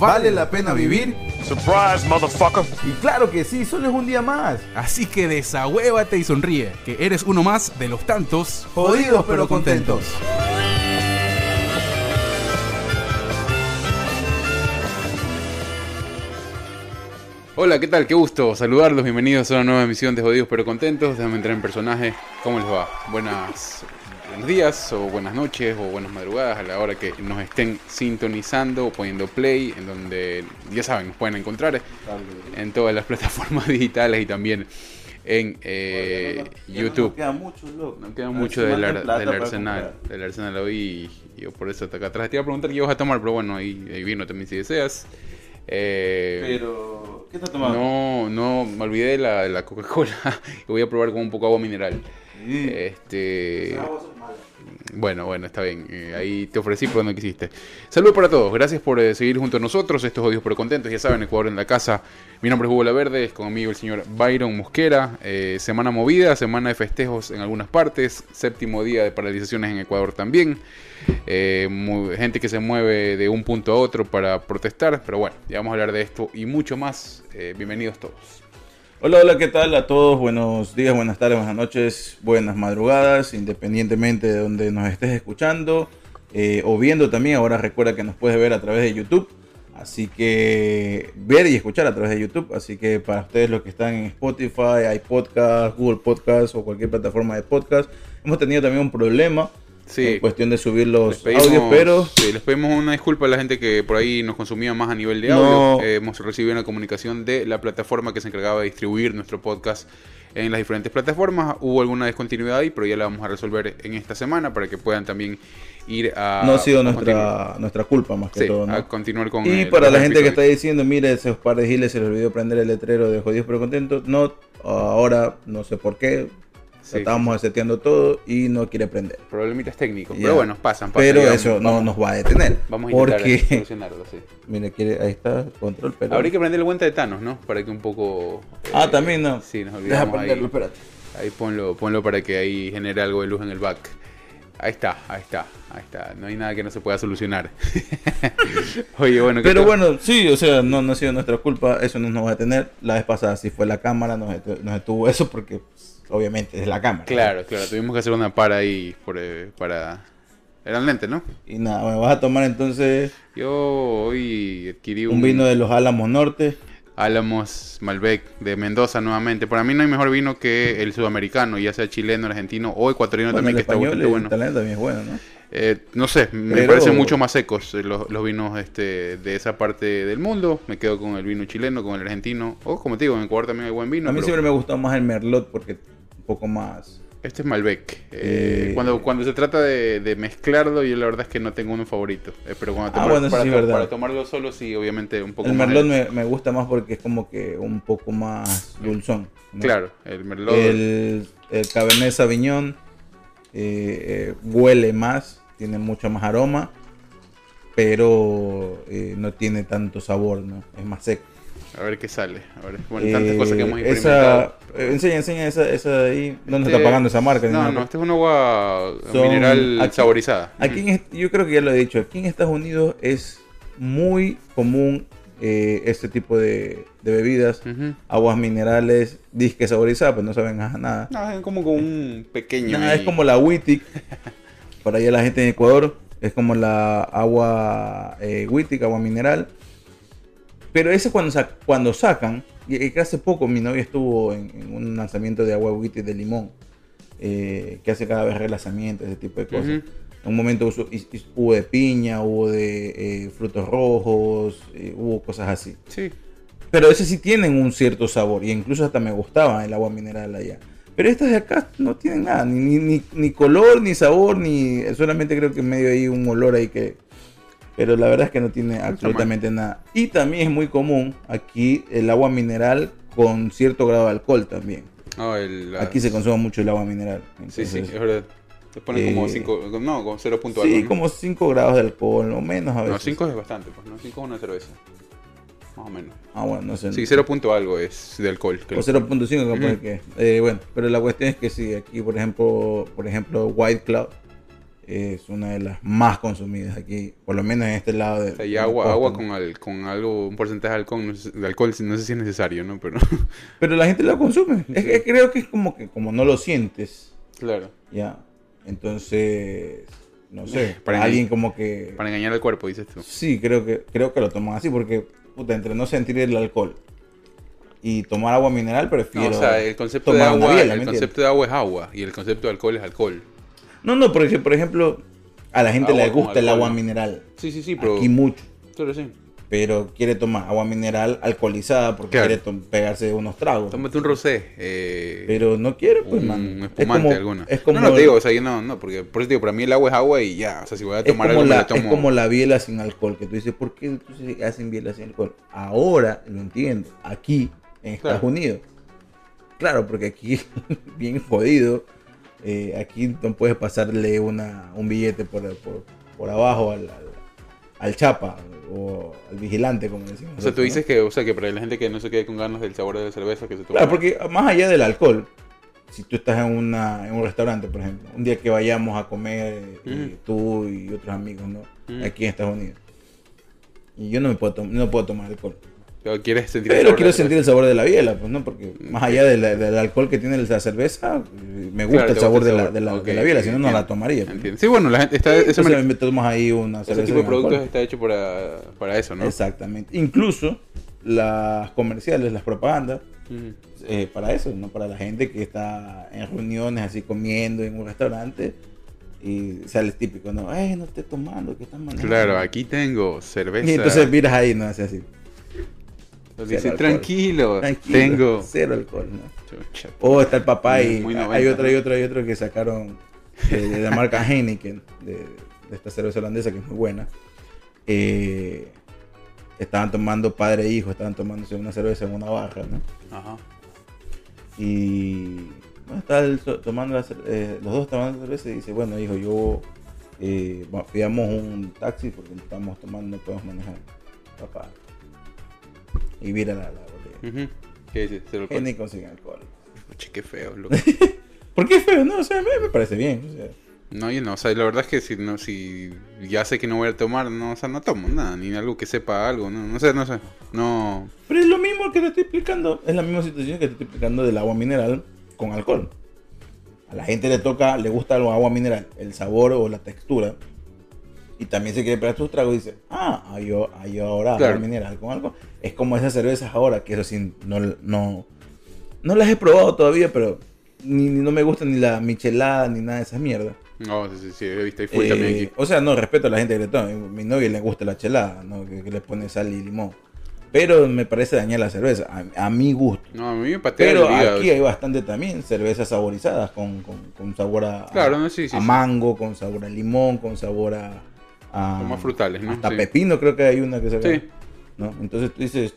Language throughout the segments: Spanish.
¿Vale la pena vivir? Surprise, motherfucker. Y claro que sí, solo es un día más. Así que desahuévate y sonríe, que eres uno más de los tantos Jodidos pero contentos. Hola, ¿qué tal? Qué gusto saludarlos. Bienvenidos a una nueva emisión de Jodidos pero Contentos. Déjame entrar en personaje. ¿Cómo les va? Buenas, buenos días, o buenas noches, o buenas madrugadas a la hora que nos estén sintonizando o poniendo play, en donde ya saben, nos pueden encontrar en todas las plataformas digitales y también en eh, YouTube. No queda mucho, loco. No queda mucho del, ar- del arsenal, del arsenal hoy y yo por eso acá atrás. Te iba a preguntar qué ibas a tomar, pero bueno, ahí, ahí vino también si deseas. Eh, Pero, ¿qué estás tomando? no, no, me olvidé de la, la Coca-Cola voy a probar con un poco de agua mineral. Este, bueno, bueno, está bien. Eh, ahí te ofrecí, pero no quisiste. Saludos para todos. Gracias por eh, seguir junto a nosotros. Estos odios pero contentos. Ya saben, Ecuador en la casa. Mi nombre es Hugo La Verde. Es conmigo el señor Byron Mosquera. Eh, semana movida, semana de festejos en algunas partes. Séptimo día de paralizaciones en Ecuador también. Eh, gente que se mueve de un punto a otro para protestar. Pero bueno, ya vamos a hablar de esto y mucho más. Eh, bienvenidos todos. Hola, hola, ¿qué tal a todos? Buenos días, buenas tardes, buenas noches, buenas madrugadas, independientemente de donde nos estés escuchando eh, o viendo también. Ahora recuerda que nos puedes ver a través de YouTube. Así que ver y escuchar a través de YouTube. Así que para ustedes los que están en Spotify, hay podcast, Google Podcast o cualquier plataforma de podcast. Hemos tenido también un problema Sí. en cuestión de subir los pedimos, audios, pero sí, les pedimos una disculpa a la gente que por ahí nos consumía más a nivel de No. audio. Eh, hemos recibido una comunicación de la plataforma que se encargaba de distribuir nuestro podcast en las diferentes plataformas. Hubo alguna descontinuidad ahí, pero ya la vamos a resolver en esta semana para que puedan también ir a... no ha sido nuestra, nuestra culpa más que Sí, todo. ¿no? a continuar con... Y para la gente que está diciendo, mire, esos par de giles se les olvidó prender el letrero de jodidos pero contentos. No, ahora no sé por qué. Sí, Estábamos seteando todo y no quiere prender. Problemitas técnicos, pero bueno, pasan, pasan. Pero eso vamos- no nos va a detener. Vamos a intentar porque, solucionarlo, sí. mire, quiere, ahí está, control, pero... Habría que prender el guante de Thanos, ¿no? Para que un poco... Ah, eh, también no. Sí, nos Deja olvidamos prenderlo, ahí. espérate. Ahí ponlo, ponlo para que ahí genere algo de luz en el back. Ahí está, ahí está, ahí está. No hay nada que no se pueda solucionar. Oye, bueno, ¿qué Pero bueno, sí, o sea, no, no ha sido nuestra culpa, eso no nos va a detener. La vez pasada sí fue la cámara, nos, nos detuvo eso porque pues, obviamente es la cámara. Claro, claro, tuvimos que hacer una para ahí por, eh, para... Eran lentes, ¿no? Y nada, me vas a tomar entonces Yo hoy adquirí un, un vino de los Álamos Norte. Álamos Malbec de Mendoza nuevamente. Para mí no hay mejor vino que el sudamericano, ya sea chileno, argentino o ecuatoriano Bueno, también, el que está bastante el bueno. italiano también es bueno, ¿no? Eh, no sé, me Pero- parecen mucho más secos eh, los, los vinos este, de esa parte del mundo. Me quedo con el vino chileno, con el argentino. O como te digo, en Ecuador también hay buen vino. a mí pero siempre me gustó más el Merlot porque poco más... Este es Malbec. Eh, Eh, cuando, cuando se trata de, de mezclarlo, yo la verdad es que no tengo uno favorito. Eh, pero cuando Ah, bueno, para, sí, tomarlo solo, sí, obviamente un poco El más. Merlot de- me, me gusta más porque es como que un poco más dulzón. ¿no? Claro, el Merlot. El, el Cabernet Sauvignon eh, eh, huele más, tiene mucho más aroma, pero no tiene tanto sabor, ¿no? Es más seco. A ver qué sale. A ver, bueno, tantas Eh, cosas que hemos esa, implementado. eh, enseña, enseña esa, esa de ahí. Nos Este- está pagando esa marca. No, no, este es una agua Son- mineral aquí- saborizada. Aquí en yo creo que ya lo he dicho, aquí en Estados Unidos es muy común eh, este tipo de, de bebidas, aguas minerales, disque saborizadas, pues no saben nada. No, es como con un pequeño. Nada, es como la Wittig, para allá la gente en Ecuador, es como la agua eh, Wittig, agua mineral. Pero ese cuando, sa- cuando sacan, y, y que hace poco mi novia estuvo en, en un lanzamiento de agua Wittig de limón, eh, que hace cada vez relanzamientos, ese tipo de cosas. Ujú. En un momento uso- y- y- hubo de piña, hubo de eh, frutos rojos, eh, hubo cosas así. Sí. Pero ese sí tienen un cierto sabor. Y incluso hasta me gustaba el agua mineral allá. Pero estas de acá no tienen nada. Ni, ni, ni- ni color, ni sabor, ni. Solamente creo que medio hay un olor ahí que. Pero la verdad es que no tiene absolutamente nada. Y también es muy común aquí el agua mineral con cierto grado de alcohol también. El, la- Aquí se consume mucho el agua mineral. Sí, sí, es verdad. Te ponen como eh, 5, no, como 0 punto algo, Sí, ¿no? como 5 grados de alcohol o menos a veces. No, 5 es bastante, pues, ¿no? 5 es una cerveza. Más o menos. Ah, bueno, no sé. Sí, 0 punto algo es de alcohol. O lo- 0.5 capaz Ujú. que. Eh, bueno, pero la cuestión es que sí, aquí por ejemplo, por ejemplo, White Cloud es una de las más consumidas aquí, por lo menos en este lado de O sea, y agua, agua con, al- con algo, un porcentaje de alcohol, no sé, de alcohol, no sé si es necesario, ¿no? Pero, Pero la gente la consume. Es que creo que es como que como no lo sientes, claro, ya. Entonces, no sé, Para alguien como que para engañar al cuerpo, dices tú. sí, creo que creo que lo toman así porque puta, entre no sentir el alcohol y tomar agua mineral No, prefiero o sea, el concepto de agua, biela, el ¿me concepto de agua es agua y el concepto de alcohol es alcohol. No, no, porque por ejemplo, a la gente Agua le gusta el agua mineral. Sí, sí, sí, pero, Aquí mucho. pero sí. Pero quiere tomar agua mineral alcoholizada porque Claro. quiere pegarse unos tragos. Tómate un rosé. Eh, Pero no quiere, pues, un man. espumante alguna. Es como, no, no te digo, o sea, yo no, no, porque por eso te digo, para mí el agua es agua y ya, o sea, si voy a es tomar como algo, me la, la tomo. es como la biela sin alcohol. Que tú dices, ¿por qué entonces hacen biela sin alcohol? Ahora lo entiendo. Aquí, en Estados Claro. Unidos. Claro, porque aquí, bien jodido. Eh, aquí no puedes pasarle una, un billete por, por, por abajo al, al, al chapa o al vigilante, como decimos. O sea, tú dices que, o sea, que para la gente que no se quede con ganas del sabor de la cerveza que se toma. Claro, porque más allá del alcohol, si tú estás en, una, en un restaurante, por ejemplo, un día que vayamos a comer, eh, Ujú. tú y otros amigos, ¿no? Aquí en Estados Unidos. Y yo no me puedo, no puedo tomar alcohol. Quieres sentir el Pero sabor de quiero la sentir el sabor de la biela, pues, ¿no? Porque más allá de la- del alcohol que tiene la cerveza, me gusta Claro, el sabor, el de, la, sabor. de, la, Ok, de la biela, si no, no la tomaría. pues. Entiendo. Sí, bueno, la gente está, ese, mer- me tomas ahí una ese cerveza tipo de productos alcohol. está hecho para, para eso, ¿no? Exactamente. Incluso las comerciales, las propagandas, Mm. eh, para eso, ¿no? Para la gente que está en reuniones así comiendo en un restaurante y sale el típico, ¿no? ¡Eh, no estés tomando! que estás manejando! Claro, aquí tengo cerveza. Y entonces miras ahí, ¿no? Hace así. Dice, tranquilo, Tranquilo, tengo. Cero alcohol, ¿no? Chucha. O está el papá y muy hay 90, otro ¿no? y otro y otro que sacaron de, de la marca Heineken, de, de esta cerveza holandesa que es muy buena. Eh, estaban tomando padre e hijo, estaban tomándose una cerveza en una barra, ¿no? Ajá. Y bueno, estaba él so- tomando la eh, los dos tomando cerveza y dice, bueno hijo, yo eh, pidamos un taxi porque estamos tomando, no podemos manejar. Papá. Y mira la, la botella. ¿Qué dices? Cero alcohol. Heineken sin alcohol. Pucha, qué feo, loco. ¿Por qué es feo? No, o sea, me, me parece bien. O sea, No, yo no, o sea, la verdad es que si no, si ya sé que no voy a tomar, no, o sea, no tomo nada, ni algo que sepa algo, no, no sé, no sé, no, Pero es lo mismo que te estoy explicando. Es la misma situación que te estoy explicando del agua mineral con alcohol. A la gente le toca, le gusta el agua mineral, el sabor o la textura. Y también se quiere pegar sus tragos y dice, ah, hay, o- hay ahora Claro. mineral con alcohol. Es como esas cervezas ahora, que eso sí, no, no, no las he probado todavía, pero ni, ni- no me gusta ni la michelada ni nada de esas mierdas. no, sí, sí, sí, he visto ahí full Eh, también aquí. O sea, no, respeto a la gente que le toma. Mi novia le gusta la chelada, ¿no? que, que le pone sal y limón. Pero me parece dañar la cerveza, a, a mi gusto. No, a mí me patea Pero el hígado. aquí hay bastante también cervezas saborizadas con, con, con sabor a, Claro, no, sí, sí, a mango, con sabor a limón, con sabor a... a- Son más frutales, ¿no? Hasta Sí. pepino creo que hay una que se Sí. ¿no? Entonces tú dices,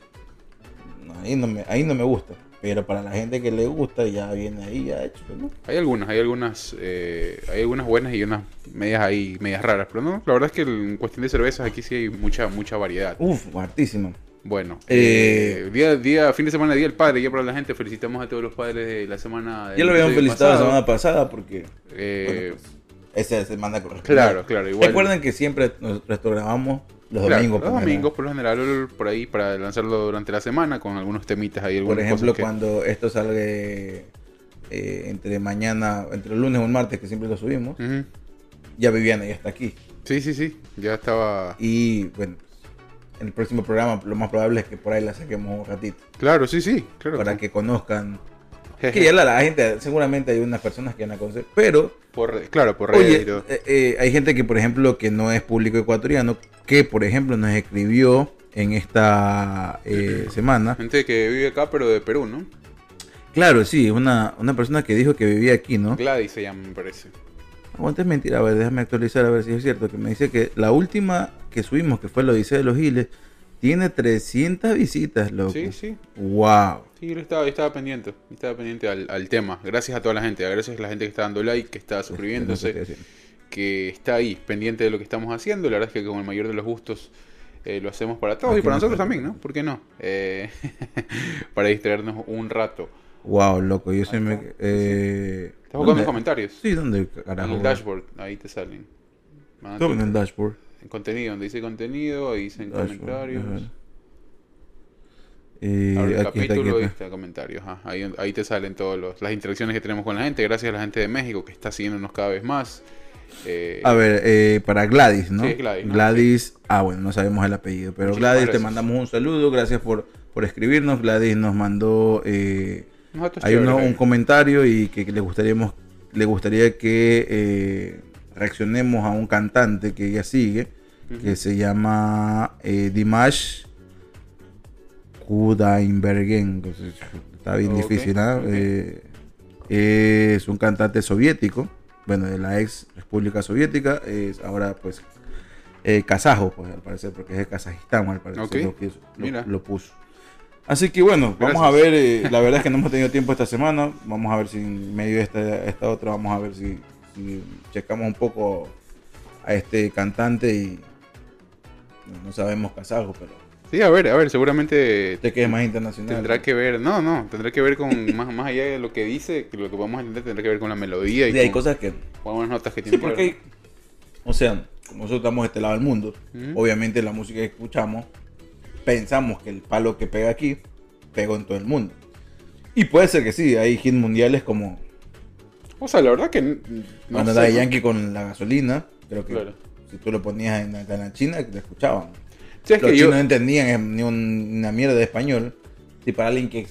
"No, ahí no, me, ahí no me gusta. Pero para la gente que le gusta ya viene ahí ya hecho, ¿no? Hay algunas, hay algunas, eh, hay algunas buenas y unas medias ahí, medias raras, pero no, la verdad es que en cuestión de cervezas aquí sí hay mucha, mucha variedad. Uf, hartísimo. Bueno, Eh, eh, día, día, fin de semana, día del padre, ya para la gente, felicitamos a todos los padres de la semana. del Ya lo habíamos episodio felicitado la semana pasada porque Eh, bueno, pues, esa semana corresponde. claro, claro, igual. Recuerden que siempre nosotros grabamos los Claro, domingos. los por domingos, por lo general, por ahí, para lanzarlo durante la semana con algunos temitas ahí. Por ejemplo, que- cuando esto salga eh, entre mañana, entre el lunes o el martes, que siempre lo subimos, ya Viviana ya está aquí. Sí, sí, sí, ya estaba... Y bueno, en el próximo programa lo más probable es que por ahí la saquemos un ratito. Claro, sí, sí, claro. Para que conozcan. Que ya la, la gente, seguramente hay unas personas que van a conocer. Pero, Por claro, por oye, eh, eh, hay gente que, por ejemplo, que no es público ecuatoriano, que, por ejemplo, nos escribió en esta eh, semana. Gente que vive acá, pero de Perú, ¿no? Claro, sí, una, una persona que dijo que vivía aquí, ¿no? Gladys se llama, me parece. Aguanta, es mentira. A ver, déjame actualizar a ver si es cierto. Que me dice que la última que subimos, que fue la Odisea de los Giles, tiene 300 visitas, loco. Sí, sí. Wow. Sí, yo estaba, estaba pendiente, estaba pendiente al, al tema. Gracias a toda la gente, gracias a la gente que está dando like, que está suscribiéndose, que está ahí, pendiente de lo que estamos haciendo. La verdad es que con el mayor de los gustos eh, lo hacemos para todos y para nosotros también, ¿no? ¿Por qué no? Eh, para distraernos un rato. Wow, loco, yo se me... Eh, ¿Estás buscando ¿dónde? en comentarios? Sí, ¿dónde En carajo? el dashboard, ahí te salen. Tu- en el dashboard. en contenido, donde dice contenido, ahí dicen Dashboard, comentarios. Eh, Abre el está, capítulo y está. está comentarios. Ahí, ahí te salen todas las interacciones que tenemos con la gente. Gracias a la gente de México que está siguiéndonos cada vez más. Eh, A ver, eh, para Gladys, ¿no? Sí, Gladys, ¿no? Gladys, ah, bueno, no sabemos el apellido, pero Muchísimas Gladys, te mandamos un saludo, gracias por, por escribirnos. Gladys nos mandó, eh, hay uno- chéveres un comentario y que, le gustaríamos, le gustaría que eh, reaccionemos a un cantante que ella sigue, que se llama eh, Dimash Kudainbergen. Está bien difícil, ¿ah? ok. Eh, es un cantante soviético, bueno, de la ex República Soviética, es ahora pues eh, kazajo, pues al parecer, porque es de Kazajistán, al parecer Ok, lo, lo- mira. lo puso. Así que bueno, vamos a ver, eh, la verdad es que no hemos tenido tiempo esta semana, vamos a ver si en medio de esta, esta otra, vamos a ver si, si checamos un poco a este cantante y no sabemos kazajo, pero Sí, a ver, a ver, seguramente más internacional. tendrá que ver, no, no, tendrá que ver con más, más allá de lo que dice, que lo que podemos entender tendrá que ver con la melodía y Sí, hay con, cosas que con notas que Sí, que porque, ver. hay- o sea, como nosotros estamos de este lado del mundo, obviamente la música que escuchamos, pensamos que el palo que pega aquí, pegó en todo el mundo. Y puede ser que sí, hay hits mundiales como O sea, la verdad que no cuando sé, Daddy ¿no? Yankee con la gasolina, creo que Claro. si tú lo ponías en la canal china, te escuchaban. Sí, es Los que chinos yo, no entendían ni un- una mierda de español. Y para alguien que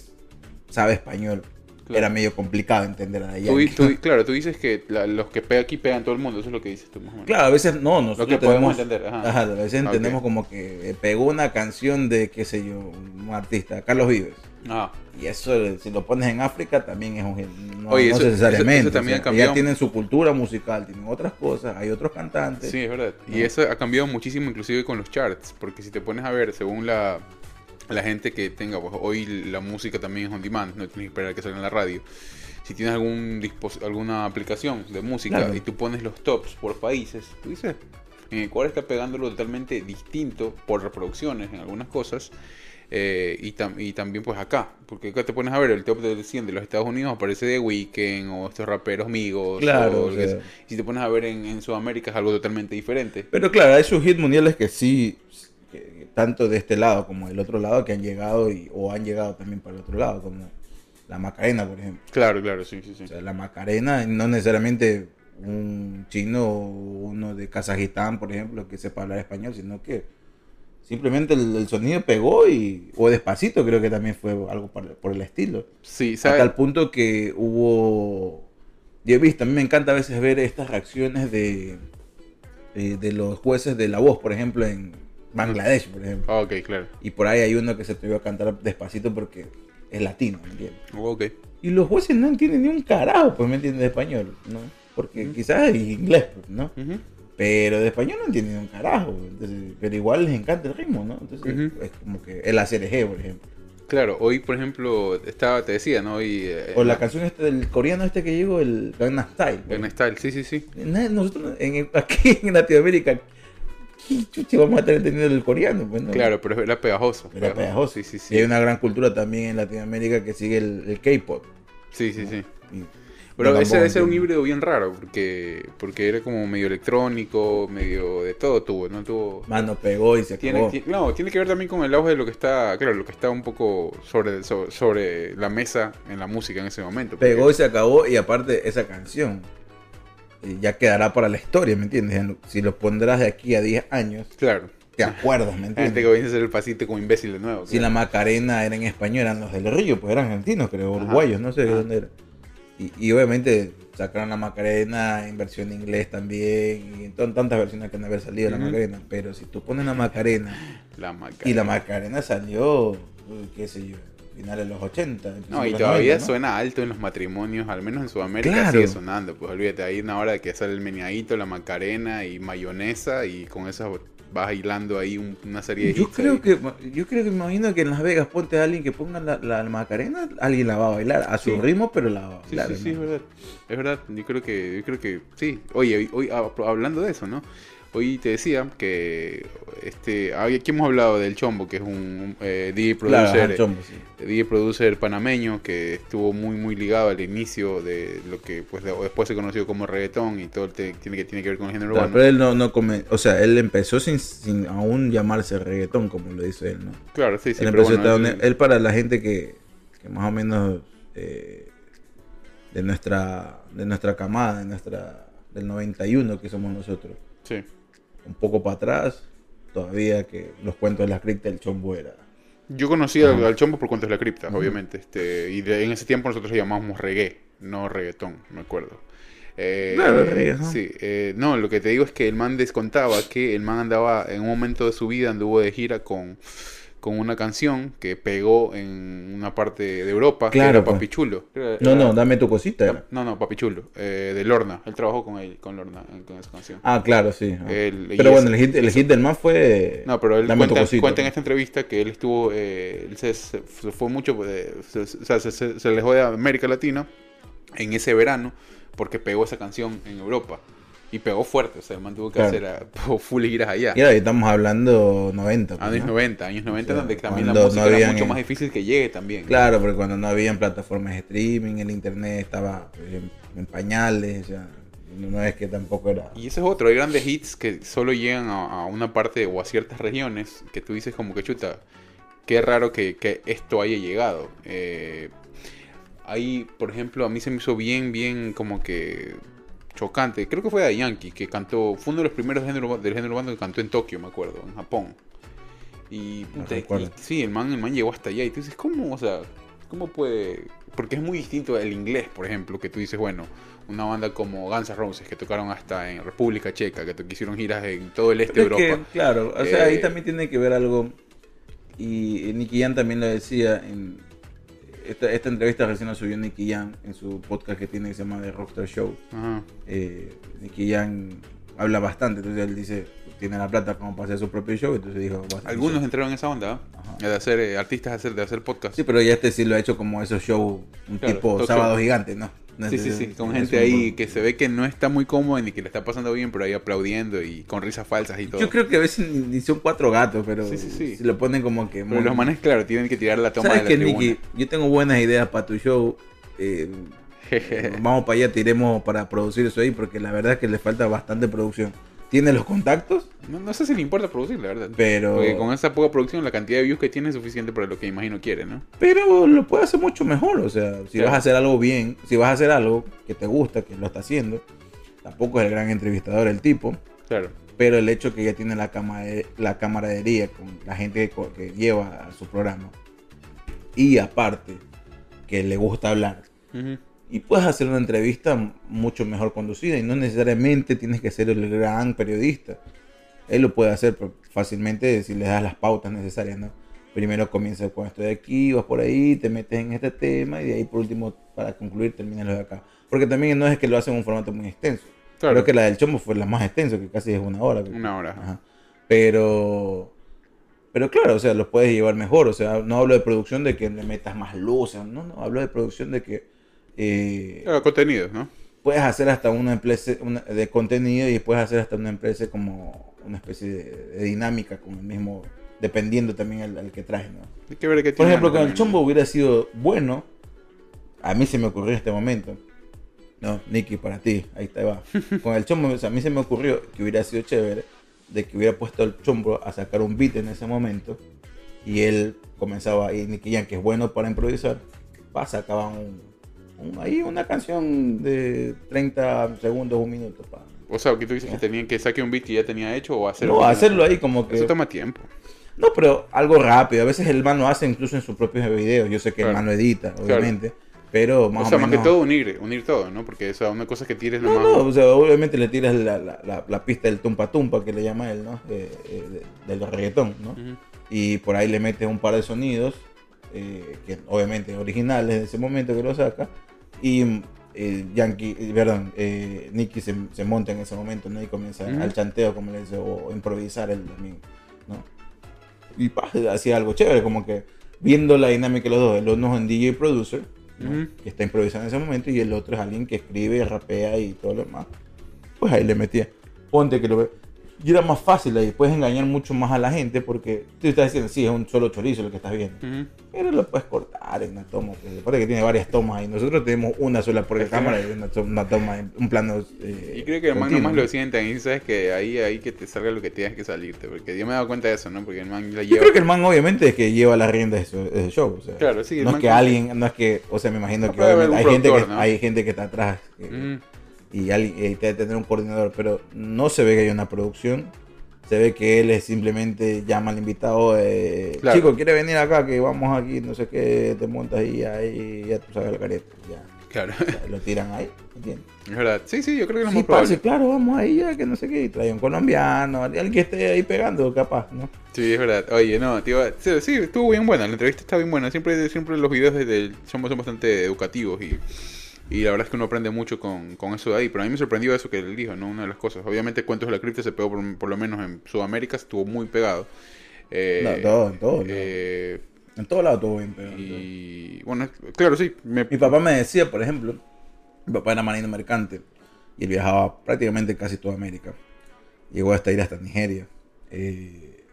sabe español, Claro. era medio complicado entender a tú, tú- claro, tú dices que la- los que pega aquí pegan todo el mundo, eso es lo que dices tú más o menos. Claro, a veces no, nosotros que podemos entender, ajá. ajá, a veces Ok. entendemos como que pegó una canción de, qué sé yo, un artista, Carlos Vives. Ah, Y eso, si lo pones en África, también es un. No, Oye, no eso- necesariamente. eso- eso también o sea, ha cambiado. Ya tienen su cultura musical, tienen otras cosas, hay otros cantantes. Sí, es verdad. Y eso ha cambiado muchísimo inclusive con los charts, porque si te pones a ver, según la, la gente que tenga, pues hoy la música también es on demand, no tienes que esperar que salga en la radio. Si tienes algún alguna aplicación de música Claro. y tú pones los tops por países, tú dices, en Ecuador está pegándolo totalmente distinto por reproducciones en algunas cosas. eh, y, tam- y también pues acá, porque acá te pones a ver el top de 100 de los Estados Unidos aparece de Weekend o estos raperos amigos. Claro, o o sea. Si te pones a ver en, en Sudamérica es algo totalmente diferente. Pero claro, hay sus hits mundiales que sí, que tanto de este lado como del otro lado, que han llegado y, o han llegado también para el otro lado, como la Macarena, por ejemplo. Claro, claro, sí, sí, sí. O sea, la Macarena, no necesariamente un chino o uno de Kazajistán, por ejemplo, que sepa hablar español, sino que simplemente el, el sonido pegó y. O despacito, creo que también fue algo por, por el estilo. Sí, Hasta ¿sabes? el punto que hubo. Yo he visto, a mí me encanta a veces ver estas reacciones de, de, de los jueces de la voz, por ejemplo, en Bangladesh, por ejemplo. Ah, ok, claro. Y por ahí hay uno que se atrevió a cantar despacito porque es latino, ¿me entiendes? Ok. Y los jueces no entienden ni un carajo, pues me entienden de español, ¿no? Porque quizás es inglés, pues, ¿no? Ujú. Pero de español no entienden un carajo, entonces, pero igual les encanta el ritmo, ¿no? Entonces Ujú. es como que el ACRG, por ejemplo. Claro, hoy, por ejemplo, estaba, te decía, ¿no? Hoy, eh, O la canción este del coreano este que llegó, el Gangnam Style. Gangnam Style, sí, sí, sí. Nosotros en, aquí en Latinoamérica, ¿qué chuche vamos a estar entendiendo el coreano? Pues, no? Claro, pero era pegajoso. Era pegajoso. Sí, sí, Y sí. hay una gran cultura también en Latinoamérica que sigue el, el K-pop. Sí, sí, sí. Y- Pero ese debe ser un híbrido bien raro, porque porque era como medio electrónico, medio de todo tuvo, ¿no? Tuvo... Mano pegó y se Tiene, acabó. no, tiene que ver también con el auge de lo que está, claro, lo que está un poco sobre, so- sobre, la mesa en la música en ese momento. porque- Pegó y se acabó y aparte esa canción ya quedará para la historia, ¿me entiendes? En- Si lo pondrás de aquí a 10 años, Claro. te acuerdas, ¿me La gente que entiendes? comienza a hacer el pasito como imbécil de nuevo. Si la Macarena era en español, eran los del Río, pues eran argentinos, creo, Ajá. uruguayos, no sé de dónde era. Y, y obviamente sacaron la Macarena en versión inglés también, y en tantas versiones que han de haber salido la Ujú. Macarena. Pero si tú pones la Macarena La Macarena. y la Macarena salió, qué sé yo, finales de los 80. No, y todavía 90, ¿no? suena alto en los matrimonios, al menos en Sudamérica Claro. sigue sonando. Pues olvídate, hay una hora que sale el meñadito, la macarena y mayonesa y con eso vas hilando ahí un- una serie de Yo hits creo ahí. que yo creo que me imagino que en Las Vegas ponte a alguien que ponga la, la Macarena, alguien la va a bailar a su Sí. ritmo, pero la va a Sí, bailar. sí, sí, es ¿no? verdad. Es verdad, yo creo que, yo creo que sí. Oye, hoy, hab- hablando de eso, ¿no? Hoy te decía que este, aquí hemos hablado del Chombo, que es un eh, DJ Claro, producer, chombo, sí. DJ producer panameño que estuvo muy muy ligado al inicio de lo que pues de- después se conoció como reggaetón y todo tiene que tiene que ver con el género Claro, urbano. pero él no, no come, o sea, él empezó sin, sin aún llamarse reggaetón, como lo dice él, ¿no? Claro, sí, sí, él, pero empezó bueno, esta- él- él para la gente que, que más o menos eh, de nuestra de nuestra camada, de nuestra del 91 que somos nosotros, sí. Un poco para atrás, todavía que los cuentos de la cripta el chombo era. Yo conocí al, al Chombo por cuentos de la cripta, obviamente, este, y de- en ese tiempo nosotros le llamábamos reggae, no reggaetón, me acuerdo. Eh, Claro, reggae, ¿no? Sí, eh, no, lo que te digo es que el man descontaba que el man andaba en un momento de su vida anduvo de gira con, con una canción que pegó en una parte de Europa, que Claro, era pues. Papi Chulo. Era- No, no, dame tu cosita. era. No, no, Papi Chulo, eh, de Lorna. Él trabajó con él, con Lorna, con esa canción. Ah, claro, sí. Él- Pero bueno, ese- el hit, el hit del man fue. No, pero él Dame tu cuenta, cosita. cuenta en esta entrevista que él estuvo, eh, él se, se- fue mucho, eh, se, se- o sea, se, se- se alejó de América Latina en ese verano porque pegó esa canción en Europa. Y pegó fuerte, o sea, el man tuvo que Claro. hacer a, full giras allá. Y ahora estamos hablando 90. pues, Años ¿no? 90, años 90 O sea, donde también la música no era mucho eh, más difícil que llegue también. Claro, porque cuando no habían plataformas de streaming, el internet estaba pues, en, en pañales, o sea, no, es que tampoco era. Y ese es otro, hay grandes hits que solo llegan a, a una parte o a ciertas regiones que tú dices como que chuta, qué raro que, que esto haya llegado. Eh, ahí, por ejemplo, a mí se me hizo bien, bien como que chocante. Creo que fue de Yankee, que cantó, fue uno de los primeros género, del género urbano que cantó en Tokio, me acuerdo, en Japón. Y, puta, y- sí, el man, el man llegó hasta allá y tú dices, ¿cómo? O sea, ¿cómo puede...? Porque es muy distinto el inglés, por ejemplo, que tú dices, bueno, una banda como Guns N' Roses, que tocaron hasta en República Checa, que hicieron giras en todo el este de Es que, Europa. claro, o sea, Eh, ahí también tiene que ver algo. Y eh, Nicky Jam también lo decía en. Esta, esta entrevista recién la subió Nicky Jam en su podcast que tiene que se llama The Rockstar Show. Ajá. eh, Nicky Jam habla bastante, entonces él dice, tiene la plata como para hacer su propio show, entonces dijo, "Voy a hacer mi Algunos show". entraron en esa onda. ¿eh? de hacer eh, artistas, de hacer, de hacer podcast. Sí, pero ya este sí lo ha hecho como esos shows, un Claro, tipo sábado show. gigante, ¿no? Sí, sí, sí, con gente ahí que se ve que no está muy cómoda ni que le está pasando bien, pero ahí aplaudiendo y con risas falsas y todo. Yo creo que a veces ni son cuatro gatos, pero Sí, sí, sí. si lo ponen como que... Pero los manes, claro, tienen que tirar la toma ¿Sabes de la tribuna. Nicky? Yo tengo buenas ideas para tu show. eh, vamos para allá, tiremos para producir eso ahí, porque la verdad es que le falta bastante producción. Tiene los contactos, No, no sé si le importa producir, la verdad. pero... Porque con esa poca producción, la cantidad de views que tiene es suficiente para lo que imagino quiere, ¿no? Pero lo puede hacer mucho mejor, o sea, si Claro. vas a hacer algo bien, si vas a hacer algo que te gusta, que lo está haciendo, tampoco es el gran entrevistador el tipo, Claro. pero el hecho que ya tiene la, la camaradería con la gente que, lleva a su programa, y aparte, que le gusta hablar, Ujú. Y puedes hacer una entrevista mucho mejor conducida, y no necesariamente tienes que ser el gran periodista, él lo puede hacer fácilmente si le das las pautas necesarias, ¿no? Primero comienza con esto de aquí, vas por ahí, te metes en este tema y de ahí por último, para concluir, terminas lo de acá. Porque también no es que lo hacen en un formato muy extenso. Claro. Creo que la del Chombo fue la más extensa, que casi es una hora. Una hora. Ajá. Pero, pero claro, o sea, los puedes llevar mejor. O sea, no hablo de producción de que le metas más luz. No, no, hablo de producción de que eh, Claro, contenidos, ¿no? puedes hacer hasta una empresa una- de contenido y puedes hacer hasta una empresa como una especie de, de dinámica con el mismo, dependiendo también al, al que traes, ¿no? Hay que ver qué Por ejemplo, con el chombo hubiera sido bueno. A mí se me ocurrió en este momento. No, Nicky, para ti, ahí te va. Con el chombo, o sea, a mí se me ocurrió que hubiera sido chévere de que hubiera puesto al chombo a sacar un beat en ese momento y él comenzaba, y Nicky Jam, que es bueno para improvisar, va, sacaba un- ahí una canción de 30 segundos, un minuto. Pa. O sea, que tú dices que tenían que saque un beat que ya tenía hecho o hacer No, hacerlo ahí como que... Eso toma tiempo. No, pero algo rápido. A veces el man lo hace incluso en sus propios videos. Yo sé que el Claro. man lo edita, obviamente. Pero más o o, sea, más menos... que todo unir, unir todo, ¿no? Porque o sea, una cosa es que tires No, nomás. no, o sea, obviamente le tiras la, la, la, la pista del tumpa tumpa que le llama él, ¿no? De- del reggaetón, ¿no? Y por ahí le metes un par de sonidos eh, que obviamente originales de ese momento que lo saca, y eh, Yankee, eh, perdón, eh, Nicky se, se monta en ese momento, ¿no? Y comienza al chanteo, como le dice, o improvisar él también, ¿no? Y hacía algo chévere, como que viendo la dinámica de los dos, el uno es un DJ producer, ¿no? Que está improvisando en ese momento, y el otro es alguien que escribe, rapea y todo lo demás. Pues ahí le metía. Ponte que lo ve. Y era más fácil ahí, puedes engañar mucho más a la gente porque tú estás diciendo, sí, es un solo chorizo lo que estás viendo. Pero lo puedes cortar en una toma. Pues, aparte que tiene varias tomas ahí. Nosotros tenemos una sola por cámara y una, una toma, en- un plano. eh, Y creo que el man nomás lo sientan y sabes que ahí, ahí que te salga lo que tengas que salirte. Porque yo me he dado cuenta de eso, ¿no? Porque el man la Yo lleva. creo que el man obviamente es que lleva las riendas de de su show. o sea, Claro, sí, el No es que alguien, no es que, o sea, me imagino No que hay gente que, hay gente que está atrás que- Ujú. Y alguien y debe tener un coordinador, pero no se ve que hay una producción. Se ve que él es simplemente llama al invitado, eh, Claro. chico, quiere venir acá, que vamos aquí, no sé qué, te montas ahí, ahí, ya tú sabes el careta, ya, Claro, lo tiran ahí, ¿entiendes? es verdad. Sí, sí, yo creo que es Sí, más probable. parce, claro, vamos ahí, ya, que no sé qué, y trae un colombiano, alguien que esté ahí pegando, capaz, ¿no? Sí, es verdad. Oye, no, tío, sí, sí, estuvo bien buena. La entrevista está bien buena. Siempre, siempre los videos desde el- son, son bastante educativos y, y la verdad es que uno aprende mucho con, con eso de ahí. Pero a mí me sorprendió eso que él dijo, ¿no? Una de las cosas. Obviamente, Cuentos de la Cripta se pegó por, por lo menos en Sudamérica, estuvo muy pegado. Eh, No, en todo, en todo, eh, En todos lados todo bien pegado. y bueno, claro, sí. me- Mi papá me decía, por ejemplo, mi papá era marino mercante y él viajaba prácticamente casi toda América. Llegó hasta ir hasta Nigeria eh,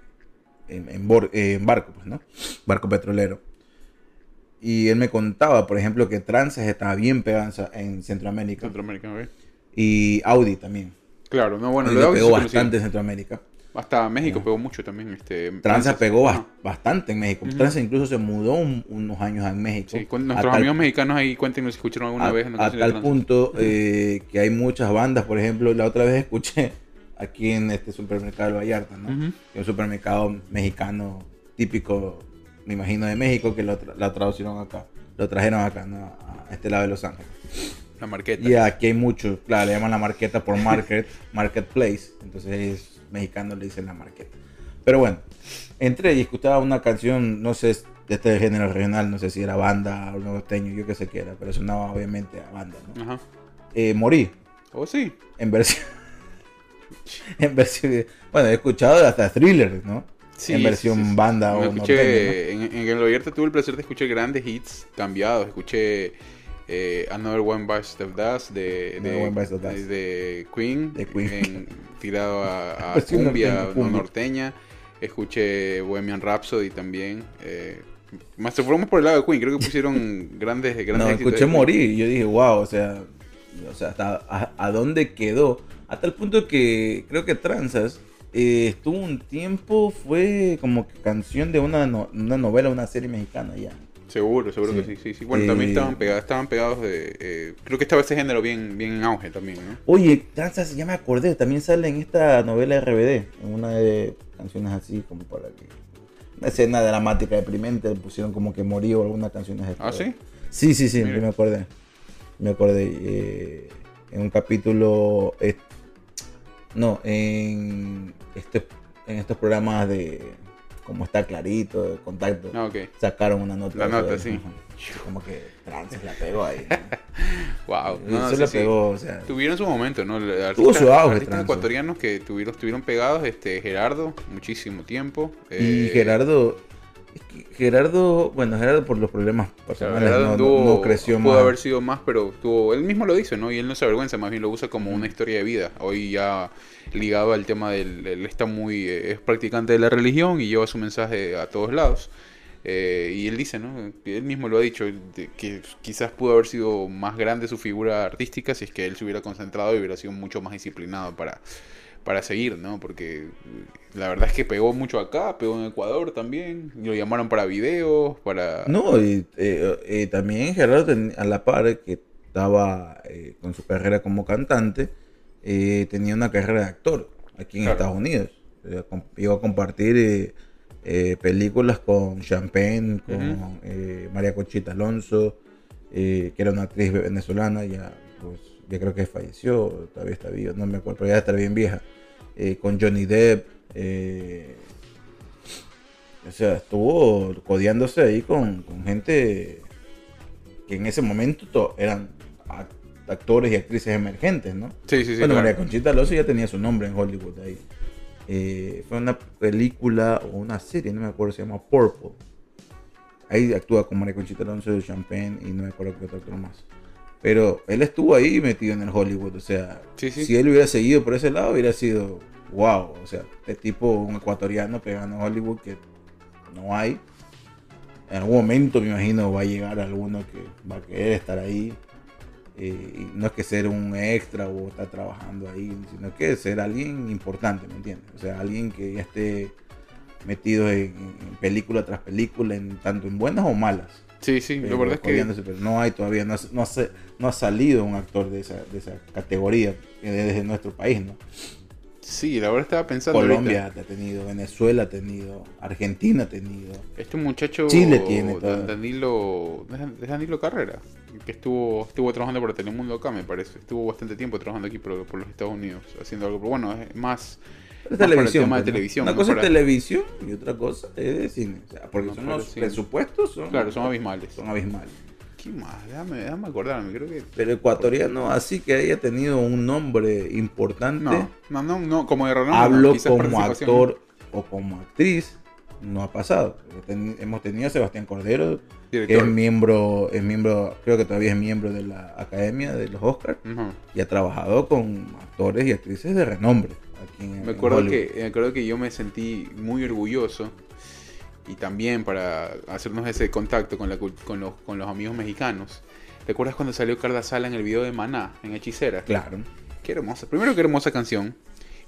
en, en eh, en barco, pues, ¿no? Barco petrolero. Y él me contaba, por ejemplo, que Trances estaba bien pegado en en Centroamérica Centroamérica, ¿ok? y Audi también. Claro, no, bueno, Audi lo pegó bastante en Centroamérica. Hasta México pegó mucho también. Este, Tranza pegó Ajá. bastante en México. Ujú. Tranza incluso se mudó un- unos años en México. Sí, con A nuestros tal amigos mexicanos ahí cuéntenos si escucharon alguna a, vez una a tal punto eh, que hay muchas bandas, por ejemplo, la otra vez escuché aquí en este supermercado de Vallarta, ¿no? Que es un supermercado mexicano típico, me imagino, de México, que lo, tra- la traducieron acá, lo trajeron acá, ¿no? A este lado de Los Ángeles. La marqueta. Y aquí hay mucho, claro, le llaman la marqueta por market, marketplace, entonces es mexicano le dicen la marqueta. Pero bueno, entré y escuchaba una canción, no sé, de este género regional, no sé si era banda o norteño, yo qué sé qué era, pero sonaba obviamente a banda, ¿no? Ajá. Eh, morí Oh, sí. en versión, en versión, bueno, he escuchado hasta thriller, ¿no? Sí, en versión sí, sí, sí. banda Me o escuché, norteño, en, en el Vallarta tuve el placer de escuchar grandes hits cambiados. Escuché eh, Another One Bites of Dust de, de, Queen, De Queen. en- tirado a, cumbia, norteño, no norteña. Escuché Bohemian Rhapsody también. Eh, más se fuimos por el lado de Queen. Creo que pusieron grandes, ¿no? grandes No, escuché morir y yo dije, wow, o sea, o sea, hasta a, a dónde quedó. Hasta el punto que creo que Tranzas eh, estuvo un tiempo, fue como que canción de una, no- una novela, una serie mexicana ya. Seguro, seguro Sí. que sí, sí, sí. Bueno, Eh, también estaban pegados, estaban pegados de... eh, creo que estaba ese género bien, bien en auge también, ¿no? Oye, ya me acordé, también sale en esta novela RBD, en una de canciones así como para que... Una escena dramática deprimente, le pusieron como que morí o algunas canciones de Ah, ¿sí? Sí, sí, sí, me acordé. Me acordé. eh, en un capítulo. Eh, no, en, este, en estos programas de. Como está clarito, de contacto. Ah. Sacaron una nota. La nota, sí. ajá. Como que Francis la pegó ahí. Wow. se la pegó, o sea. Tuvieron su momento, ¿no? Artistas, Tuvo su auge, artistas ecuatorianos que tuvieron, estuvieron pegados, este, Gerardo, muchísimo tiempo. Y eh, Gerardo. Es que Gerardo, bueno, Gerardo por los problemas personales Gerardo no, no- anduvo- no creció pudo más. haber sido más, pero tuvo, él mismo lo dice, ¿no? Y él no se avergüenza, más bien lo usa como una historia de vida. Hoy ya ligado al tema del, él está muy, eh, es practicante de la religión y lleva su mensaje a todos lados. Eh, y él dice, ¿no? Él mismo lo ha dicho, de que quizás pudo haber sido más grande su figura artística si es que él se hubiera concentrado y hubiera sido mucho más disciplinado para, para seguir, ¿no? Porque la verdad es que pegó mucho acá, pegó en Ecuador también, y lo llamaron para videos, para... No, y eh, eh, también Gerardo ten- a la par que estaba eh, con su carrera como cantante, eh, tenía una carrera de actor aquí en Claro. Estados Unidos. Iba a compartir eh, películas con Champagne, con María Conchita Alonso, que era una actriz venezolana, ya, pues, ya creo que falleció, todavía está viva, no me acuerdo, pero ya está bien vieja. Eh, con Johnny Depp. eh, O sea, estuvo codeándose ahí con, con gente que en ese momento to- eran act- actores y actrices emergentes, ¿no? Sí, sí, sí. bueno, claro. María Conchita Alonso ya tenía su nombre en Hollywood ahí. Eh, fue una película o una serie, no me acuerdo, se llama Purple. Ahí actúa con María Conchita Alonso de Champagne y no me acuerdo qué otro actor más. Pero él estuvo ahí metido en el Hollywood, o sea, Sí, sí. si él hubiera seguido por ese lado, hubiera sido wow. O sea, este tipo, un ecuatoriano pegando Hollywood que no hay. En algún momento, me imagino, va a llegar alguno que va a querer estar ahí. Eh, no es que ser un extra o estar trabajando ahí, sino que ser alguien importante, ¿me entiendes? O sea, alguien que ya esté metido en, en película tras película, en, tanto en buenas o malas. Sí, sí, Pero la verdad es que pero no hay todavía, no, ha- no, se- no ha salido un actor de esa, de esa categoría eh, desde nuestro país, ¿no? sí, la verdad estaba pensando Colombia ahorita, ha tenido, Venezuela ha tenido, Argentina ha tenido. este muchacho Chile tiene todo. Danilo, es Danilo Carrera, que estuvo estuvo trabajando para Telemundo acá, me parece. Estuvo bastante tiempo trabajando aquí por, por los Estados Unidos, haciendo algo, pero bueno, es más es televisión. de pues, Una cosa es televisión y otra cosa es cine. O sea, porque No, son los cine. presupuestos son, Claro, son abismales. son abismales. ¿Qué más? Déjame, déjame acordarme, creo que Pero ecuatoriano así que haya tenido un nombre importante, no, no, no, no, como de renombre, hablo como actor o como actriz, no ha pasado. Ten- hemos tenido a Sebastián Cordero, que es miembro, es miembro, creo que todavía es miembro de la Academia de los Oscars y ha trabajado con actores y actrices de renombre. Aquí en, Me en acuerdo, Hollywood. que, me acuerdo que yo me sentí muy orgulloso y también para hacernos ese contacto con, la, con, los, con los amigos mexicanos. ¿Te acuerdas cuando salió Carla Sala en el video de Maná, en Hechicera? Claro. Qué hermosa. Primero, qué hermosa canción.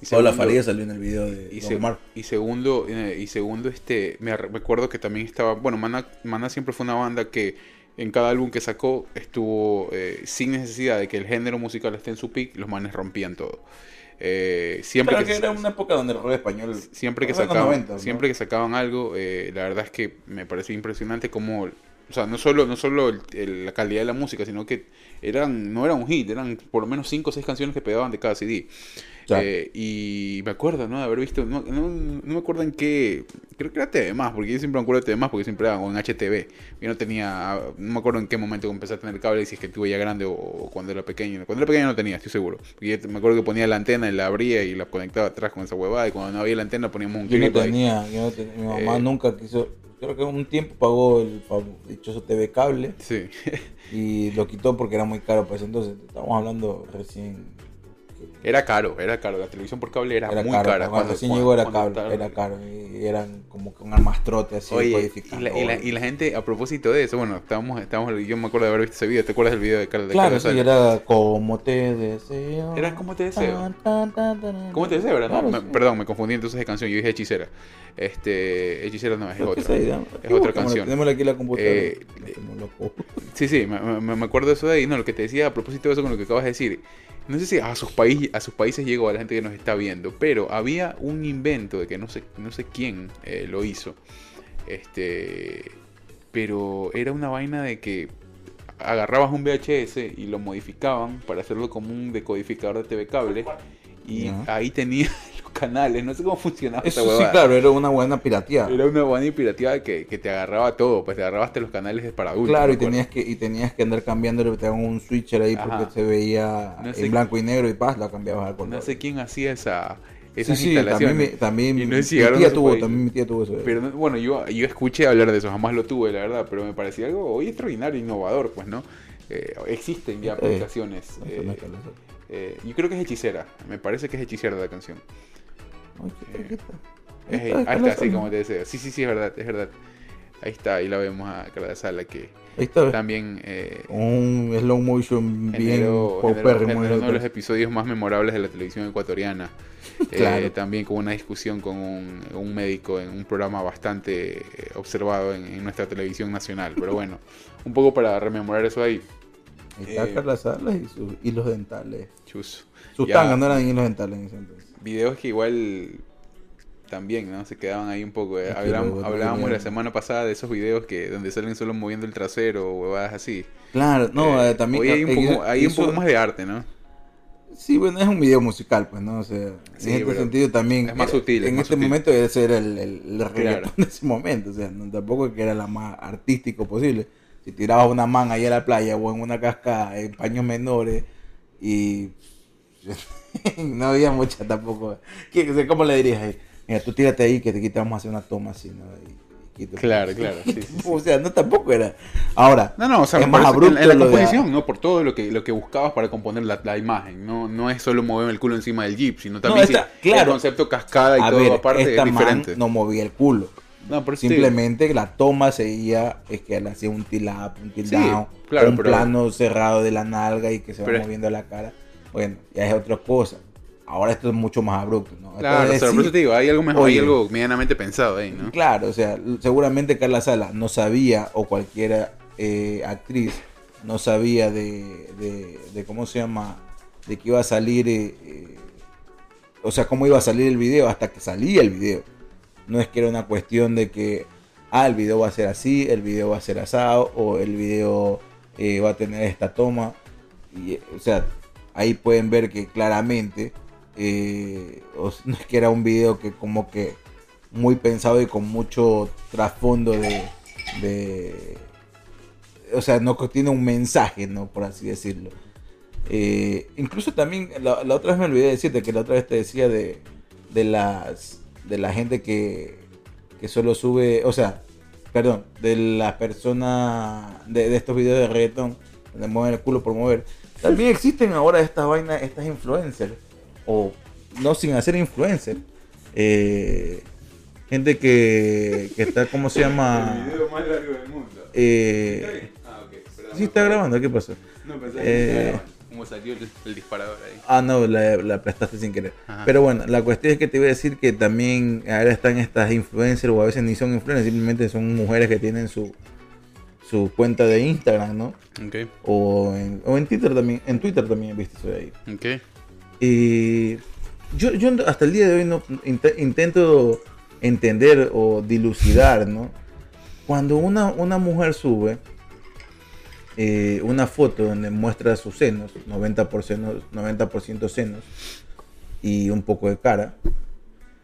Y segundo- Faría salió en el video de y, Don Omar. y segundo, eh, y segundo este, me recuerdo que también estaba, bueno, Maná, Maná siempre fue una banda que en cada álbum que sacó estuvo eh, sin necesidad de que el género musical esté en su peak, los manes rompían todo. Eh, siempre Claro que, que era una época donde el rock español. siempre que sacaban, 90, ¿no? siempre que sacaban algo, eh, la verdad es que me parecía impresionante como, o sea, no solo, no solo el- el- la calidad de la música, sino que eran, no era un hit, eran por lo menos 5 o 6 canciones que pegaban de cada CD. Eh, y me acuerdo, ¿no? De haber visto, no, no, no me acuerdo en qué, creo que era TV más, porque yo siempre me acuerdo de TV más, porque siempre era en HTV. Yo no tenía, no me acuerdo en qué momento empecé a tener cable, si es que tuve ya grande o, o cuando era pequeño. Cuando era pequeño no tenía, estoy seguro. Porque yo me acuerdo que ponía la antena y la abría y la conectaba atrás con esa huevada, y cuando no había la antena poníamos un Yo no tenía, yo no tenía- mi mamá Eh. nunca quiso. Creo que un tiempo pagó el dichoso TV cable Sí. y lo quitó porque era muy caro para ese entonces. Estamos hablando recién. Era caro, era caro. La televisión por cable era, Era muy caro. cara. Cuando recién llegó era cable, estaba- era caro. Y eran como un armastrote así Oye, y la, y, la, y la gente, a propósito de eso, bueno, estábamos, estábamos, yo me acuerdo de haber visto ese video. ¿Te acuerdas del video de Carla de Claro, Carla sí, era como te deseo. Era Como te deseo. Tan, tan, tan, tan, ¿Cómo te decía, verdad? Claro, Me- sí. Perdón, me confundí entonces de canción. Yo dije hechicera. Este, hechicera no, es otra. Es Aquí otra canción. Tenemos aquí la computadora. Eh. Sí, sí, me, me- me acuerdo de eso de ahí. No, lo que te decía a propósito de eso con lo que acabas de decir. No sé si a sus, países a sus países llegó a la gente que nos está viendo, pero había un invento de que no sé, no sé quién eh, lo hizo. Este, pero era una vaina de que agarrabas un VHS y lo modificaban para hacerlo como un decodificador de TV cable y ahí tenía canales. No sé cómo funcionaba Eso sí, huevada. claro, era una buena pirateada. Era una buena pirateada que, que te agarraba todo, pues te agarrabas hasta los canales para adultos. Claro, y tenías que y tenías que andar cambiando, te daban un switcher ahí porque Ajá. se veía No sé en blanco y negro y paz, la cambiabas al color. No sé quién hacía esa, sí, esas sí, instalaciones. también, mi- también no mi tía tuvo, país. también mi tía tuvo eso. Pero no- bueno, yo, yo escuché hablar de eso, jamás lo tuve, la verdad, pero me parecía algo hoy extraordinario, innovador, pues, ¿no? Eh, existen ya Eh, aplicaciones. Eh, eh, yo creo que es hechicera, me parece que es hechicera la canción. Ay, qué- qué está. Es- Ahí ahí está, ahí así como te deseo. Sí, sí, sí, es verdad, es verdad. Ahí está, ahí la vemos a Carla Sala que Ahí está, también eh, un slow motion bien generó, paupérrimo. generó uno de los episodios más memorables de la televisión ecuatoriana. Eh, Claro. también con una discusión con un, un médico en un programa bastante eh, observado en, en nuestra televisión nacional. Pero bueno, un poco para rememorar eso ahí. Ahí está eh, Carla Salas y sus hilos dentales. Chus. Sus tangas no eran hilos dentales en ese entonces. Videos que igual también, ¿no? Se quedaban ahí un poco. eh. Hablábamos, la semana pasada de esos videos que donde salen solo moviendo el trasero o huevadas así. Claro, no, Eh, eh, también. hoy hay un poco, hay un poco más de arte, ¿no? Sí, bueno, es un video musical, pues, ¿no? O sea, en este sentido también. es más sutil, En más este sutil. momento ese era el, el, el de ese momento. O sea, no, tampoco es que era la más artístico posible. Si tirabas una man ahí a la playa o en una cascada en paños menores y. no había mucha tampoco. ¿Qué- o sea, ¿Cómo le dirías ahí? Mira, tú tírate ahí que te quitamos a hacer una toma así, ¿no? Y- y quítate. Claro, claro, sí, sí, sí. O sea, no tampoco era. Ahora, No, no, o sea, es más abrupto en, en la de- composición, ¿no? Por todo lo que, lo que buscabas para componer la, la imagen. No, no es solo mover el culo encima del jeep, sino también esta- sí, claro. el concepto cascada y a todo ver, aparte esta es man diferente. no movía el culo. No. Simplemente la toma seguía, es que él hacía un tilt up, un tilt Sí, down, claro, un pero- plano cerrado de la nalga y que se va Pero moviendo la cara. Bueno, ya es otra cosa. Ahora esto es mucho más abrupto, ¿no? Claro, o es sea, por decir- eso te digo, hay algo, mejor, hay algo medianamente pensado ahí, ¿no? Claro, o sea, seguramente Carla Sala no sabía, o cualquier eh, actriz no sabía de, de, de cómo se llama, de que iba a salir, eh, eh, o sea, cómo iba a salir el video hasta que salía el video. No es que era una cuestión de que, ah, el video va a ser así, el video va a ser asado, o el video eh, va a tener esta toma. Y, o sea, ahí pueden ver que claramente, eh, no es que era un video que como que muy pensado y con mucho trasfondo de, o sea, no tiene un mensaje, ¿no? Por así decirlo. Eh, incluso también, la, otra vez me olvidé de decirte que la otra vez te decía de, de las de la gente que, que solo sube, o sea, perdón, de las personas de, de estos videos de reggaetón, donde mueven el culo por mover. También existen ahora estas vainas, estas influencers, o no sin hacer influencers, eh, gente que, que está, ¿cómo se llama? más largo del mundo. Eh, Ah, ok. perdón. sí, está grabando, ¿qué pasó? No, pensé Eh, que. ¿Cómo salió el, el disparador ahí? Ah, no, la, la prestaste sin querer. Ajá. Pero bueno, la cuestión es que te iba a decir que también ahora están estas influencers, o a veces ni son influencers, simplemente son mujeres que tienen su, su cuenta de Instagram, ¿no? Ok, O en, o en Twitter también, en Twitter también he visto eso de ahí. ok. Y yo, yo hasta el día de hoy no int- intento entender o dilucidar, ¿no? Cuando una, una mujer sube eh, una foto donde muestra sus senos, 90%, 90 senos y un poco de cara,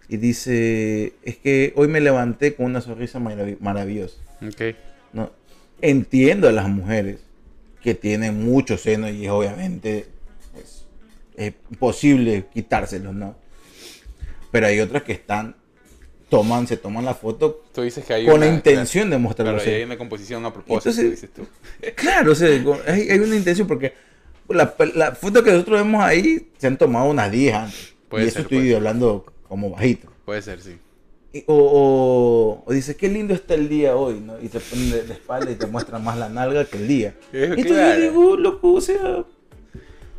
y dice, es que hoy me levanté con una sonrisa marav- maravillosa. Ok. ¿no? Entiendo a las mujeres que tienen mucho seno y obviamente pues, es imposible quitárselos, ¿no? Pero hay otras que están, toman, se toman la foto Tú dices que hay con una, la intención de mostrar Claro, hay una composición a propósito, Entonces- dices tú. Claro, o sea, hay, hay una intención porque la, la foto que nosotros vemos ahí se han tomado unas 10 antes. Puede y eso ser, estoy hablando como bajito. Puede ser, sí. Y- O, o, o dice, qué lindo está el día hoy, ¿no? Y te ponen de, de espalda y te muestran más la nalga que el día. Entonces claro. digo, loco, o sea, o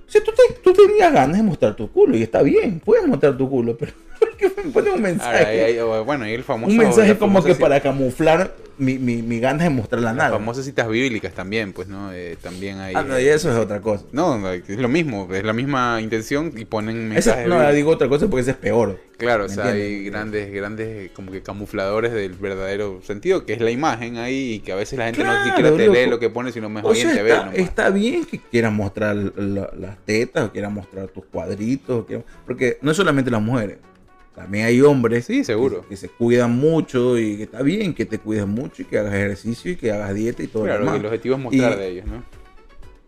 sea tú, te- tú tenías ganas de mostrar tu culo y está bien, puedes mostrar tu culo, pero ¿por qué me pones un mensaje? Ahora, ahí- ahí- o- bueno, ahí el famoso. un mensaje como que para camuflar mi, mi, mi ganas de mostrar la Las nalga. famosas citas bíblicas también, pues, ¿no? Eh, también hay. Ah, no, y eso es otra cosa. No, es lo mismo, es la misma intención y ponen Esa- mensajes. no, digo otra cosa porque ese es peor. Claro, o ¿me sea, hay grandes, grandes como que camufladores del verdadero sentido, que es la imagen ahí y que a veces la gente no siquiera te lee lo que pone, sino mejor O bien sea, te ve está, nomás. está bien que quieras mostrar la- las tetas o quieras mostrar tus cuadritos, que- porque no es solamente las mujeres, también hay hombres Sí, seguro. que, que se cuidan mucho y que está bien que te cuides mucho y que hagas ejercicio y que hagas dieta y todo lo Claro, demás. y el objetivo es mostrar Y- de ellos, ¿no?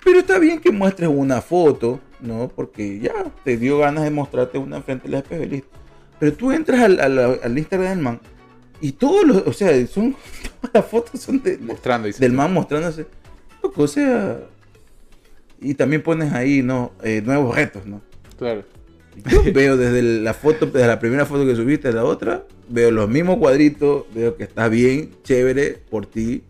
Pero está bien que muestres una foto, ¿no? Porque ya te dio ganas de mostrarte una frente al espejo y listo. Pero tú entras al, al- al Instagram del man y todos los, o sea, son todas las fotos son de, Mostrando, del tú. man mostrándose. Loco, o sea, y también pones ahí, ¿no? Eh, nuevos retos, ¿no? Claro. Veo desde la foto, desde la primera foto que subiste a la otra, veo los mismos cuadritos, veo que está bien, chévere por ti.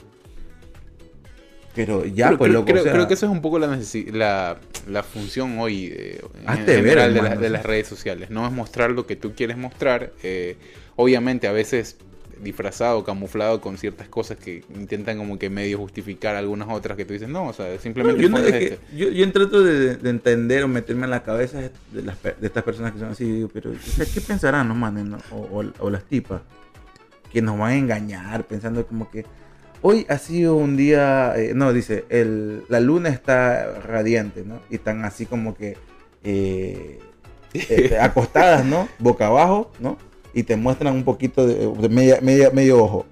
Pero ya, Pero pues creo, loco, creo, o sea, creo que eso es un poco la, la, la función hoy eh, en, Hazte ver, general de, la- de las redes sociales. No es mostrar lo que tú quieres mostrar. eh, obviamente a veces disfrazado, camuflado con ciertas cosas que intentan como que medio justificar algunas otras que tú dices, no, o sea, simplemente yo, el no- es que este. yo, yo trato de, de entender o meterme en la cabeza de, las de estas personas que son así, digo, pero o sea, ¿qué pensarán los manes no? o, o- o las tipas? Que nos van a engañar pensando como que hoy ha sido un día, eh, no, dice, el, la luna está radiante, ¿no? Y están así como que eh, eh, acostadas, ¿no? Boca abajo, ¿no? Y te muestran un poquito de, de media, media- medio ojo.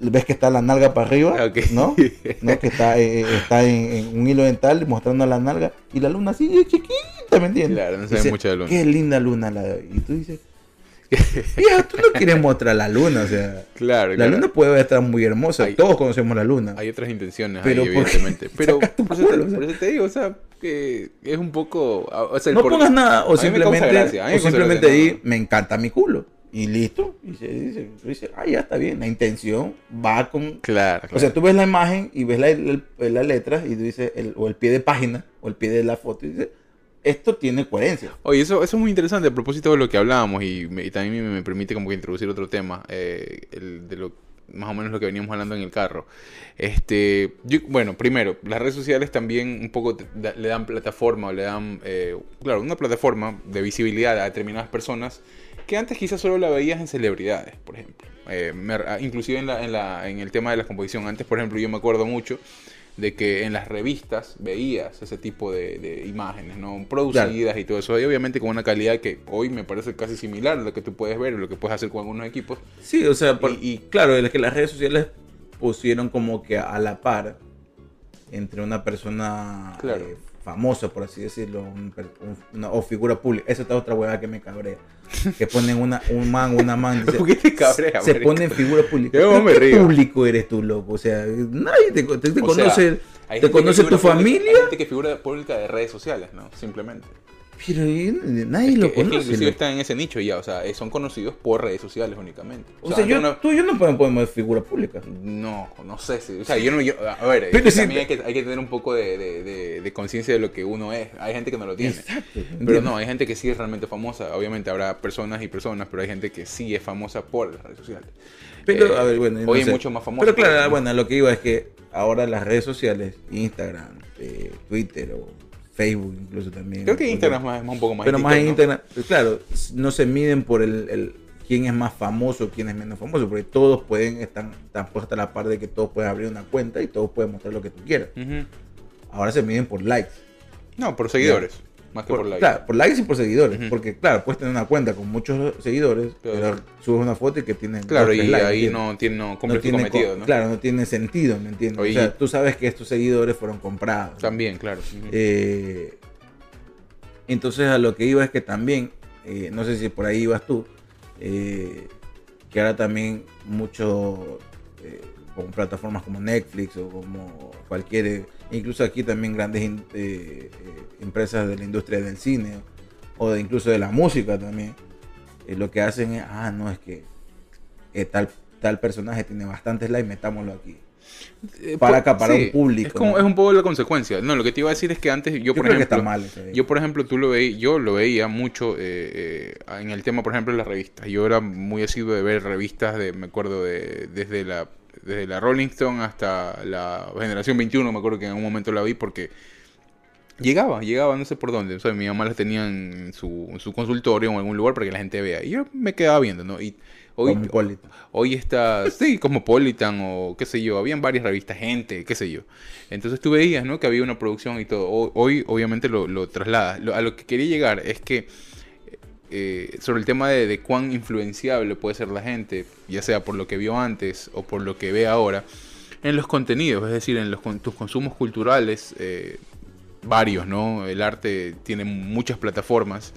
Ves que está la nalga para arriba, Ok. ¿no? ¿no? Que está, eh, está en, en un hilo dental mostrando la nalga y la luna así chiquita, ¿me entiendes? Claro, no se ve mucho de luna. Qué linda luna la de hoy. Y tú dices, vieja, tú no quieres mostrar la luna, o sea, Claro, la claro. luna puede estar muy hermosa, Hay- todos conocemos la luna. Hay otras intenciones Pero ahí, ¿por qué evidentemente. Pero por eso, te, culo? O sea, por eso te digo, o sea, que es un poco. O sea, el no por- pongas nada, o simplemente, o simplemente di, me encanta mi culo. Y listo. Y se dice, tú dices, ah, ya está bien. La intención va con. Claro, claro. O sea, tú ves la imagen y ves la, el- las letras y tú dices, el- o el pie de página, o el pie de la foto, y dices, esto tiene coherencia. Oye, eso, eso es muy interesante a propósito de lo que hablábamos y, me- y también me, me permite como que introducir otro tema, eh, el de lo más o menos lo que veníamos hablando en el carro. Este, yo- bueno, primero, las redes sociales también un poco da- le dan plataforma le dan, eh, claro, una plataforma de visibilidad a determinadas personas que antes quizás solo la veías en celebridades, por ejemplo. Eh, me- ah, inclusive en, la, en, la, en el tema de la composición. Antes, por ejemplo, yo me acuerdo mucho de que en las revistas veías ese tipo de, de imágenes, ¿no? Producidas y todo eso. Y obviamente con una calidad que hoy me parece casi similar a lo que tú puedes ver, lo que puedes hacer con algunos equipos. Sí, o sea, por- Y- y- claro, es que las redes sociales pusieron como que a la par entre una persona Claro. eh, famosa, por así decirlo, un per- un- una- o figura pública. Esa está otra hueá que me cabrea. Que ponen una, un man, una man. dice, ¿Por qué te cabrea, Se ponen figura pública. Yo ¿Pero me ¿Qué río. público eres tú, loco? O sea, nadie te, te- te O sea, conoce, te conoce tu figura pública- familia, Hay gente que figura pública de redes sociales, ¿no? Simplemente. Pero eh, nadie Es lo que, es que conoce. inclusive están en ese nicho ya, o sea, eh, son conocidos por redes sociales únicamente. O sea, yo, uno- tú y yo no podemos poner figura pública. No, no sé si. O sea, yo no. yo- a ver, es Pero si- también hay que, hay que tener un poco de, de- de- de conciencia de lo que uno es. Hay gente que no lo tiene. Exacto. Pero no, hay gente que sí es realmente famosa. Obviamente habrá personas y personas, pero hay gente que sí es famosa por las redes sociales. Pero, Eh, a ver, bueno, no hoy sé. mucho más famosos. Pero claro, bueno, lo que iba es que ahora las redes sociales, Instagram, eh, Twitter o Facebook incluso también. Creo que porque- Instagram es más, un poco más. Pero más en ¿no? Instagram, claro, no se miden por el, el quién es más famoso, quién es menos famoso, porque todos pueden, están, están puestos a la par de que todos pueden abrir una cuenta y todos pueden mostrar lo que tú quieras. Ahora se miden por likes. No, por seguidores. Más que por, likes. Claro, por likes y por seguidores. Porque, claro, puedes tener una cuenta con muchos seguidores, Claro. pero subes una foto y que tiene. Claro, y likes, ahí no, tiene, no cumple no tiene cometido, co- ¿no? Claro, no tiene sentido, ¿me entiendes? Oye, o sea, tú sabes que estos seguidores fueron comprados. También, claro. Eh, entonces a lo que iba es que también, eh, no sé si por ahí ibas tú, eh, que ahora también mucho, con plataformas como Netflix o como cualquier, eh, incluso aquí también grandes in- eh, eh, empresas de la industria del cine o de incluso de la música también, eh, lo que hacen es, ah, no, es que eh, tal, tal personaje tiene bastantes likes, metámoslo aquí. Para por- acaparar un público, Es, como, ¿no? es un poco la consecuencia. No, lo que te iba a decir es que antes yo, Yo, por ejemplo, está mal. Yo, por ejemplo, tú lo veí, yo lo veía mucho eh, eh, en el tema, por ejemplo, de las revistas. Yo era muy asiduo de ver revistas, de, me acuerdo, de, desde, la, desde la Rolling Stone hasta la Generación 21, me acuerdo que en un momento la vi porque llegaba, llegaba, no sé por dónde. O sea, mi mamá las tenía en su, en su consultorio o en algún lugar para que la gente vea. Y yo me quedaba viendo, ¿no? Y hoy, está, sí, Cosmopolitan o qué sé yo, habían varias revistas, gente, qué sé yo. Entonces tú veías, ¿no? Que había una producción y todo. Ho- Hoy, obviamente, lo, lo trasladas. Lo- a lo que quería llegar es que eh, sobre el tema de, cuán influenciable puede ser la gente, ya sea por lo que vio antes o por lo que ve ahora, en los contenidos, es decir, en los, tus consumos culturales, eh, varios, ¿no? El arte tiene muchas plataformas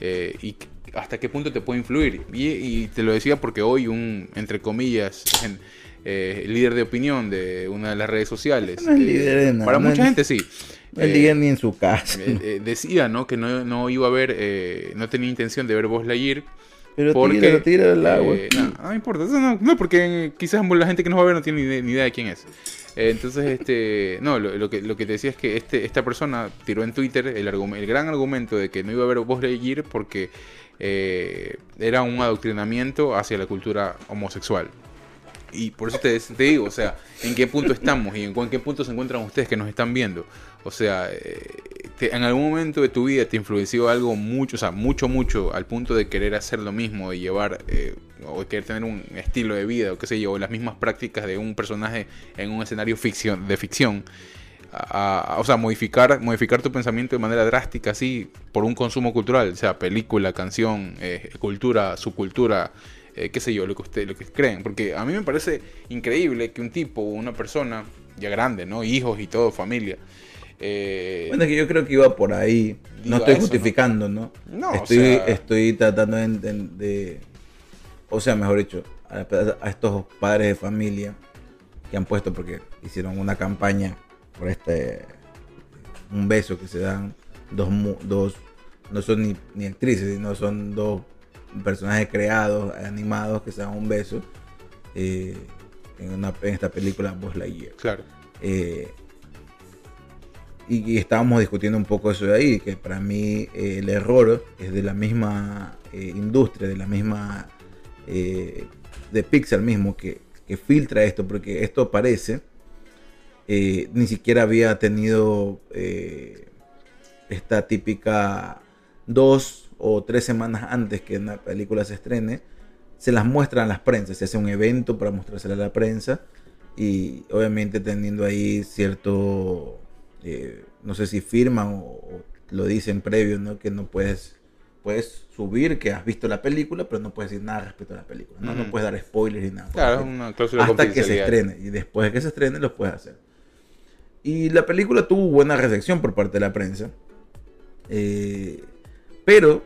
eh, y hasta qué punto te puede influir. Y, y te lo decía porque hoy un, entre comillas, en- eh, líder de opinión de una de las redes sociales, No es eh, líder de nada, para no mucha es- gente sí. No Eh, diga ni en su casa. eh, eh, decía, ¿no? Que no, no iba a ver, eh, no tenía intención de ver Buzz Lightyear. Pero porque, tíralo, tíralo al agua. eh, no, no importa, eso no, no, porque quizás la gente que nos va a ver no tiene ni, idea- ni idea de quién es. Eh, entonces, este, no, lo, lo que, lo que te decía es que este, esta persona tiró en Twitter el, el gran argumento de que no iba a ver Buzz Lightyear porque eh, era un adoctrinamiento hacia la cultura homosexual. Y por eso te, te digo, o sea, en qué punto estamos y en en qué punto se encuentran ustedes que nos están viendo. O sea, eh, te- en algún momento de tu vida te influenció algo mucho, o sea, mucho, mucho, al punto de querer hacer lo mismo, de llevar, eh, o de querer tener un estilo de vida, o qué sé yo, o las mismas prácticas de un personaje en un escenario ficción, de ficción. a- o sea, modificar, modificar tu pensamiento de manera drástica, así, por un consumo cultural, sea película, canción, eh, cultura, subcultura, eh, qué sé yo, lo que ustedes lo que creen. Porque a mí me parece increíble que un tipo, una persona, ya grande, ¿no? Hijos y todo, familia. eh, Bueno, es que yo creo que iba por ahí. No estoy justificando, ¿no? No, o estoy, sea- estoy tratando de, de- O sea, mejor dicho, a, a estos padres de familia que han puesto porque hicieron una campaña por este. Un beso que se dan dos. dos no son ni, ni actrices, sino son dos personajes creados, animados, que se dan un beso. eh, en, una, en esta película Buzz Lightyear. claro. Eh, y, y estábamos discutiendo un poco eso de ahí, que para mí eh, el error es de la misma industria, de la misma, de Pixar mismo, que, que filtra esto, porque esto parece, ni siquiera había tenido esta típica dos o tres semanas antes que una película se estrene, se las muestran a las prensas, se hace un evento para mostrársela a la prensa y obviamente teniendo ahí cierto, eh, no sé si firman o, o lo dicen previo, ¿no? Que no puedes, puedes subir que has visto la película, pero no puedes decir nada respecto a la película, ¿no? No puedes dar spoilers ni nada. Claro, una cláusula hasta que se estrene y después de que se estrene lo puedes hacer. Y la película tuvo buena recepción por parte de la prensa. Eh, pero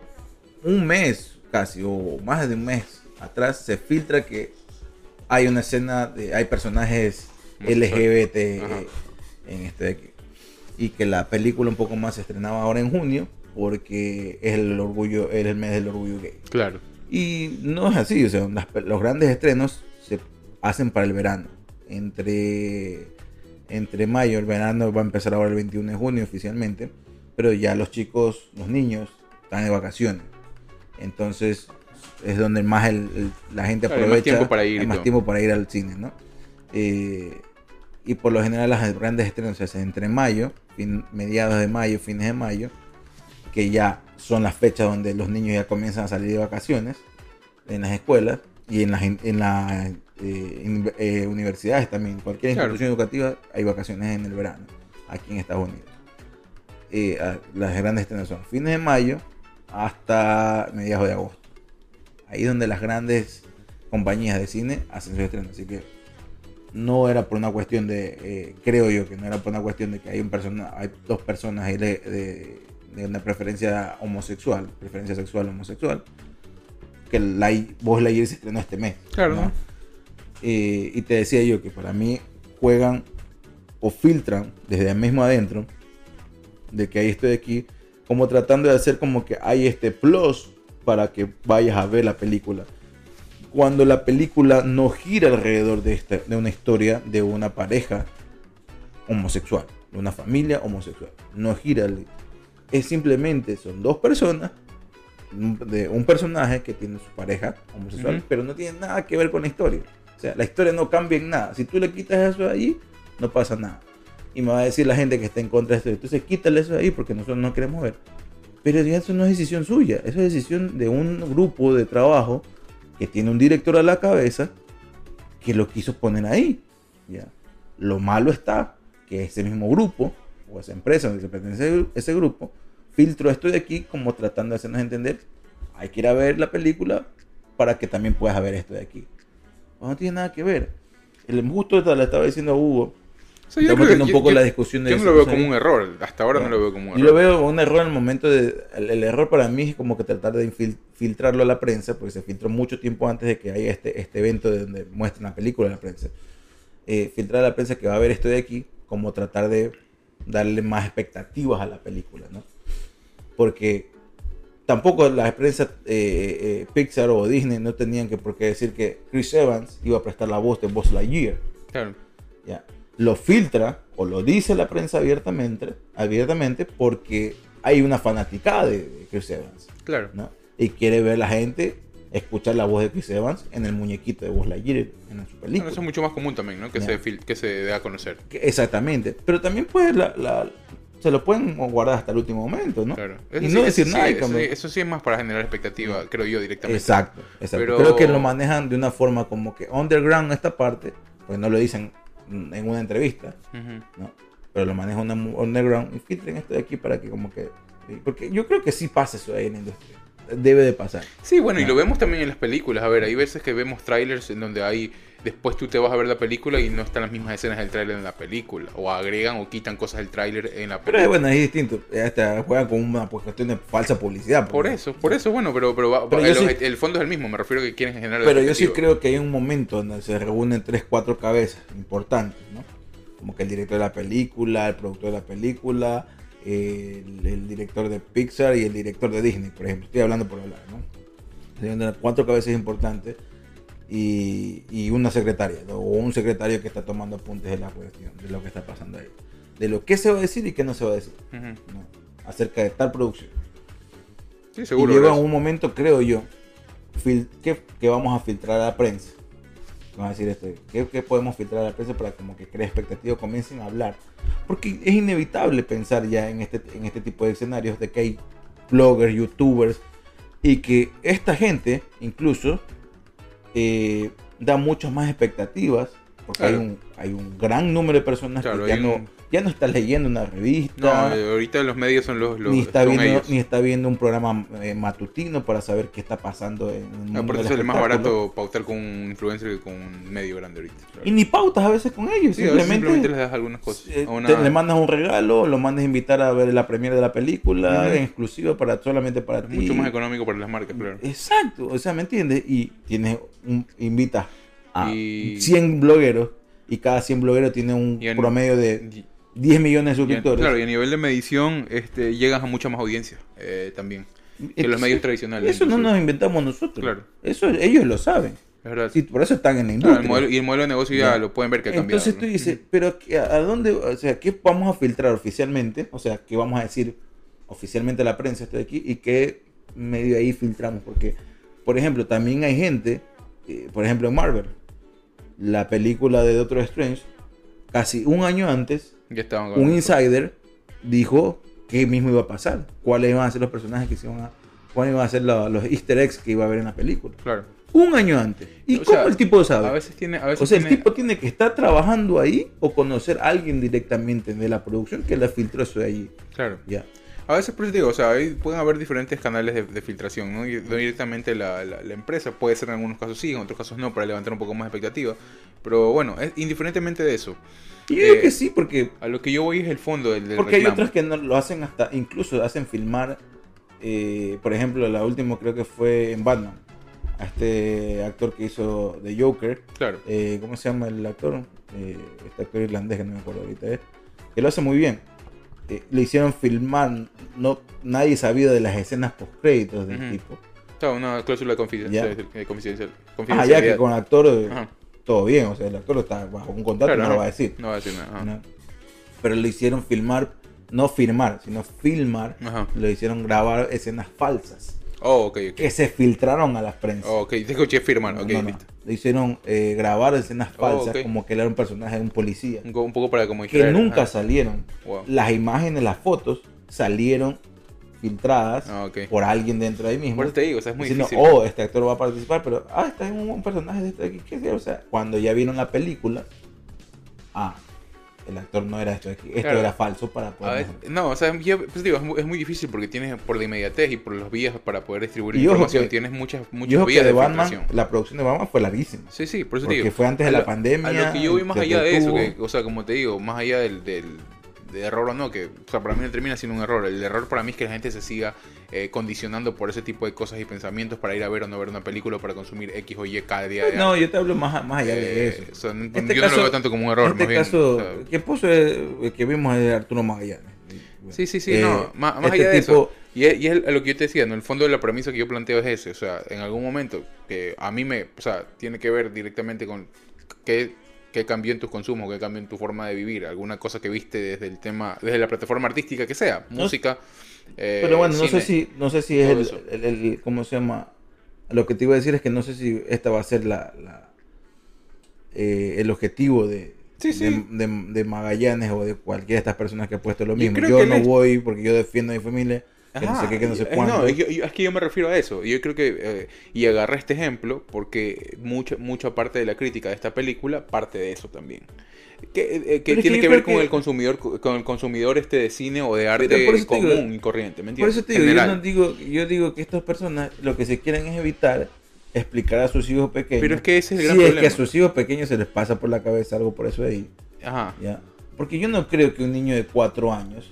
un mes casi, o más de un mes atrás, se filtra que hay una escena de. hay personajes LGBT eh, en este de aquí. Y que la película un poco más se estrenaba ahora en junio. Porque es el orgullo, es el mes del orgullo gay. Claro. Y no es así, o sea, las los grandes estrenos se hacen para el verano. Entre, entre mayo, el verano va a empezar ahora el 21 de junio oficialmente, pero ya los chicos, los niños, están de vacaciones. Entonces es donde más el- el- la gente Claro, hay más aprovecha, tiempo para ir y hay más tiempo para ir al cine, ¿no? Eh, y por lo general las grandes estrenos se hacen entre mayo, fin- mediados de mayo, fines de mayo, que ya son las fechas donde los niños ya comienzan a salir de vacaciones en las escuelas y en las en las eh, in- eh, universidades también. Cualquier Claro. institución educativa hay vacaciones en el verano aquí en Estados Unidos. Eh, las grandes estrenos son fines de mayo hasta mediados de agosto. Ahí es donde las grandes compañías de cine hacen sus estrenos. Así que no era por una cuestión de, eh, creo yo que no era por una cuestión de que hay, un persona, hay dos personas ahí de, de- de una preferencia homosexual, preferencia sexual homosexual, que la, vos la se estrenó este mes. Claro, ¿no? Eh, y te decía yo que para mí juegan o filtran desde mismo adentro de que ahí estoy aquí, como tratando de hacer como que hay este plus para que vayas a ver la película. Cuando la película no gira alrededor de, esta, de una historia de una pareja homosexual, de una familia homosexual. No gira. Es simplemente, son dos personas, de un personaje que tiene su pareja homosexual, pero no tiene nada que ver con la historia. O sea, la historia no cambia en nada. Si tú le quitas eso de ahí, no pasa nada. Y me va a decir la gente que está en contra de esto, entonces quítale eso ahí porque nosotros no queremos ver. Pero ya eso no es decisión suya, eso es decisión de un grupo de trabajo que tiene un director a la cabeza que lo quiso poner ahí. ¿ya? Lo malo está que ese mismo grupo o esa empresa donde se pertenece ese grupo filtró esto de aquí como tratando de hacernos entender hay que ir a ver la película para que también puedas ver esto de aquí. Pues no tiene nada que ver. El justo le estaba diciendo a Hugo sea, yo Estamos teniendo un poco yo- la discusión de Yo no eso, lo veo como un error. Hasta ahora no, lo veo como un Yo lo error. veo un error en el momento de. El, el error para mí es como que tratar de infil- filtrarlo a la prensa, porque se filtró mucho tiempo antes de que haya este, este evento de donde muestran la película a la prensa. Eh, filtrar a la prensa que va a ver esto de aquí, como tratar de darle más expectativas a la película, ¿no? Porque tampoco la prensa eh, eh, Pixar o Disney no tenían que por qué decir que Chris Evans iba a prestar la voz de Buzz Lightyear. Claro. ¿ya? Lo filtra o lo dice la prensa abiertamente, abiertamente porque hay una fanaticada de, Chris Evans, Claro. ¿no? Y quiere ver la gente escuchar la voz de Chris Evans en el muñequito de Buzz Lightyear en su Bueno, película. eso es mucho más común también, ¿no? Que, se, que se dé a conocer. Exactamente. Pero también pues la, la- se lo pueden guardar hasta el último momento, ¿no? Claro. Y Eso no sí- decir nada. sí- y eso, sí- eso sí es más para generar expectativa, creo yo, directamente. Exacto, exacto. Pero- Creo que lo manejan de una forma como que underground esta parte, pues no lo dicen mm, en una entrevista. ¿no? pero lo maneja una mu- underground y filtren esto de aquí para que como que... Porque yo creo que sí pasa eso ahí en la industria. Debe de pasar. Sí, bueno, y Ah. lo vemos también en las películas. A ver, hay veces que vemos trailers en donde hay. Después tú te vas a ver la película y no están las mismas escenas del tráiler en la película. O agregan o quitan cosas del tráiler en la Pero es película. bueno, es distinto. Hasta juegan con una pues, cuestión de falsa publicidad. Por porque- eso, por eso, bueno, pero, pero, el, sí- el fondo es el mismo. Me refiero a que quieren generar. Pero yo sí creo que hay un momento donde se reúnen tres, cuatro cabezas importantes, ¿no? Como que el director de la película, el productor de la película, el, el director de Pixar y el director de Disney, por ejemplo. Estoy hablando por hablar, ¿no? Se cuatro cabezas importantes y, y una secretaria, o un secretario que está tomando apuntes de la cuestión, de lo que está pasando ahí. De lo que se va a decir y qué no se va a decir. Acerca de tal producción. Sí, seguro. y llega un momento, creo yo, que, que vamos a filtrar a la prensa. Vamos a decir esto, ¿qué, qué podemos filtrar a la prensa para como que cree expectativa, comiencen a hablar? Porque es inevitable pensar ya en este, en este tipo de escenarios de que hay bloggers, youtubers, y que esta gente incluso eh, da muchas más expectativas, porque Claro. hay, un, hay un gran número de personas Claro, que ya no, un- ya no está leyendo una No, revista eh, ahorita los medios son los. los ni está viendo ellos. ni está viendo un programa eh, matutino para saber qué está pasando en el mundo Aparte del sale más barato pautar con un influencer que con un medio grande ahorita. claro. y ni pautas a veces con ellos Sí, simplemente, simplemente les das algunas cosas. eh, A una- te- le mandas un regalo lo mandas a invitar a ver la premiere de la película en exclusiva para solamente para es ti mucho más económico para las marcas, claro. exacto o sea me entiendes y tienes un invitas a Y- 100 blogueros y cada 100 blogueros tiene un en- promedio de 10 millones de y suscriptores claro, y a nivel de medición, este, llegas a mucha más audiencia eh, también. Que los medios tradicionales. eso no nos inventamos nosotros Claro. eso ellos lo saben. Sí, por eso están en la Claro, industria el modelo- y el modelo de negocio ya, Ya. lo pueden ver que ha cambiado. Entonces tú dices, pero ¿qué- ¿a dónde, o sea, qué vamos a filtrar oficialmente? O sea, ¿qué vamos a decir oficialmente a la prensa esto de aquí? ¿Y qué medio ahí filtramos? Porque, por ejemplo, también hay gente, eh, por ejemplo, en Marvel, la película de Doctor Strange, casi un año antes, un insider dijo qué mismo iba a pasar, cuáles iban a ser los personajes que se iban a, cuáles iban a ser la- los easter eggs que iba a haber en la película. Claro. Un año antes. ¿Y O cómo sea, el tipo sabe? A veces tiene. A veces O sea, el tiene- tipo tiene que estar trabajando ahí o conocer a alguien directamente de la producción que le filtró eso de allí. Claro. Ya. A veces, por eso digo, o sea, ahí pueden haber diferentes canales de, de filtración, ¿no? Y directamente la, la- la empresa, puede ser en algunos casos sí, en otros casos no, para levantar un poco más expectativa. Pero bueno, es, indiferentemente de eso, yo creo Eh, que sí, porque, a lo que yo voy es el fondo del, del porque hay otros que no lo hacen hasta, incluso hacen filmar, eh, por ejemplo, la última creo que fue en Batman, a este actor que hizo de Joker, Claro. eh, ¿cómo se llama el actor? Eh, este actor irlandés que no me acuerdo ahorita, eh, que lo hace muy bien. Eh, le hicieron filmar, no, nadie sabía de las escenas post créditos del tipo. Claro, una cláusula de confidencial, eh, confidencial- Ah, ya que con actor Ajá. Todo bien, o sea, el actor está bajo un contrato Claro, no lo va a decir. No va a decir nada. Pero le hicieron filmar, no firmar, sino filmar, Ajá. le hicieron grabar escenas falsas Oh, ok, ok. que se filtraron a la prensa. Oh, ok, te escuché firmar, ok, listo. Le hicieron eh, grabar escenas Oh, falsas como que él era un personaje de un policía. Un, co- un poco para como Que nunca ajá. salieron. Wow. Las imágenes, las fotos salieron filtradas Ah, ok. por alguien dentro de ahí mismo. Por eso te digo, o sea, es muy diciendo, difícil. oh, este actor va a participar, pero, ah, está en un personaje de este de aquí, ¿qué sé? O sea, cuando ya vieron la película, ah, el actor no era esto de aquí, esto Claro. era falso para poder... veces- no, o sea, ya, pues digo, es muy, es muy difícil porque tienes por la inmediatez y por los vías para poder distribuir Y información, que- tienes muchas, muchas vías de de Batman, la producción de Batman fue larguísima. Sí, sí, por eso te Porque digo. fue antes de la pandemia, A lo que yo vi más allá de eso, que, o sea, como te digo, más allá del, del de error o no, que, o sea, para mí no termina siendo un error. El error para mí es que la gente se siga eh, condicionando por ese tipo de cosas y pensamientos para ir a ver o no ver una película o para consumir X o Y cada día. de No, yo te hablo más, más allá de Eh, eso. o sea, no- Este yo no caso- lo veo tanto como un error, En este más bien, caso, o sea, que puso el, el que vimos es Arturo Magallanes. Sí, sí, sí, Eh, no, más, más este allá de tipo- eso. Y es, y es lo que yo te decía, ¿no? El fondo de la premisa que yo planteo es ese. O sea, en algún momento, que a mí me, o sea, tiene que ver directamente con qué, qué cambió en tus consumos, qué cambió en tu forma de vivir, alguna cosa que viste desde el tema, desde la plataforma artística que sea, música. eh, Pero bueno, no cine. sé si, no sé si es el, eso. el- el- ¿cómo se llama? Lo que te iba a decir es que no sé si esta va a ser la, la- eh, el objetivo de, Sí, sí. de, de- de Magallanes o de cualquiera de estas personas que ha puesto lo mismo. Yo no es- voy porque yo defiendo a mi familia, que no sé qué, que no sé cuándo. no, yo- yo- es que yo me refiero a eso. Yo creo que. eh, y agarré este ejemplo porque mucha, mucha parte de la crítica de esta película parte de eso también. Que, eh, que tiene que ver con el consumidor con el consumidor este de cine o de arte por eso digo- común y corriente, ¿me Por entiendes? eso te digo, yo, no digo, yo digo que estas personas lo que se quieren es evitar explicar a sus hijos pequeños. Pero es que ese es el gran si es que problema. a sus hijos pequeños se les pasa por la cabeza algo por eso de ahí. Ajá. ¿ya? Porque yo no creo que un niño de 4 años,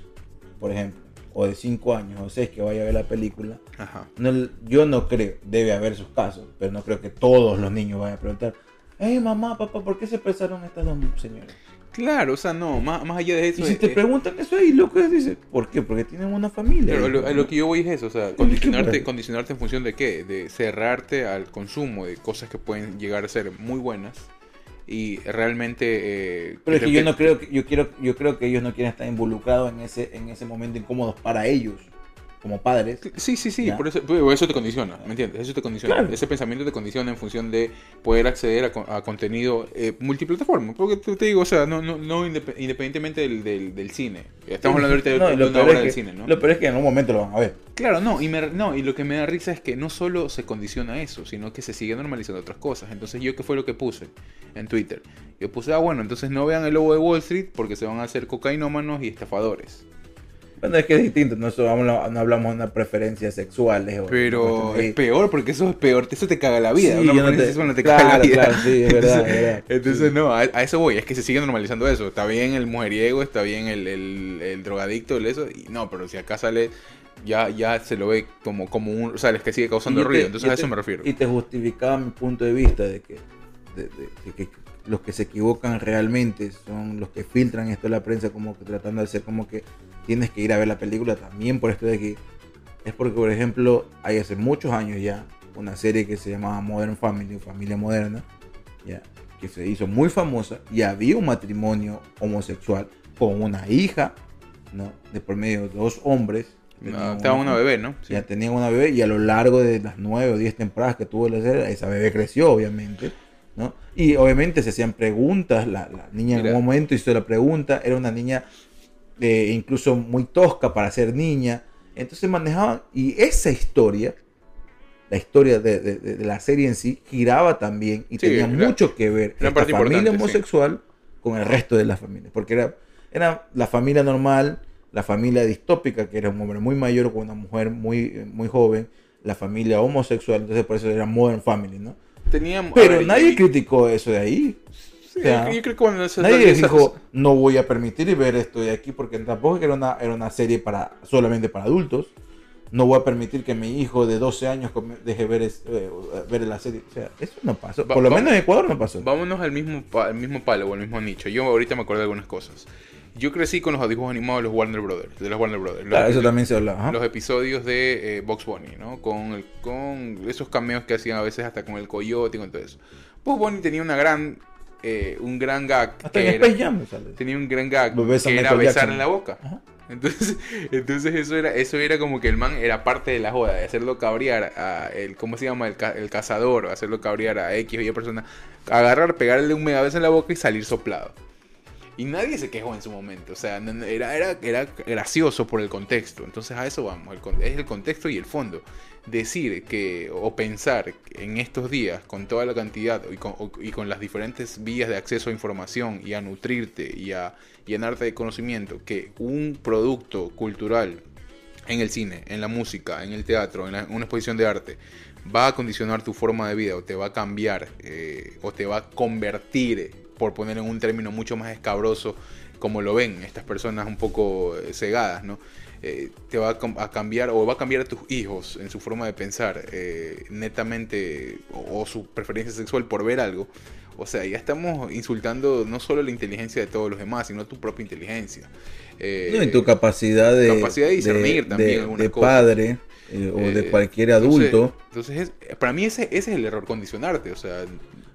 por ejemplo, o de 5 años o 6 que vaya a ver la película, Ajá. no- yo no creo, debe haber sus casos, pero no creo que todos los niños vayan a preguntar, hey mamá, papá, ¿por qué se besaron estas dos señoras? Claro, o sea, no, más, más allá de eso. Y si es- te es- preguntan eso ahí, loco, dices, ¿por qué? Porque tienen una familia. Hijo, lo- lo que yo voy es eso, o sea, condicionarte, condicionarte en función de qué, de cerrarte al consumo de cosas que pueden llegar a ser muy buenas y realmente... eh, Pero es que yo no creo que yo quiero yo creo que ellos no quieren estar involucrados en ese en ese momento incómodo para ellos como padres. Sí, sí, sí, Ya. por eso, por eso te condiciona, ¿me entiendes? Eso te condiciona. Claro. Ese pensamiento te condiciona en función de poder acceder a, a contenido eh, multiplataforma. Porque te, te digo, o sea, no, no, no indep- independientemente del, del, del cine. Estamos hablando ahorita de, No, de lo una obra es del que- cine, ¿no? Lo peor es que en algún momento lo van a ver. Claro, no, y, me- no, y lo que me da risa es que no solo se condiciona eso, sino que se sigue normalizando otras cosas. Entonces, ¿yo qué fue lo que puse en Twitter? Yo puse, ah, bueno, entonces no vean el lobo de Wall Street porque se van a hacer cocainómanos y estafadores. Bueno, es que es distinto, no, so- habla- no hablamos de una preferencias sexuales. o- Pero es peor porque eso es peor, eso te caga la vida. Sí, Una yo no preferencia te- sexual no te claro, caga la vida. claro, sí, es verdad, Entonces, es verdad. entonces, no, a, a eso voy, es que se sigue normalizando eso. Está bien el mujeriego, está bien el, el, el drogadicto, el eso, y no, pero si acá sale, ya, ya se lo ve como, como un, o sea, es que sigue causando ruido. Entonces a eso te- me refiero. Y te justificaba mi punto de vista de que, de, de- de que los que se equivocan realmente son los que filtran esto de la prensa como que tratando de hacer como que tienes que ir a ver la película también por esto de aquí. Es porque, por ejemplo, hay hace muchos años ya una serie que se llamaba Modern Family, Familia Moderna, ya, que se hizo muy famosa y había un matrimonio homosexual con una hija, ¿no? De por medio de dos hombres. No, Tenían estaba una bebé, ¿no? Sí. ya tenían una bebé y a lo largo de las nueve o diez temporadas que tuvo la serie, esa bebé creció, obviamente. ¿No? Y obviamente se hacían preguntas, la, la niña en Mira. un momento hizo la pregunta, era una niña eh, incluso muy tosca para ser niña. Entonces manejaban, y esa historia, la historia de, de- la serie en sí, giraba también y Sí, tenía era- mucho que ver parte familia sí. homosexual con el resto de la familia. Porque era, era la familia normal, la familia distópica, que era un hombre muy mayor con una mujer muy, muy joven, la familia homosexual, entonces por eso era Modern Family, ¿no? Teníamos, Pero ver, nadie y- criticó eso de ahí. sí, o sea, yo creo que cuando se Nadie dijo, no voy a permitir ver esto de aquí, porque tampoco era una, era una serie para solamente para adultos. No voy a permitir que mi hijo de 12 años deje ver, es- eh, ver la serie. O sea, eso no pasó. Va- Por lo va- menos en Ecuador no pasó. Vámonos al mismo, al mismo palo o al mismo nicho. Yo ahorita me acuerdo de algunas cosas. Yo crecí con los dibujos animados de los Warner Brothers, de los Warner Brothers. Los, Claro, eso también se hablaba. los episodios de eh, Box Bunny, ¿no? Con, el- con esos cameos que hacían a veces hasta con el coyote y con todo eso. Box Bunny tenía una gran, eh, un gran gag. Hasta que era- Jam tenía un gran gag que era besar en la boca. Ajá. Entonces, entonces eso era, eso era como que el man era parte de la joda, de hacerlo cabrear a el, ¿cómo se llama? El, ca- el cazador, hacerlo cabrear a X o Y persona, agarrar, pegarle un megabeso en la boca y salir soplado. Y nadie se quejó en su momento, o sea, era, era, era gracioso por el contexto. Entonces a eso vamos, es el contexto y el fondo. Decir que, o pensar en estos días, con toda la cantidad y con, las diferentes vías de acceso a información y a nutrirte y a llenarte de conocimiento, que un producto cultural en el cine, en la música, en el teatro, en, la- una exposición de arte, va a condicionar tu forma de vida o te va a cambiar eh, o te va a convertir, por poner en un término mucho más escabroso, como lo ven estas personas un poco eh, cegadas, ¿no? Eh, te va a, cambiar o va a cambiar a tus hijos en su forma de pensar eh, netamente o, o su preferencia sexual por ver algo. O sea, ya estamos insultando no solo la inteligencia de todos los demás, sino tu propia inteligencia. Eh, No, y tu capacidad de, capacidad de discernir también de, algunas de cosas. padre o de cualquier adulto. Entonces, entonces es- para mí ese, ese es el error, condicionarte. O sea,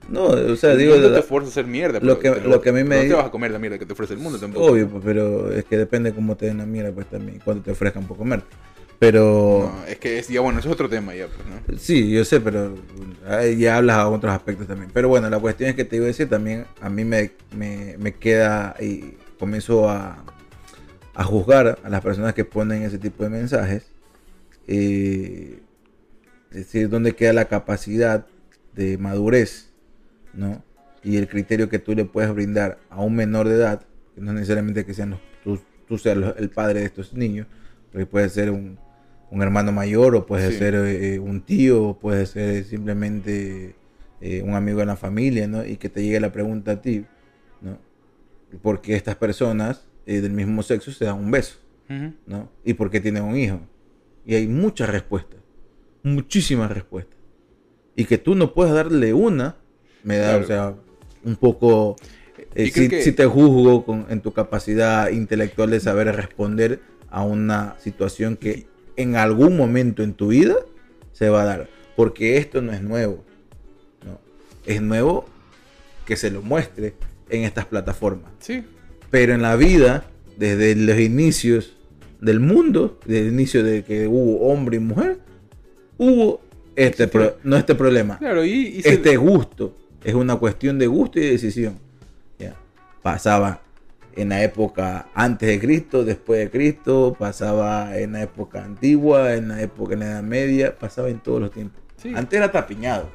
no, o sea, el digo, la- te fuerza a hacer mierda. lo pero que- te lo que a mí me No te vas a comer la mierda que te ofrece el mundo tampoco. obvio, pues, pero es que depende cómo te den la mierda, pues también, cuando te ofrezcan por comer. Pero No, es que es, ya bueno, eso es otro tema ya, pues, ¿no? Sí, yo sé, pero ya hablas a otros aspectos también. Pero bueno, la cuestión es que te iba a decir también, a mí me, me, me queda y comienzo a, a juzgar a las personas que ponen ese tipo de mensajes, eh, es decir, dónde queda la capacidad de madurez, ¿no? Y el criterio que tú le puedes brindar a un menor de edad, que no necesariamente que sean los- tú, tú seas el padre de estos niños, porque puede ser un, un hermano mayor, o puede Sí. ser eh, un tío, o puede ser simplemente eh, un amigo de la familia, ¿no? Y que te llegue la pregunta a ti, ¿no? ¿Por qué estas personas eh, del mismo sexo se dan un beso? ¿no? ¿Y por qué tienen un hijo? Y hay muchas respuestas, muchísimas respuestas. Y que tú no puedas darle una, me da, Claro. o sea, un poco... eh, si, que- si te juzgo con- en tu capacidad intelectual de saber responder a una situación que en algún momento en tu vida se va a dar. Porque esto no es nuevo. ¿no? Es nuevo que se lo muestre en estas plataformas. Sí, Pero en la vida, desde los inicios del mundo, desde el inicio de que hubo hombre y mujer, hubo este pro- no este problema, claro, y, y se- este gusto. Es una cuestión de gusto y de decisión. Ya. Pasaba en la época antes de Cristo, después de Cristo, pasaba en la época antigua, en la época en la Edad Media, pasaba en todos los tiempos. Sí. Antes era tapiñado.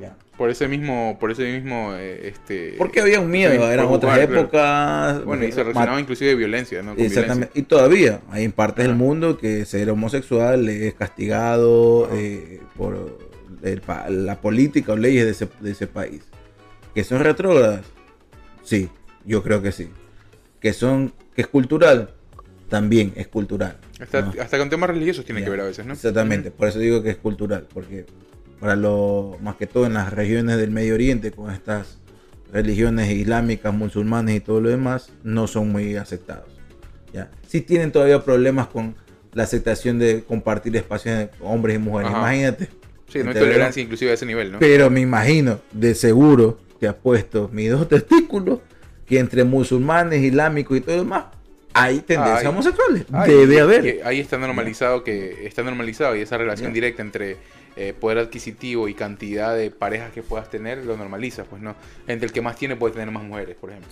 Ya. por ese mismo, por ese mismo, eh, este... Porque había un miedo, eran otras claro. épocas. Bueno, y se mat- relacionaba inclusive de violencia, ¿no? Con Exactamente. Y todavía hay en partes del mundo que ser homosexual es castigado eh, por el la política o leyes de ese, de ese país. ¿Que son retrógradas? Sí, yo creo que sí. ¿Que son que es cultural? También es cultural. Hasta, ¿no? hasta con temas religiosos tiene Ya. que ver a veces, ¿no? Exactamente, por eso digo que es cultural, porque para lo más que todo en las regiones del Medio Oriente con estas religiones islámicas, musulmanes y todo lo demás, no son muy aceptados. ¿ya? Sí tienen todavía problemas con la aceptación de compartir espacios de hombres y mujeres, Ajá. imagínate. Sí, no hay tolerancia inclusive a ese nivel, ¿no? Pero me imagino, de seguro, te apuesto mis dos testículos, que entre musulmanes, islámicos y todo lo demás, hay tendencias Ay. homosexuales. Debe haber. ahí está normalizado que está normalizado y esa relación directa entre eh, poder adquisitivo y cantidad de parejas que puedas tener lo normaliza, pues no. Entre el que más tiene puede tener más mujeres, por ejemplo.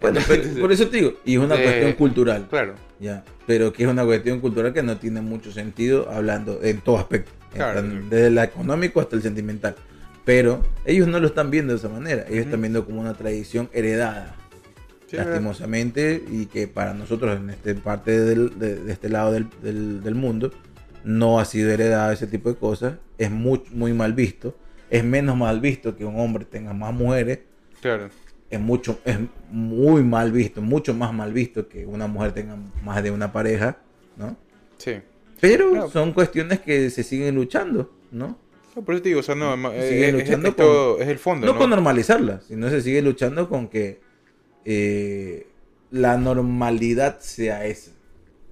Bueno, pero por eso te digo, y es una Eh, cuestión cultural. Claro. Ya, pero que es una cuestión cultural que no tiene mucho sentido hablando en todo aspecto, Claro. Desde el económico hasta el sentimental. Pero ellos no lo están viendo de esa manera, ellos están viendo como una tradición heredada, lastimosamente, y que para nosotros en este parte del- de, de este lado del, del- del mundo no ha sido heredada ese tipo de cosas, es muy, muy mal visto, es menos mal visto que un hombre tenga más mujeres, Claro. es mucho es muy mal visto, mucho más mal visto que una mujer tenga más de una pareja, ¿no? Sí. Pero Claro. son cuestiones que se siguen luchando, ¿no? No, por eso te digo, o sea, no, Sigue eh, es, luchando es todo- es el fondo, No, ¿no? con normalizarlas, sino se sigue luchando con que eh, la normalidad sea esa.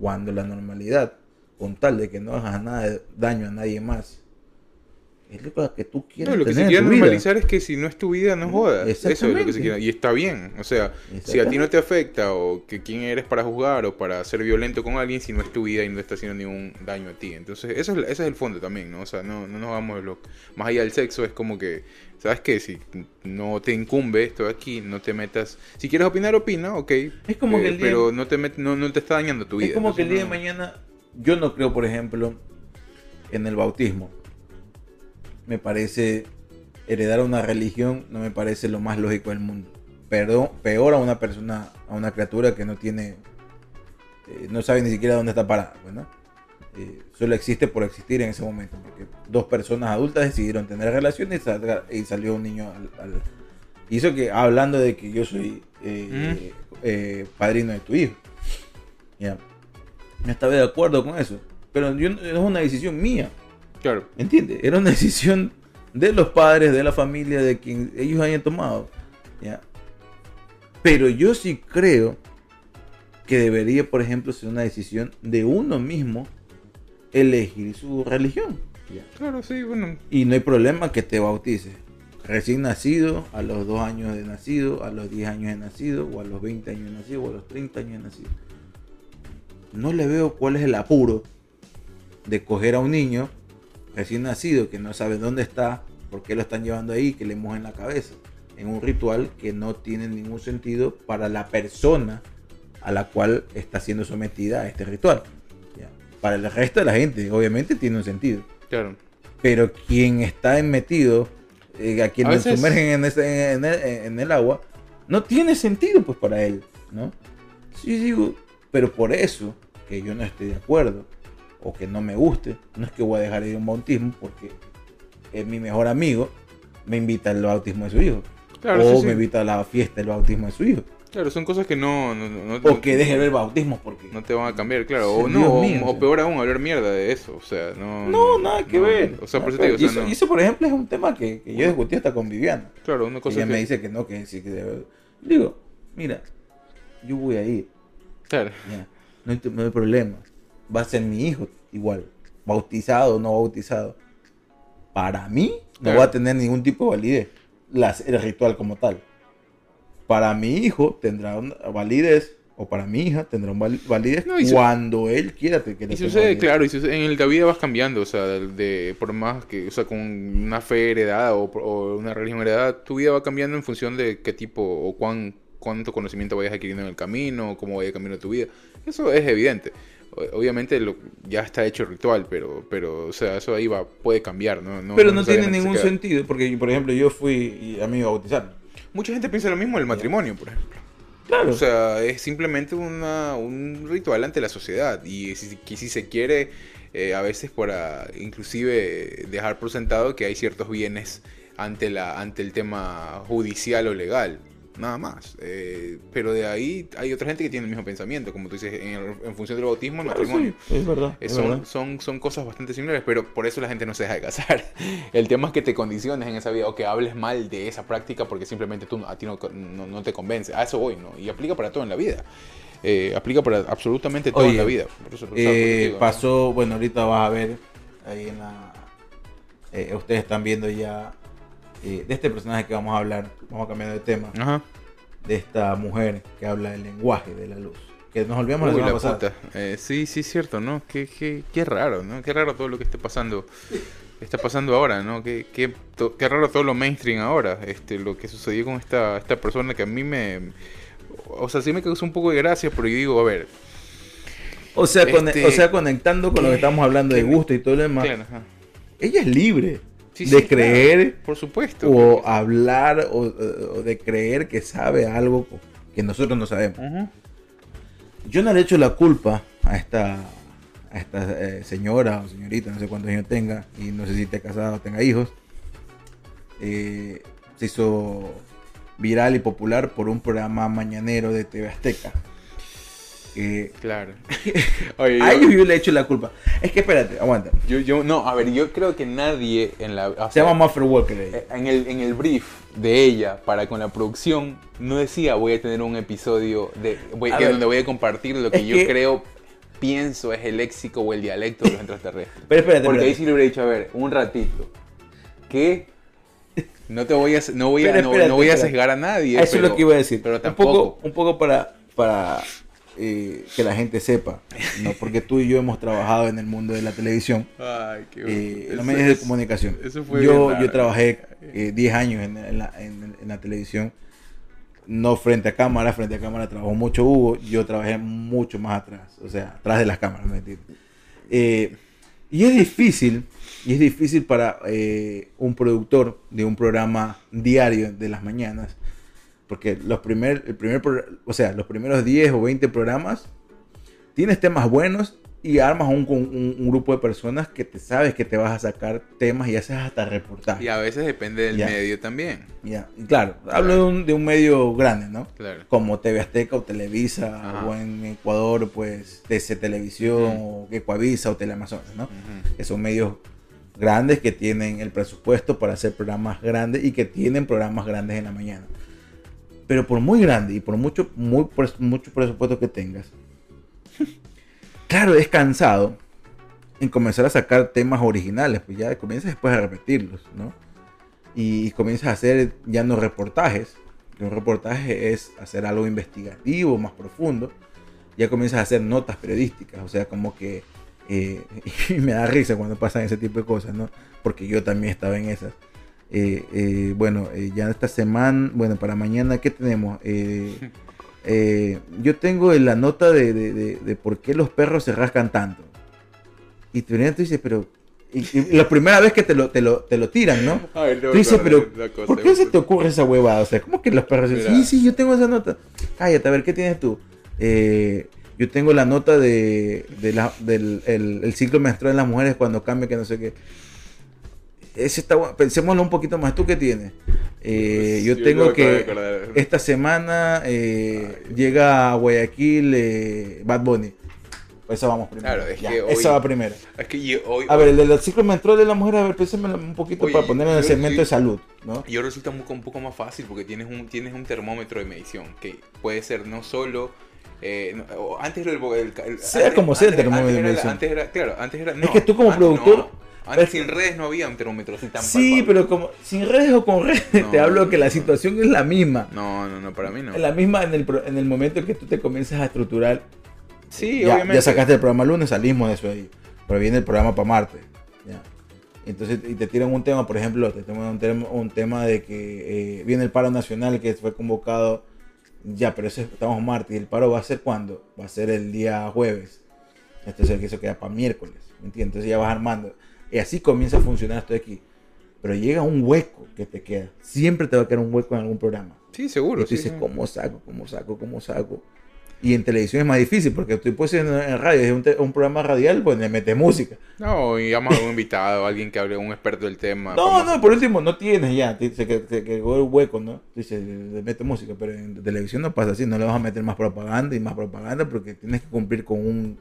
Cuando la normalidad, con tal de que no hagas nada de daño a nadie más, es lo que tú quieres No, lo que se tener quiere vida. normalizar es que si no es tu vida, no jodas. Eso es lo que se quiere. Y está bien. O sea, si a ti no te afecta o que quién eres para juzgar o para ser violento con alguien si no es tu vida y no está haciendo ningún daño a ti. Entonces, eso es, ese es el fondo también, ¿no? O sea, no, no nos vamos de Más allá del sexo, es como que, ¿sabes qué? Si no te incumbe esto de aquí, no te metas... Si quieres opinar, opina, ok. Es como que el día- Pero no te, met- no, no te está dañando tu vida. Es como que el día de mañana, yo no creo, por ejemplo, en el bautismo. Me parece heredar una religión, no me parece lo más lógico del mundo. Perdón, peor a una persona, a una criatura que no tiene, eh, no sabe ni siquiera dónde está parada, pues, ¿no? Eh, solo existe por existir en ese momento, porque dos personas adultas decidieron tener relaciones y, y salió un niño al, al- Hizo que, hablando de que yo soy eh, eh, padrino de tu hijo. Ya. No estaba de acuerdo con eso. Pero yo, no- es una decisión mía. Claro. ¿Entiendes? Era una decisión de los padres, de la familia, de quien ellos hayan tomado. ¿ya? Pero yo sí creo que debería, por ejemplo, ser una decisión de uno mismo elegir su religión. ¿ya? Claro, sí, bueno. Y no hay problema que te bautices. Recién nacido, a los 2 años de nacido, a los 10 años de nacido, o a los 20 años de nacido, o a los 30 años de nacido. No le veo cuál es el apuro de coger a un niño recién nacido que no sabe dónde está, por qué lo están llevando ahí, que le mojen la cabeza. En un ritual que no tiene ningún sentido para la persona a la cual está siendo sometida a este ritual. ¿ya? Para el resto de la gente, obviamente, tiene un sentido. Claro. Pero quien está metido, eh, a quien A lo sumergen en, ese- en el, en el agua, no tiene sentido pues para él, ¿no? Sí digo, pero por eso que yo no esté de acuerdo o que no me guste, no es que voy a dejar de ir a un bautismo porque es mi mejor amigo, me invita al bautismo de su hijo. Claro, o sí, sí. me invita a la fiesta del bautismo de su hijo. Claro, son cosas que no, no, no, no- O que deje de ver bautismos porque... no te van a cambiar, claro. O no, o, mío, o o sea. peor aún, hablar mierda de eso. O sea, no. No, nada que ver. O sea, por eso te digo, y, eso, no- y eso, por ejemplo, es un tema que, que yo discutí hasta con Viviana. Claro, una cosa ella que. me dice que no, que sí, que debe- Digo, mira, yo voy a ir, Claro. ya, no, hay, no hay problema. Va a ser mi hijo igual, bautizado o no bautizado. Para mí no va a tener ningún tipo de validez las- el ritual como tal. Para mi hijo tendrá una validez, o para mi hija tendrá val- validez No, cuando él quiera que Y sucede, validez. claro, y sucede- en el la vida vas cambiando, o sea, de, de- por más que, o sea, con una fe heredada o, o una religión heredada, tu vida va cambiando en función de qué tipo o cuán, cuánto conocimiento vayas adquiriendo en el camino, cómo vaya cambiando tu vida. Eso es evidente. Obviamente lo, ya está hecho el ritual, pero, pero, o sea, eso ahí va, puede cambiar, ¿no? no Pero no tiene se ningún sentido, porque por ejemplo yo fui y a mí me bautizaron. Mucha gente piensa lo mismo del matrimonio, por ejemplo. Claro. O sea, es simplemente una, un ritual ante la sociedad y si, que si se quiere, eh, a veces para inclusive dejar por sentado que hay ciertos bienes ante, la, ante el tema judicial o legal, nada más. Eh, pero de ahí hay otra gente que tiene el mismo pensamiento, como tú dices, en, el- en función del bautismo, el Claro, matrimonio. sí, es verdad. Eh, es Son, verdad. son, son cosas bastante similares, pero por eso la gente no se deja de casar. El tema es que te condiciones en esa vida o que hables mal de esa práctica porque simplemente tú, a ti no, no- no te convence. A eso voy, ¿no? Y aplica para todo en la vida. Eh, aplica para absolutamente todo en la vida. Pasó, bueno, ahorita vas a ver ahí en la. ustedes están viendo ya eh, de este personaje que vamos a hablar. Vamos a cambiar de tema. Ajá. De esta mujer que habla del lenguaje de la luz. Que nos olvidamos la Uy, semana la pasada. puta. Eh, sí, sí, cierto, ¿no? Qué, qué, qué raro, ¿no? Qué raro todo lo que esté pasando. Está pasando ahora, ¿no? Qué, qué, to- qué raro todo lo mainstream ahora. Este, lo que sucedió con esta, esta persona que a mí me. O sea, sí me causó un poco de gracia, pero yo digo, a ver. O sea, Este, o sea, conectando con lo que ¿qué- estamos hablando de gusto y todo lo demás. Claro, ajá. Ella es libre Sí, de sí, claro, creer por supuesto. o hablar o, o de creer que sabe algo que nosotros no sabemos. Yo no le echo la culpa a esta, a esta eh, señora o señorita, no sé cuántos años tenga, y no sé si esté casada o tenga hijos. Eh, se hizo viral y popular por un programa mañanero de TV Azteca. Eh, Claro. Oye, a yo- ellos yo le echo la culpa. Es que espérate, aguanta. Yo, yo, no, a ver, yo creo que nadie en la... o Se llama Muffer Walker. ella. eh, en el, en el brief de ella para con la producción, no decía voy a tener un episodio de, voy- ver, donde voy a compartir lo que yo que- creo, pienso es el léxico o el dialecto de los extraterrestres. Pero espérate, Porque ahí sí le hubiera dicho, a ver, un ratito. ¿Qué? No te voy a, no voy a, no, voy a sesgar a nadie. Eso es lo que iba a decir. Pero un tampoco. poco, un poco para, para eh, que la gente sepa, ¿no? porque tú y yo hemos trabajado en el mundo de la televisión, Ay, qué eh, en los medios de comunicación. eso fue yo, yo trabajé eh, 10 años en, en la, en- en la televisión, no frente a cámara, frente a cámara trabajó mucho Hugo, yo trabajé mucho más atrás, o sea, atrás de las cámaras, ¿me entiendes? Eh, y es difícil, y es difícil para eh, un productor de un programa diario de las mañanas, porque los primer, el primer, o sea, los primeros 10 o 20 programas tienes temas buenos y armas un, un- un grupo de personas que te sabes que te vas a sacar temas y haces hasta reportajes. Y a veces depende del Ya. medio también. Ya, y claro, hablo de un, de un medio grande, ¿no? Claro. Como TV Azteca o Televisa, Ajá. o en Ecuador, pues TC Televisión, o Ecuavisa o Teleamazonas, ¿no? Ujú. Que son medios grandes que tienen el presupuesto para hacer programas grandes y que tienen programas grandes en la mañana. Pero por muy grande y por mucho, muy, mucho presupuesto que tengas, claro, es cansado en comenzar a sacar temas originales, pues ya comienzas después a repetirlos, ¿no? Y comienzas a hacer ya no reportajes, que un reportaje es hacer algo investigativo, más profundo, ya comienzas a hacer notas periodísticas, o sea, como que eh, y me da risa cuando pasan ese tipo de cosas, ¿no? Porque yo también estaba en esas. Eh, eh, bueno, eh, ya esta semana, bueno, para mañana, ¿qué tenemos? Eh, eh, yo tengo la nota de, de- de- de por qué los perros se rascan tanto. Y tú tú dices, pero. Y, y la primera vez que te lo, te lo, te lo tiran, ¿no? Ay, no Tú dices, pero cosa, ¿por qué se te ocurre esa huevada? O sea, ¿cómo que los perros Mira. sí, sí, yo tengo esa nota? Cállate, a ver, ¿qué tienes tú? Eh, yo tengo la nota de, de la- del el, el ciclo menstrual en las mujeres cuando cambia, que no sé qué. Ese está bueno. Pensémoslo un poquito más. ¿Tú qué tienes? Eh, yo Sí, tengo que esta semana eh, llega a Guayaquil eh, Bad Bunny. Esa vamos primero. Claro, es Ya, que hoy- Esa va primero. Es que yo, hoy, A ver, el del ciclo menstrual de la mujer, a ver, pénsemelo un poquito Oye, para ponerlo en el yo- segmento yo- de salud, ¿no? yo resulta un, un poco más fácil porque tienes un, tienes un termómetro de medición que puede ser no solo... eh, no- antes era el, el- el- Sea antes- como sea el termómetro de medición. Antes era, claro, antes era... Es no, que tú como productor- no. Antes es- sin redes no había un termómetro así tan Sí, palpable. pero como sin redes o con redes, te No, hablo que la situación es la misma. No, no, no, para mí no. Es la misma en el, en el momento en que tú te comienzas a estructurar. Sí, ya, obviamente. ya sacaste el programa lunes, salimos de eso ahí. Pero viene el programa para martes. ya. Entonces, y te tiran un tema, por ejemplo, te tiran un tema, un tema de que eh, viene el paro nacional que fue convocado. Ya, pero ese, estamos martes. ¿Y el paro va a ser cuándo? Va a ser el día jueves. Entonces, que eso queda para miércoles. ¿Me entiendes? Entonces ya vas armando. Y así comienza a funcionar esto de aquí. Pero llega un hueco que te queda. Siempre te va a quedar un hueco en algún programa. Sí, seguro. Y tú sí, dices, sí. ¿cómo saco? ¿Cómo saco? ¿Cómo saco? Y en televisión es más difícil porque tú puedes ir en, radio, es un, un programa radial, pues le metes música. No, y llamas a un invitado, alguien que hable, un experto del tema. No, no, por último, no tienes ya, te- se, que- se quedó el hueco, ¿no? Dice, le mete música, pero en televisión no pasa así, no le vas a meter más propaganda y más propaganda porque tienes que cumplir con un.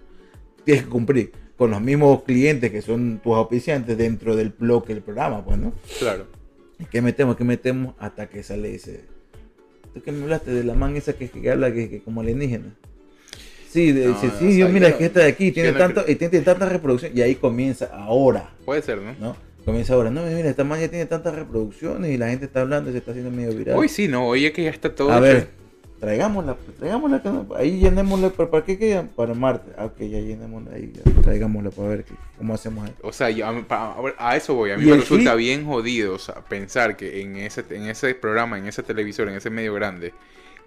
Tienes que cumplir con los mismos clientes que son tus auspiciantes dentro del bloque del programa, pues, ¿no? Claro. ¿Y qué metemos? ¿Qué metemos? Hasta que sale ese. ¿Tú qué me hablaste de la man esa que, que habla que, que como alienígena? Sí, de- No, dice, sí, yo, mira, es que esta de aquí tiene, tanto, y tiene tanta reproducción. Y ahí comienza ahora, Puede ser, ¿no? ¿no? Comienza ahora. No, mira, esta man ya tiene tantas reproducciones y la gente está hablando y se está haciendo medio viral. Hoy sí, no, hoy es que ya está todo. A hecho. ver, traigámosla, pues, traigámosla. Ahí llenémosla. ¿Para, para qué quedan? Para Marte. Ah, ok, ya llenémosla ahí. Ya, traigámosla para ver qué- cómo hacemos ahí. O sea, yo- a, eso voy. A mí me resulta clip- bien jodido o sea, pensar que en ese, en ese programa, en ese televisor, en ese medio grande,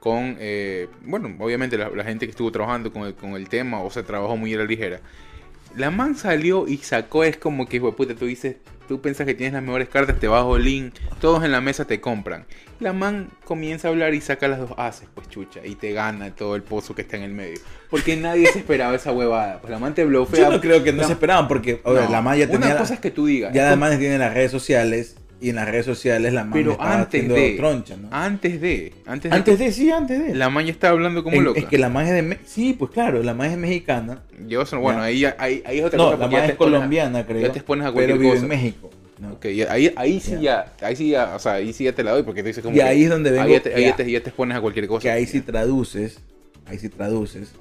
con, eh, bueno, obviamente la, la gente que estuvo trabajando con el, con el tema o se trabajó muy a la ligera. La man salió y sacó, es como que, hijo de puta, tú dices, tú piensas que tienes las mejores cartas, te bajo link, todos en la mesa te compran. La man comienza a hablar y saca las dos haces, pues chucha, y te gana todo el pozo que está en el medio. Porque nadie se esperaba esa huevada. Pues la man te blofea. Yo no creo que no La- se esperaban porque No, la man ya Una tenía. cosa es que tú digas. Ya además tiene las redes sociales y en las redes sociales la man Pero estaba antes de- troncha, ¿no? Antes de. Antes de. Antes de, sí, antes de. La man ya estaba hablando como En- loca. Es que la man es de Me- Sí, pues claro, la man es mexicana. Yo, bueno, Ya. ahí, ahí, ahí es otra No, cosa. la man te es a- colombiana, creo. ya te pones a pero cualquier vive cosa. en México. ¿no? Ok, ya- ahí, ahí sí Ya. ya. Ahí sí ya. O sea, ahí sí ya te la doy porque tú dices como. Y que- ahí es donde vengo Ahí ya te, ahí ya te, ya te pones a cualquier cosa. Que ahí sí traduces, ahí sí traduces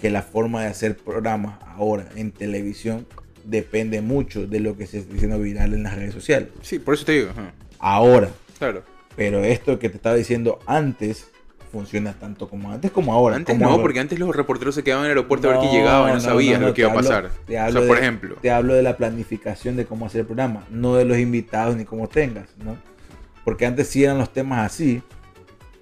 que la forma de hacer programas ahora en televisión depende mucho de lo que se está diciendo viral en las redes sociales. Sí, por eso te digo. ajá, Ahora, Claro. pero esto que te estaba diciendo antes funciona tanto como antes como ahora. Antes como no, ahora. porque antes los reporteros se quedaban en el aeropuerto a ver quién No, llegaba y no, no, lo que iba a pasar. te O hablo sea, por de- ejemplo. Te hablo de la planificación de cómo hacer el programa, no de los invitados ni cómo tengas, ¿no? Porque antes sí eran los temas así,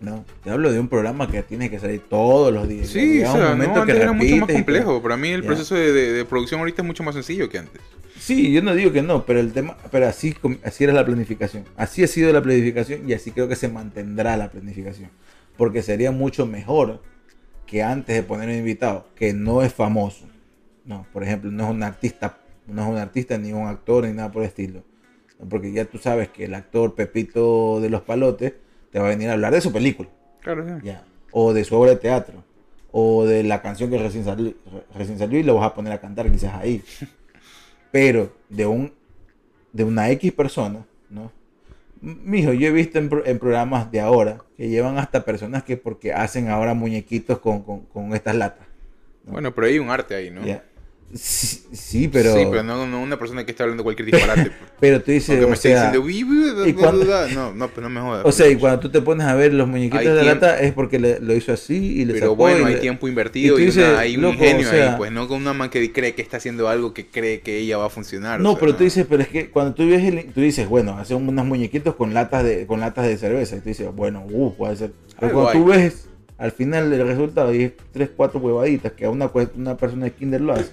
¿no? Te hablo de un programa que tiene que salir todos los días. Sí, o un sea, momento no, que antes era mucho más complejo. Para mí el proceso de, de- de producción ahorita es mucho más sencillo que antes. Sí, yo no digo que no, pero el tema, pero así, así era la planificación. Así ha sido la planificación y así creo que se mantendrá la planificación. Porque sería mucho mejor que antes de poner un invitado, que no es famoso. No, por ejemplo, no es un artista, no es un artista ni un actor ni nada por el estilo. Porque ya tú sabes que el actor Pepito de los Palotes te va a venir a hablar de su película. Claro, sí. Ya. O de su obra de teatro. O de la canción que recién salió, re- recién salió y lo vas a poner a cantar quizás ahí. Pero de un de una X persona, ¿no? Mijo, yo he visto en, pro- en programas de ahora que llevan hasta personas que porque hacen ahora muñequitos con, con, con estas latas. Bueno, pero hay un arte ahí, ¿no? Ya. Sí, sí, pero, Sí, pero no, no una persona que está hablando cualquier disparate. pues. pero tú dices, Aunque me o esté sea, diciendo, "Uy, bla, bla, ¿y bla, cuándo- bla". no, no, pues no me jodas. o sea, y cuando tú te pones a ver los muñequitos Hay de la tiempo. lata es porque le- lo hizo así y le Pero sacó bueno, y hay le- tiempo invertido y y, tú una- dices, hay un loco, ingenio o sea- ahí, pues no con una man que cree que está haciendo algo que cree que ella va a funcionar. No, o sea, pero tú dices, pero es que cuando tú ves el, tú dices, bueno, hacen unos muñequitos con latas de, con latas de cerveza. Y tú dices, bueno, uh, puede ser. Pero Algo cuando tú ves al final el resultado y es tres, cuatro huevaditas que a una, una persona de kinder lo hace,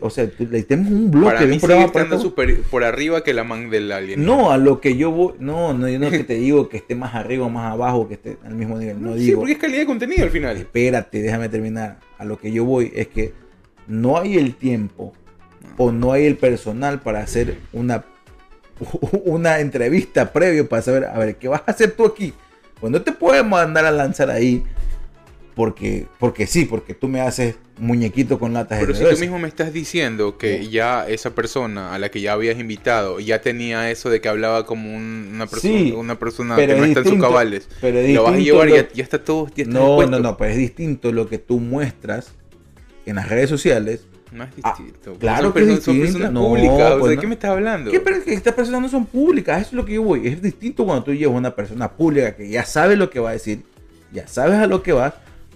o sea, tú- le tenemos un bloque Para de mí un sigue programa para estando todo. super- por arriba que la man del alien. No, a lo que yo voy, no, no, yo no es que te digo que esté más arriba o más abajo, que esté al mismo nivel, no sí, digo. porque es calidad de contenido al final. espérate, déjame terminar. A lo que yo voy es que no hay el tiempo o no hay el personal para hacer una, una entrevista previo para saber, a ver, ¿qué vas a hacer tú aquí? Pues no te puedes mandar a lanzar ahí porque, porque sí, porque tú me haces muñequito con latas de Pero si tú mismo me estás diciendo que ya esa persona a la que ya habías invitado ya tenía eso de que hablaba como un- una persona, Sí, una persona pero que no es está en sus cabales. pero es lo vas a llevar y ya, ya está todo. Ya está No, no, no, pues es distinto lo que tú muestras en las redes sociales. No es Ah, distinto. claro son que es personas, son distinto. personas No, públicas. o sea, pues ¿De no. qué me estás hablando? ¿Qué? Pero es que estas personas no son públicas, eso es lo que yo voy. Es distinto cuando tú llevas a una persona pública que ya sabe lo que va a decir, ya sabes a lo que vas,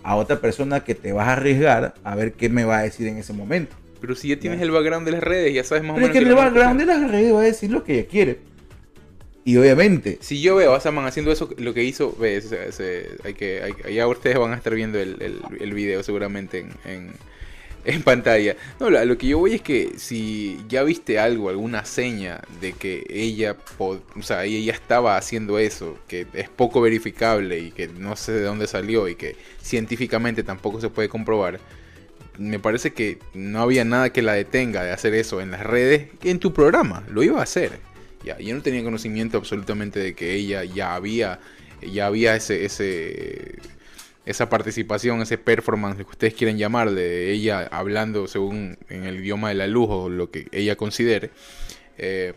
a otra persona que te vas a arriesgar a ver qué me va a decir en ese momento. Pero si ya tienes el background de las redes, ya sabes más o Pero es menos. que qué el background de las redes va a decir lo que ella quiere. Y obviamente, Si yo veo a Saman haciendo eso, lo que hizo, ves, o sea, se- hay que, hay- ya ustedes van a estar viendo el, el, el video seguramente en, en, en pantalla. No, lo- que yo voy es que si ya viste algo, alguna seña de que ella, o sea, ella estaba haciendo eso, que es poco verificable y que no sé de dónde salió y que científicamente tampoco se puede comprobar. Me parece que no había nada que la detenga de hacer eso en las redes en tu programa. Lo iba a hacer. Ya, yo no tenía conocimiento absolutamente de que ella ya había, ya había ese, ese, esa participación, ese performance, que ustedes quieren llamar, de ella hablando según en el idioma de la luz o lo que ella considere, eh,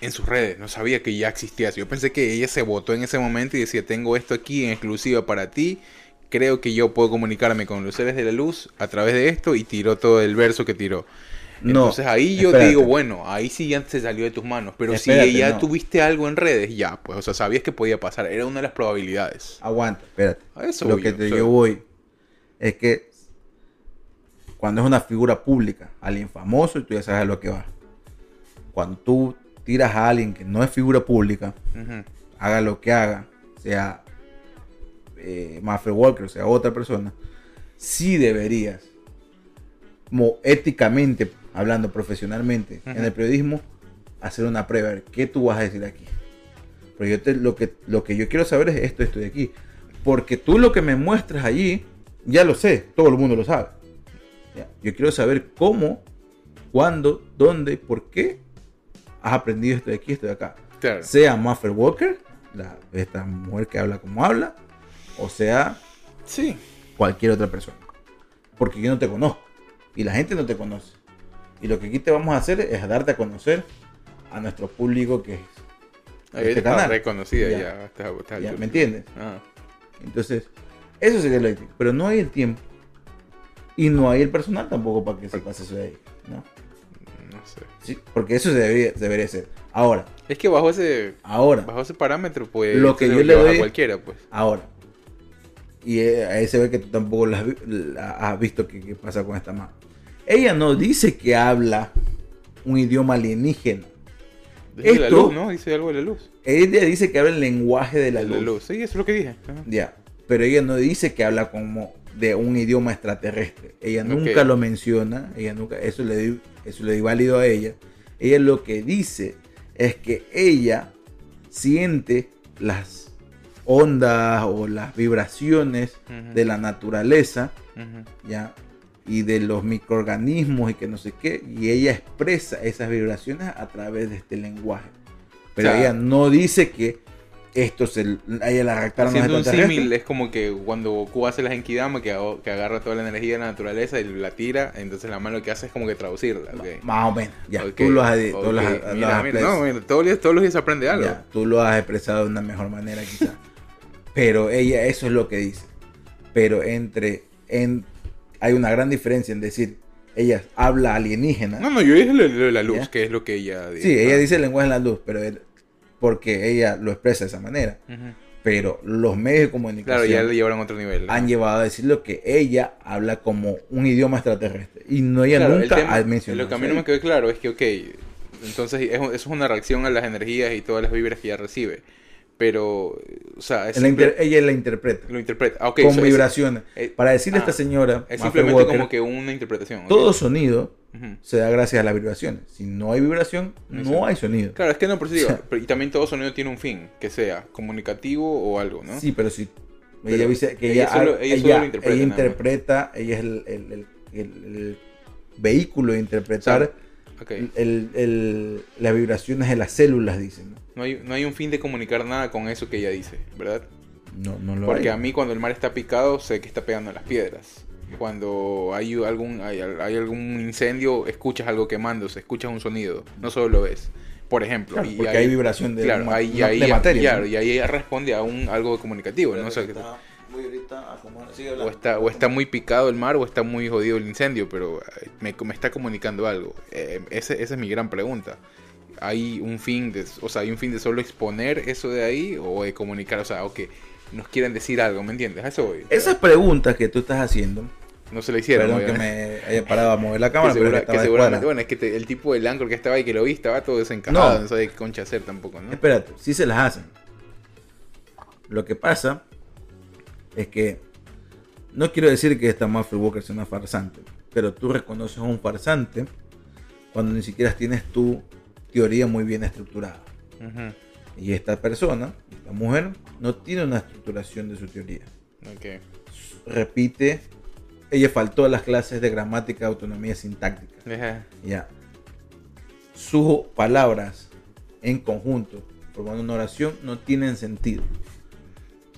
en sus redes. No sabía que ya existía. Yo pensé que ella se votó en ese momento y decía, tengo esto aquí en exclusiva para ti. Creo que yo puedo comunicarme con los seres de la luz a través de esto y tiró todo el verso que tiró. No, Entonces ahí yo espérate. te digo, bueno, ahí sí ya se salió de tus manos. Pero Espérate, si ya no. tuviste algo en redes, ya, pues, o sea, sabías que podía pasar. Era una de las probabilidades. aguanta, espérate. A eso lo voy que yo, te, yo voy es que cuando es una figura pública, alguien famoso, y tú ya sabes a lo que va. Cuando tú tiras a alguien que no es figura pública, haga lo que haga, sea eh, Walker, sea otra persona, sí deberías, como éticamente, hablando profesionalmente en Ujú. el periodismo, hacer una prueba, a ver, ¿qué tú vas a decir aquí? Pero yo te- lo, que, lo que yo quiero saber es esto, esto de aquí. Porque tú lo que me muestras allí, ya lo sé, todo el mundo lo sabe. Ya, Yo quiero saber cómo, cuándo, dónde, por qué has aprendido esto de aquí, esto de acá Claro. sea Muffer Walker, la, esta mujer que habla como habla, o sea Sí. cualquier otra persona. Porque yo no te conozco y la gente no te conoce. Y lo que aquí te vamos a hacer es darte a conocer a nuestro público que es. Ahí Este está canal. reconocida Ya. ya. hasta el ya. ¿Me entiendes? Ah. Entonces, eso sería lo ético. Pero no hay el tiempo. Y no hay el personal tampoco para que se pase eso de ahí. ¿no? No sé. Sí, porque eso se debería, debería ser. Ahora, Es que bajo ese, ahora, bajo ese parámetro, pues, Lo que yo le llevas a doy- cualquiera, pues. Ahora. Y eh, ahí se ve que tú tampoco la has, vi- la has visto que, que pasa con esta mano. Ella no dice que habla un idioma alienígena. Dice la Esto- luz, ¿no? Dice algo de la luz. Ella dice que habla el lenguaje de la luz. Sí, eso es lo que dije. Ajá. Ya. Pero ella no dice que habla como de un idioma extraterrestre. Ella nunca lo menciona. Ella nunca. Eso le di, eso le di válido a ella. Ella lo que dice es que ella siente las ondas o las vibraciones de la naturaleza. ¿ya? Y de los microorganismos y que no sé qué. Y ella expresa esas vibraciones a través de este lenguaje. Pero O sea, ella no dice que esto se a ella la raptaron Haciendo un símil, es como que cuando Goku hace las Enkidama, que, que agarra toda la energía de la naturaleza y la tira, entonces la mano lo que hace es como que traducirla. ok. Más o menos. Ya, Ok, tú lo has, tú ok. lo has- lo Mira, has mira, no, mira, todos, los- todos los días aprende algo. ya, tú lo has expresado de una mejor manera quizás. Pero ella eso es lo que dice. Pero entre en hay una gran diferencia en decir ella habla alienígena. No, no, yo dije lo, de la luz, Ya. que es lo que ella dice. sí, ella dice el lenguaje de la luz, pero él- porque ella lo expresa de esa manera. Ujú. Pero los medios de Claro, comunicación ya le llevaron a otro nivel. han llevado a decir lo que ella habla como un idioma extraterrestre. Y no ella Claro, el nunca tema- ha mencionado. Lo que a mí no me quedó claro es que, ok, entonces es- eso es una reacción a las energías y todas las vibras que ella recibe. Pero, o sea, es simple- ella la interpreta lo interpreta. Ah, ok, con so es- vibraciones. eh, Para decirle a ah, esta señora, Es simplemente Walker, como que una interpretación. ok. todo sonido Ujú. se da gracias a las vibraciones. Si no hay vibración, No hay no sonido. hay sonido. Claro, es que no, por eso digo, y también todo sonido tiene un fin, que sea comunicativo o algo, ¿no? Sí, pero si Pero ella dice que ella ella, solo- ella ella, solo lo interpreta, ella interpreta, ella es el, el- el- el- vehículo de interpretar Ok. el- el- las vibraciones de las células, dicen. ¿no? No hay, no hay un fin de comunicar nada con eso que ella dice, ¿verdad? No, no lo Porque hay. a mí cuando el mar está picado sé que está pegando en las piedras. Cuando hay algún, hay, hay algún incendio, escuchas algo quemándose, escuchas un sonido, no solo lo ves. Por ejemplo, Claro, y porque ahí- hay vibración de, claro, ahí, ahí, materia. claro, ¿no? y ahí ella responde a un algo comunicativo, ¿no? O sea, que- o está, o está muy picado el mar o está muy jodido el incendio, pero eh, me, me está comunicando algo. Eh, ese- esa es mi gran pregunta. ¿Hay un fin de, o sea, hay un fin de solo exponer eso de ahí o de comunicar, o sea, o que nos quieren decir algo, ¿me entiendes? A eso voy. Esas preguntas que tú estás haciendo, no se lo hicieron. perdón que me haya parado a mover la cámara, pero segura- que que estaba seguramente, bueno, es que te- el tipo del anchor que estaba ahí que lo vi estaba todo desencajado, No. no, sabía qué concha hacer tampoco, ¿no? Espérate, sí se las hacen. Lo que pasa es que no quiero decir que esta Mafia Walker sea una farsante, pero tú reconoces a un farsante cuando ni siquiera tienes tu teoría muy bien estructurada. Y esta persona, esta mujer, no tiene una estructuración de su teoría. Repite, ella faltó a las clases de gramática, autonomía sintáctica. Ya. Sus palabras en conjunto, formando una oración, no tienen sentido.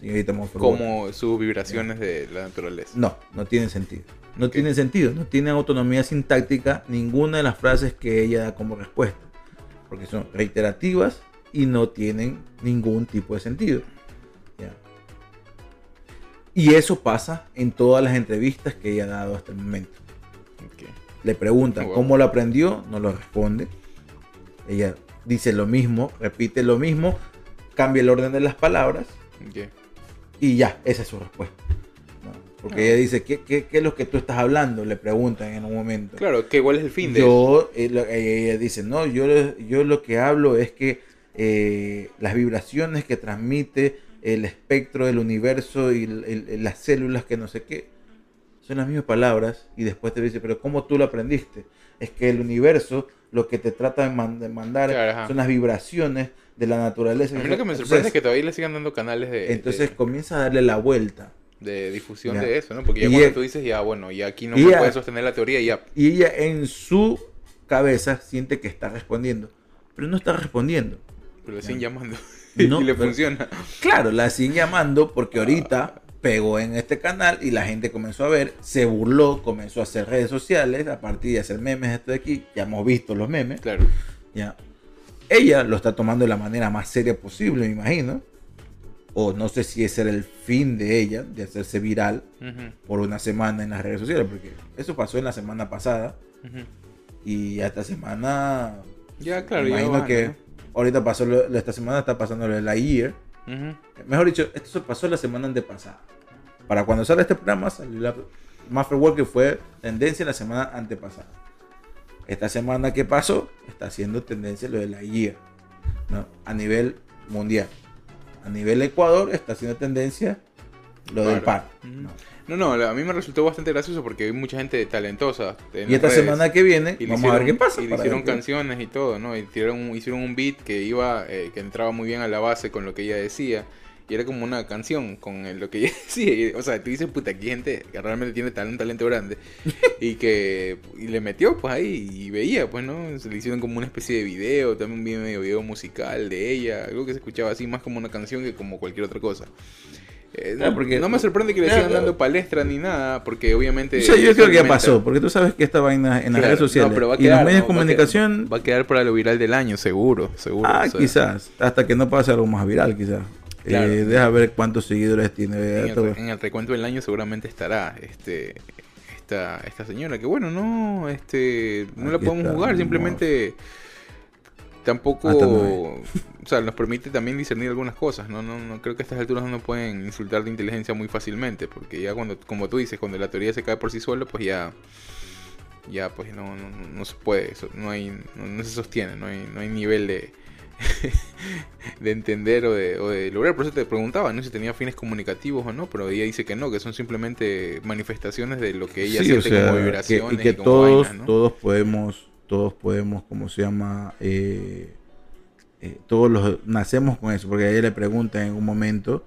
Señorita. Como sus vibraciones de la naturaleza. No, no tienen sentido. No Ok. tienen sentido. No tienen autonomía sintáctica ninguna de las frases que ella da como respuesta. Porque son reiterativas y no tienen ningún tipo de sentido. Ya. Y eso pasa en todas las entrevistas que ella ha dado hasta el momento. Le preguntan Wow. cómo lo aprendió, no lo responde. Ella dice lo mismo, repite lo mismo, cambia el orden de las palabras y ya, esa es su respuesta. Porque ella dice, ¿qué, qué, qué es lo que tú estás hablando? Le preguntan en un momento. Claro, que igual es el fin de eso. yo, eh, eh, ella dice, no, yo, lo- yo lo que hablo es que eh, las vibraciones que transmite el espectro del universo y el- el- las células que no sé qué, son las mismas palabras y después te dice, pero ¿cómo tú lo aprendiste? Es que el universo lo que te trata de, man- de mandar Claro, son las vibraciones de la naturaleza. A mí lo que me Entonces- sorprende es que todavía le sigan dando canales de, entonces de, comienza a darle la vuelta. De difusión Ya. de eso, ¿no? Porque ya Y cuando ella- tú dices, ya, bueno, ya aquí no y ella- puede sostener la teoría, ya. Y ella en su cabeza siente que está respondiendo, pero no está respondiendo. Pero le siguen llamando. No, y le pero- funciona. Claro, la siguen llamando porque ahorita pegó en este canal y la gente comenzó a ver, se burló, comenzó a hacer redes sociales, a partir de hacer memes esto de aquí, ya hemos visto los memes, Claro. ya. Ella lo está tomando de la manera más seria posible, me imagino. O no sé si ese era el fin de ella, de hacerse viral Ujú, por una semana en las redes sociales, porque eso pasó en la semana pasada y esta semana Ya, claro, ya imagino van, que ¿no? ahorita pasó, lo- esta semana está pasando lo de la year. Mejor dicho, esto se pasó la semana antepasada. Para cuando sale este programa, salió la Mafia Walker fue tendencia la semana antepasada. Esta semana que pasó, está haciendo tendencia lo de la year. ¿no? A nivel mundial. A nivel Ecuador, está haciendo tendencia lo del par. ¿no? No, a mí me resultó bastante gracioso porque hay mucha gente talentosa. en Y esta redes. semana que viene, Y vamos a ver hicieron- qué pasa. Y le hicieron ver canciones y todo, ¿no? Y hicieron, hicieron un beat que iba, eh, que entraba muy bien a la base con lo que ella decía. Y era como una canción con lo que ella decía. O sea, tú dices, puta, aquí gente que realmente tiene tal- un talento grande. y que y le metió, pues ahí, y veía, pues, ¿no? Se le hicieron como una especie de video, también un video, medio video musical de ella. Algo que se escuchaba así más como una canción que como cualquier otra cosa. Eh, no, porque- no me sorprende que le sigan dando palestra ni nada, porque obviamente... Yo eso creo que ya pasó, porque tú sabes que esta vaina en las Claro, redes sociales no, pero va a y en los quedar, medios ¿no? de Va a comunicación, quedar- Va a quedar para lo viral del año, seguro, seguro. ah, o sea, quizás, hasta que no pase algo más viral, quizás. Claro. Eh, deja ver cuántos seguidores tiene. En el, en recuento del año seguramente estará este esta, esta señora que bueno no este no la podemos está, jugar simplemente tampoco o sea nos permite también discernir algunas cosas no no no creo que a estas alturas no nos pueden insultar de inteligencia muy fácilmente porque ya cuando como tú dices cuando la teoría se cae por sí sola pues ya ya pues no no, no- se puede no hay no, no se sostiene no hay no hay nivel de de entender o de, o de lograr. Por eso te preguntaba, ¿no? Si tenía fines comunicativos o no, pero ella dice que no, que son simplemente manifestaciones de lo que ella Sí, o siente sea, como que- vibraciones y que como todos, vainas, ¿no? todos podemos, todos podemos, como se llama, Eh, eh, todos los nacemos con eso, porque a ella le preguntan en un momento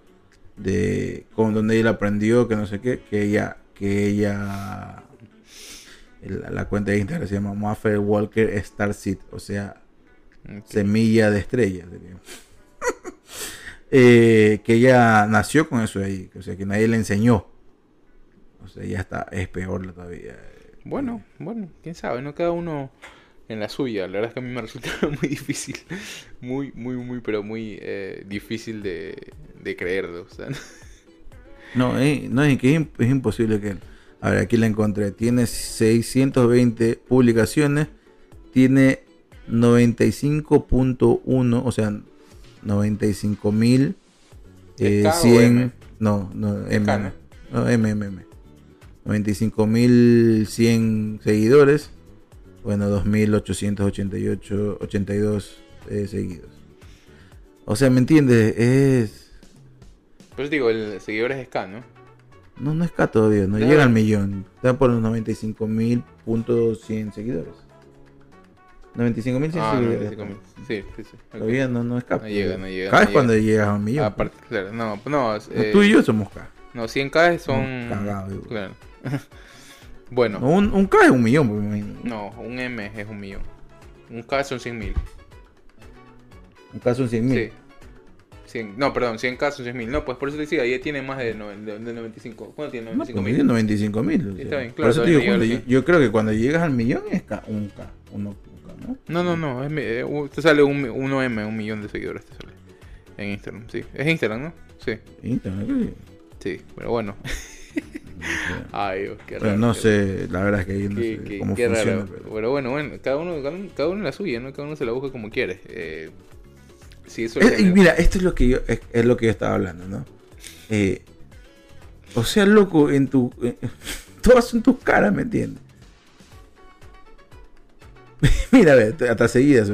de con dónde ella aprendió, que no sé qué, que ella, que ella, la, la cuenta de Instagram se llama Maffer Walker Star Seed, o sea, Semilla de estrella. sería. Eh, que ella nació con eso ahí, o sea, que nadie le enseñó. O sea, ya está, es peor todavía. Bueno, bueno, quién sabe, ¿no? Cada uno en la suya. La verdad es que a mí me resulta muy difícil. Muy, muy, muy, pero muy eh, difícil de, de creerlo. O sea, No, eh, no es que es, es imposible que. A ver, aquí la encontré. Tiene 620 publicaciones. Tiene 95.1, o sea, 95 mil. ¿Es K o 100. M? No, no, M. K. No, M, M, M. 95 mil 100 seguidores. Bueno, 2888, 82 eh, seguidos. O sea, ¿me entiendes? Es. por eso digo, el seguidor es Scan, ¿no? No, no es K todavía, no, No. llega al millón. Está por los 95 mil puntos 100 seguidores. 95 mil 100 Ah, seguidores. 95.000. Sí, sí, sí. ok. Todavía no, no es K. No llega, no llega, K no es cuando llega. llegas a un millón. Aparte, claro, no, no, eh, Tú y yo somos K. no, 100k son... Cagado, digo. claro. bueno, No, un, un K es un millón, pues, me imagino. no, un M es un millón. Un K son 100 mil. Un K son 100 mil. Sí. 100, no, perdón, 100k son 100 mil. No, pues por eso te decía, ella tiene más de, no- de- de 95. ¿Cuánto tiene? No, pues, 95 mide mil. 95 mil. Está bien, Por claro, eso te digo, cuando- al yo creo que cuando llegas al millón es K, un K. Uno, ¿no? No, no. Es, eh, te sale un, 1M, un millón de seguidores te sale. En Instagram, sí. Es Instagram, ¿no? Sí, que- sí. Pero bueno. Ay, Dios, qué raro. Pero no sé, la verdad es que yo no Qué, sé qué- cómo qué funciona. raro. pero- Pero bueno, bueno, cada uno, cada uno, cada uno la suya, ¿no? Cada uno se la busca como quiere. Eh, sí, eso le y mira, esto es lo que yo es, es lo que yo estaba hablando, ¿no? Eh, o sea, loco, en tu eh, todas son tus caras, ¿me entiendes? mira, hasta seguidas.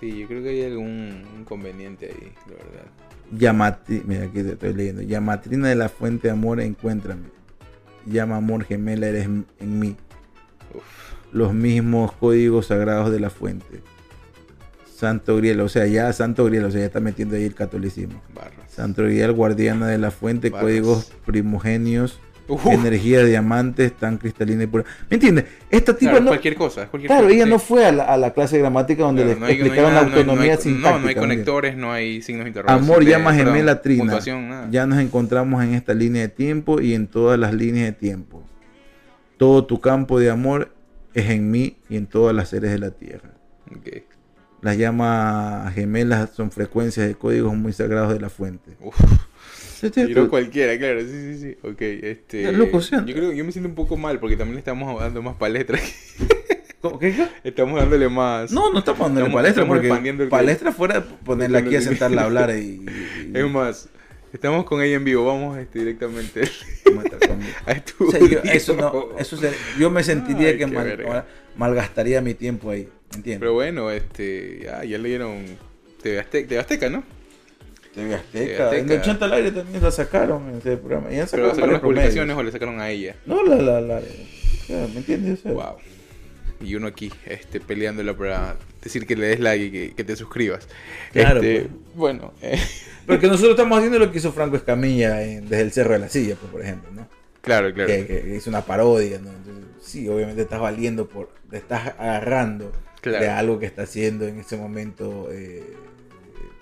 Sí, yo creo que hay algún inconveniente ahí, la verdad. Yamati, mira, aquí te estoy leyendo. Yamatrina de la fuente de amor, encuéntrame. Llama amor gemela, eres en mí. Uf. Los mismos códigos sagrados de la fuente. Santo Griel, o sea, ya Santo Griel, o sea, ya está metiendo ahí el catolicismo. Barras. Santo Grial, guardiana de la fuente, Barras. códigos primogenios, Uf, energía de diamantes, tan cristalina y pura. ¿Me entiendes? Esta tipa claro, no. cualquier cosa, cualquier Claro, cosa, ella sí. no fue a la, a la clase de gramática donde Claro, le no hay- no hay explicaron nada, la no hay- no autonomía No, no hay conectores, no hay signos de interrogación. Amor, llama gemela trina. Ya nos encontramos en esta línea de tiempo y en todas las líneas de tiempo. Todo tu campo de amor es en mí y en todas las seres de la tierra. Ok. Las llamas gemelas son frecuencias de códigos muy sagrados de la fuente. Uf. Tiró cualquiera, claro, sí, sí, sí. Ok, este. Loco, yo creo yo me siento un poco mal porque también le estamos dando más palestra. ¿Cómo? ¿Qué? estamos dándole más. No, no estamos dándole Estamos- palestra estamos porque palestra fuera ponerla aquí a sentarla a hablar y, y- Es más, estamos con ella en vivo, vamos este, directamente a O sea, yo, eso no, eso ser- yo me sentiría Ay, que mal- malgastaría mi tiempo ahí, ¿entiendes? Pero bueno, este, ya, ya le dieron TV Azteca, TV Azteca, ¿no? TV Azteca, Azteca. en 80 al aire también la sacaron en ese programa. Y Pero sacaron las publicaciones o le sacaron a ella. No, la, la, la, ya, ¿me entiendes? Wow. Y uno aquí, este, peleándola para decir que le des like y que, que te suscribas. Claro, Este, pues. Bueno, eh, Porque nosotros estamos haciendo lo que hizo Franco Escamilla en- desde el Cerro de la Silla, pues, por ejemplo, ¿no? claro, claro. Que, que hizo una parodia, ¿no? Entonces, sí, obviamente estás valiendo por, te estás agarrando Claro. de algo que está haciendo en ese momento eh,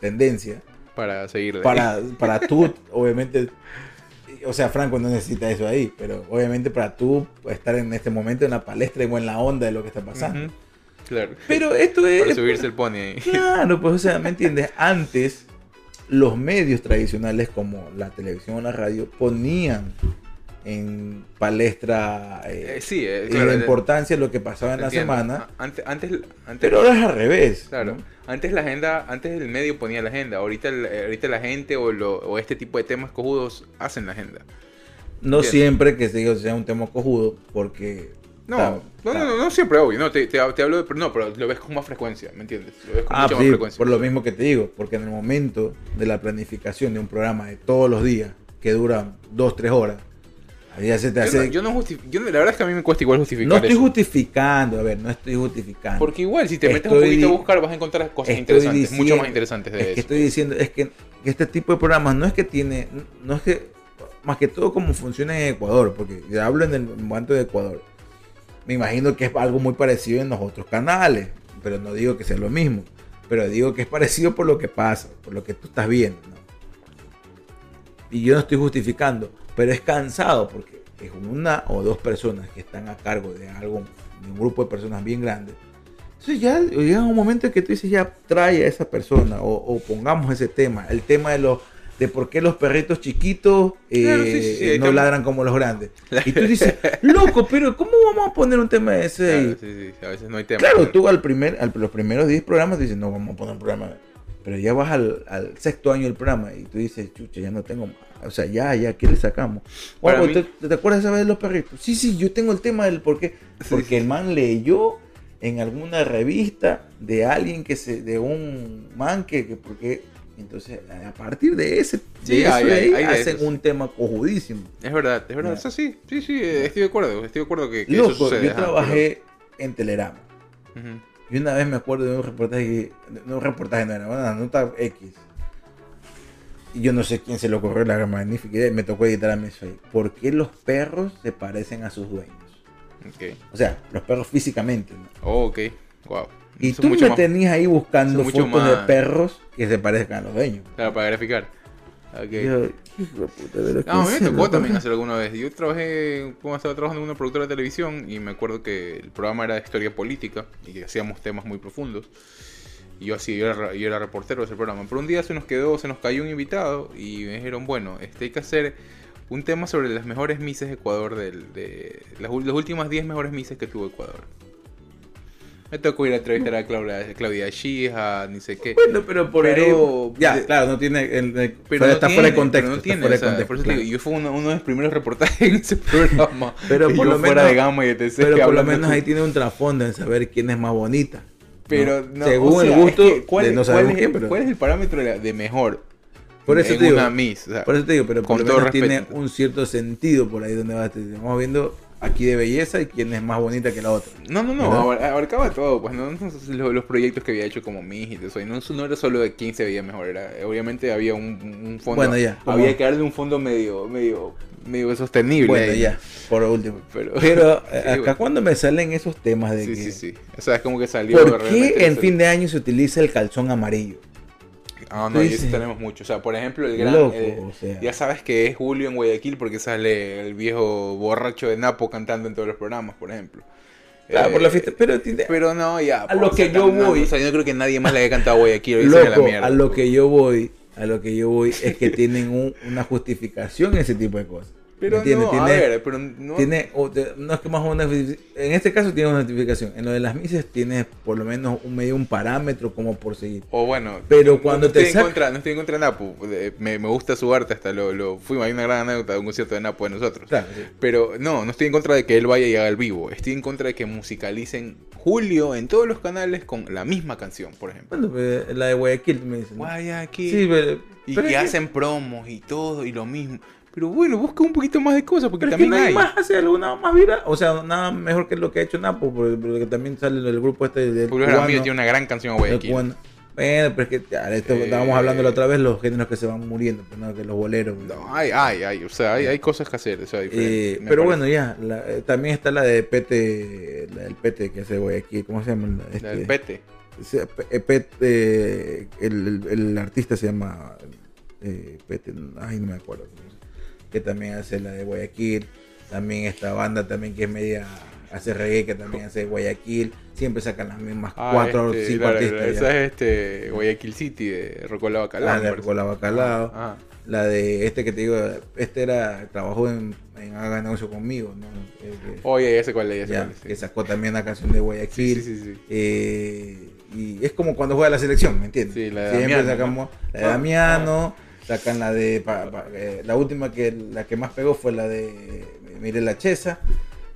tendencia. Para seguirle. Para, para tú, obviamente, o sea, Franco no necesita eso ahí, pero obviamente para tú estar en este momento en la palestra y en la onda de lo que está pasando. Claro. Pero esto es... Para subirse el pony ahí. Claro, pues, o sea, ¿me entiendes? Antes, los medios tradicionales como la televisión o la radio ponían en palestra eh, Eh, sí, eh, y claro. la eh, importancia de lo que pasaba en la entiendo. semana, A- Antes, antes, antes pero ahora es al revés. Claro. ¿no? Antes la agenda, antes el medio ponía la agenda. Ahorita, el- eh, ahorita la gente o, lo- o este tipo de temas cojudos hacen la agenda. No siempre que sea un tema cojudo, porque No, no, no, no, no siempre, obvio. No, te, te, te hablo de. pero No, pero lo ves con más frecuencia, ¿me entiendes? Lo ves con Ah, mucha sí, más frecuencia. por lo mismo que te digo, porque en el momento de la planificación de un programa de todos los días, que dura dos, tres horas, ya se te Yo no, yo no yo la verdad es que a mí me cuesta igual justificar no estoy eso. justificando, a ver, no estoy justificando. Porque igual, si te metes un poquito a buscar, vas a encontrar cosas interesantes, mucho más interesantes de es eso. que estoy diciendo, es que este tipo de programas no es que tiene, no es que, más que todo como funciona en Ecuador, porque yo hablo en el momento de Ecuador. Me imagino que es algo muy parecido en los otros canales, pero no digo que sea lo mismo, pero digo que es parecido por lo que pasa, por lo que tú estás viendo. ¿no? Y yo no estoy justificando, pero es cansado porque es una o dos personas que están a cargo de algo, de un grupo de personas bien grandes. Entonces ya llega un momento en que tú dices, ya trae a esa persona o, o pongamos ese tema, el tema de los de por qué los perritos chiquitos eh, Claro, sí, sí, sí, hay no ladran como los grandes. Y tú dices, loco, pero ¿cómo vamos a poner un tema de ese? Claro, sí, sí, a veces no hay tema. Claro, tú al primer, al, los primeros 10 programas dices, no, vamos a poner un programa. Pero ya vas al, al sexto año del programa y tú dices, chucha, ya no tengo más. O sea, ya, ya, ¿qué le sacamos? Mí- ¿te, te acuerdas esa vez de los perritos? Sí, sí, yo tengo el tema del por qué. Porque el man leyó en alguna revista de alguien que se, de un man que, que porque. Entonces, a partir de ese, de eso hay- hay hacen un tema cojudísimo. Es verdad, es verdad. Ya. Eso sí, sí, sí, estoy de acuerdo. Estoy de acuerdo que, que eso sucede. yo ajá, trabajé en Telerama. Y una vez me acuerdo de un reportaje, no un reportaje, no era una nota X. Yo no sé quién se le ocurrió la magnífica idea, me tocó editar a ahí. ¿Por qué los perros se parecen a sus dueños? O sea, los perros físicamente, ¿no? Oh, ok. Wow. Y Son tú mucho me más- tenías ahí buscando fotos de más- perros que se parezcan a los dueños. Claro, para graficar. Ok. Yo, de puta, No, a mí ¿qué me tocó también hacerlo alguna vez. Yo trabajé, como estaba trabajando en una productora de televisión y me acuerdo que el programa era de historia política y que hacíamos temas muy profundos. Y yo así, yo era, yo era reportero de ese programa. Pero un día se nos quedó, se nos cayó un invitado y me dijeron, bueno, este hay que hacer un tema sobre las mejores mises de Ecuador, del, de las, últimas 10 mejores mises que tuvo Ecuador. Me tocó ir a entrevistar a Claudia, Claudia Shija, ni sé qué. Bueno, pero por Pero-. Ya, de- claro, no tiene. el- el- Pero no está fuera de contexto. no tiene, fuera o sea, de contexto, por eso te digo, claro. yo fui uno, uno de los primeros reportajes en ese programa. Pero por yo lo fuera menos- de gama y etc. Pero por lo menos ahí tiene un trasfondo en saber quién es más bonita. Pero ¿no? según o sea, el gusto, es que, ¿cuál, de no cuál sabemos es, quién, pero cuál es el parámetro de, mejor por eso en te digo, una Miss? O sea, por eso te digo, pero por lo menos tiene un cierto sentido por ahí donde va. Estamos viendo aquí de belleza y quién es más bonita que la otra. No, no, no, ¿Verdad? abar- abarcaba todo, pues, ¿no? Los, los proyectos que había hecho como Miss y todo eso, y no, no era solo de quién se veía mejor, era, obviamente había un, un fondo, Bueno, ya, había que darle un fondo medio, medio, medio sostenible. Bueno, ahí. ya, por último. Pero, Pero eh, Sí, acá bueno. cuando me salen esos temas de sí, que sí, sí. O sea, es como que salió ¿Por qué en fin de año se utiliza el calzón amarillo? Ah, Tú no, y eso tenemos mucho. O sea, por ejemplo, el gran. Loco, eh, o sea. Ya sabes que es Julio en Guayaquil porque sale el viejo borracho de Napo cantando en todos los programas, por ejemplo. Claro, Eh, por la fiesta. Pero, Pero no, ya. A lo que yo no, voy- O sea, yo no creo que nadie más le haya cantado a Guayaquil. hoy se la loco, mierda. a lo que yo voy, a lo que yo voy es que tienen un- una justificación ese tipo de cosas. Pero no, a Tiene- ver, pero no. Tiene, o no es que más una, en este caso tiene una notificación. En lo de las mises tienes por lo menos un medio un parámetro como por seguir. O bueno, Pero no- cuando no te estoy en saca- contra, no estoy en contra de Napo. de- Me, me gusta su arte, hasta lo, lo fuimos. Hay una gran anécdota de un concierto de Napo de nosotros. Claro, sí. Pero no, no estoy en contra de que él vaya y haga el vivo. Estoy en contra de que musicalicen Julio en todos los canales con la misma canción, por ejemplo. Bueno, pues, la de Guayaquil me dicen. Guayaquil. Sí, pero, y pero que- hacen promos y todo y lo mismo. Pero bueno, busca un poquito más de cosas porque pero es que también nadie hay. más hace alguna más viral. O sea, nada mejor que lo que ha hecho Napo, porque, porque también sale el grupo este Julio cubano, Jaramillo tiene una gran canción a Guayaquil. Bueno, pero es que ya, esto Eh, estábamos hablando la otra vez, los géneros que se van muriendo, pues, ¿no? que los boleros. No, hay, hay, hay. O sea, hay, hay cosas que hacer. O sea, Eh, pero parece. bueno, ya, la- eh, también está la de Pete, la del Pete que hace Guayaquil, ¿cómo se llama? La- La del este? pete. Se- Pe- Pete, el, el- el artista se llama eh, Pete, ay, no me acuerdo. Que también hace la de Guayaquil. También esta banda también que es media, hace reggae, que también hace Guayaquil. Siempre sacan las mismas Ah, cuatro o este, cinco claro, artistas. Esa ya. es este Guayaquil City de Rocola Bacalao. Ah, de. Rocola Bacalao. Ah, La de este que te digo, este era, trabajó en, en Haga Negocio conmigo, ¿no? Oye, ya sé cuál es, sé ya, cuál es, sí. que sacó también una canción de Guayaquil. sí, sí, sí. Eh, y es como cuando juega la selección, ¿me entiendes? Sí, la de Siempre Damiano, sacamos la de Ah, Damiano, sacan la de. pa- pa- eh, la última que la que más pegó fue la de Mire la Chesa.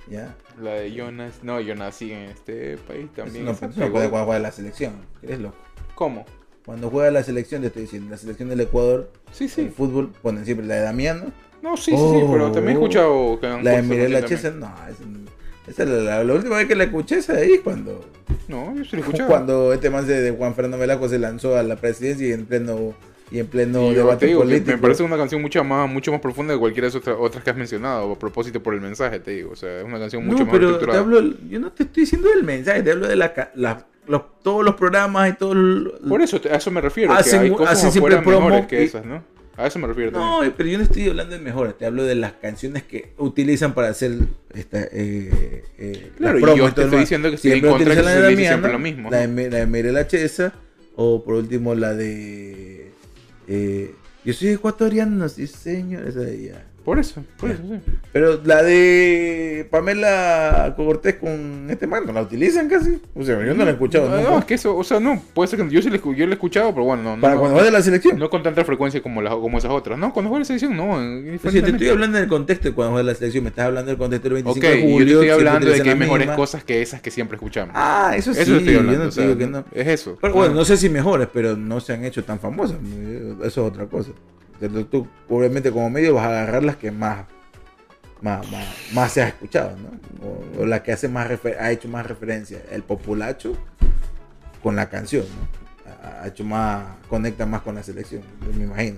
¿ya? La de Jonas. No, yo nací en este país también. Eso no, no puede cuando juega la selección. ¿Eres loco? ¿Cómo? Cuando juega la selección, te estoy diciendo, la selección del Ecuador, Sí, el sí. fútbol, ponen siempre la de Damiano, No, sí, sí, sí, pero también he Oh. escuchado que han la de Mirela. Chesa, no, esa, esa es la, la- la última vez que la escuché esa de ahí cuando, No, yo sí lo he escuchado. cuando este man se- de Juan Fernando Velasco se lanzó a la presidencia y en pleno y en pleno Y debate digo que político. me parece una canción mucho más, mucho más profunda de cualquiera de esas otras, que has mencionado, a propósito por el mensaje, te digo. O sea, es una canción mucho no, más pero te hablo, yo no te estoy diciendo del mensaje, te hablo de la, ca- la- los- todos los programas y todo el- Por eso, a eso me refiero. que Hacen hay cosas hacen siempre mejores que y- esas, ¿no? A eso me refiero No, también. pero yo no estoy hablando de mejoras, te hablo de las canciones que utilizan para hacer esta, eh, eh, Claro, y yo te estoy diciendo que si siempre utilizan que la de siempre lo mismo, la de, la de Mirela Chesa, o por último la de eh, Yo soy ecuatoriano, sí señor, esa de ella. Por eso, por eso, sí. Pero la de Pamela Cortés con este man, ¿no la utilizan casi? O sea, yo no la he escuchado. No, nunca. no, es que eso, o sea, no, puede ser que yo sí yo le he escuchado, pero bueno, no. no Para cuando va de la selección. No con tanta frecuencia como, las, como esas otras. No, cuando juega la selección, no. O sea, te estoy hablando del contexto de cuando juega la selección, me estás hablando del contexto del 25 Ok, de y yo julio. te estoy hablando de que hay la mejores misma. cosas que esas que siempre escuchamos. Ah, eso sí, eso estoy yo hablando. no o sea, digo que no. Es eso. Pero bueno, no sé si mejores, pero no se han hecho tan famosas. Eso es otra cosa. Pero tú, obviamente, como medio vas a agarrar las que más, más, más, más se ha escuchado, ¿no? O, o la que hace más ha hecho más referencia. El populacho con la canción, ¿no? Ha- Ha hecho más, conecta más con la selección, yo me imagino.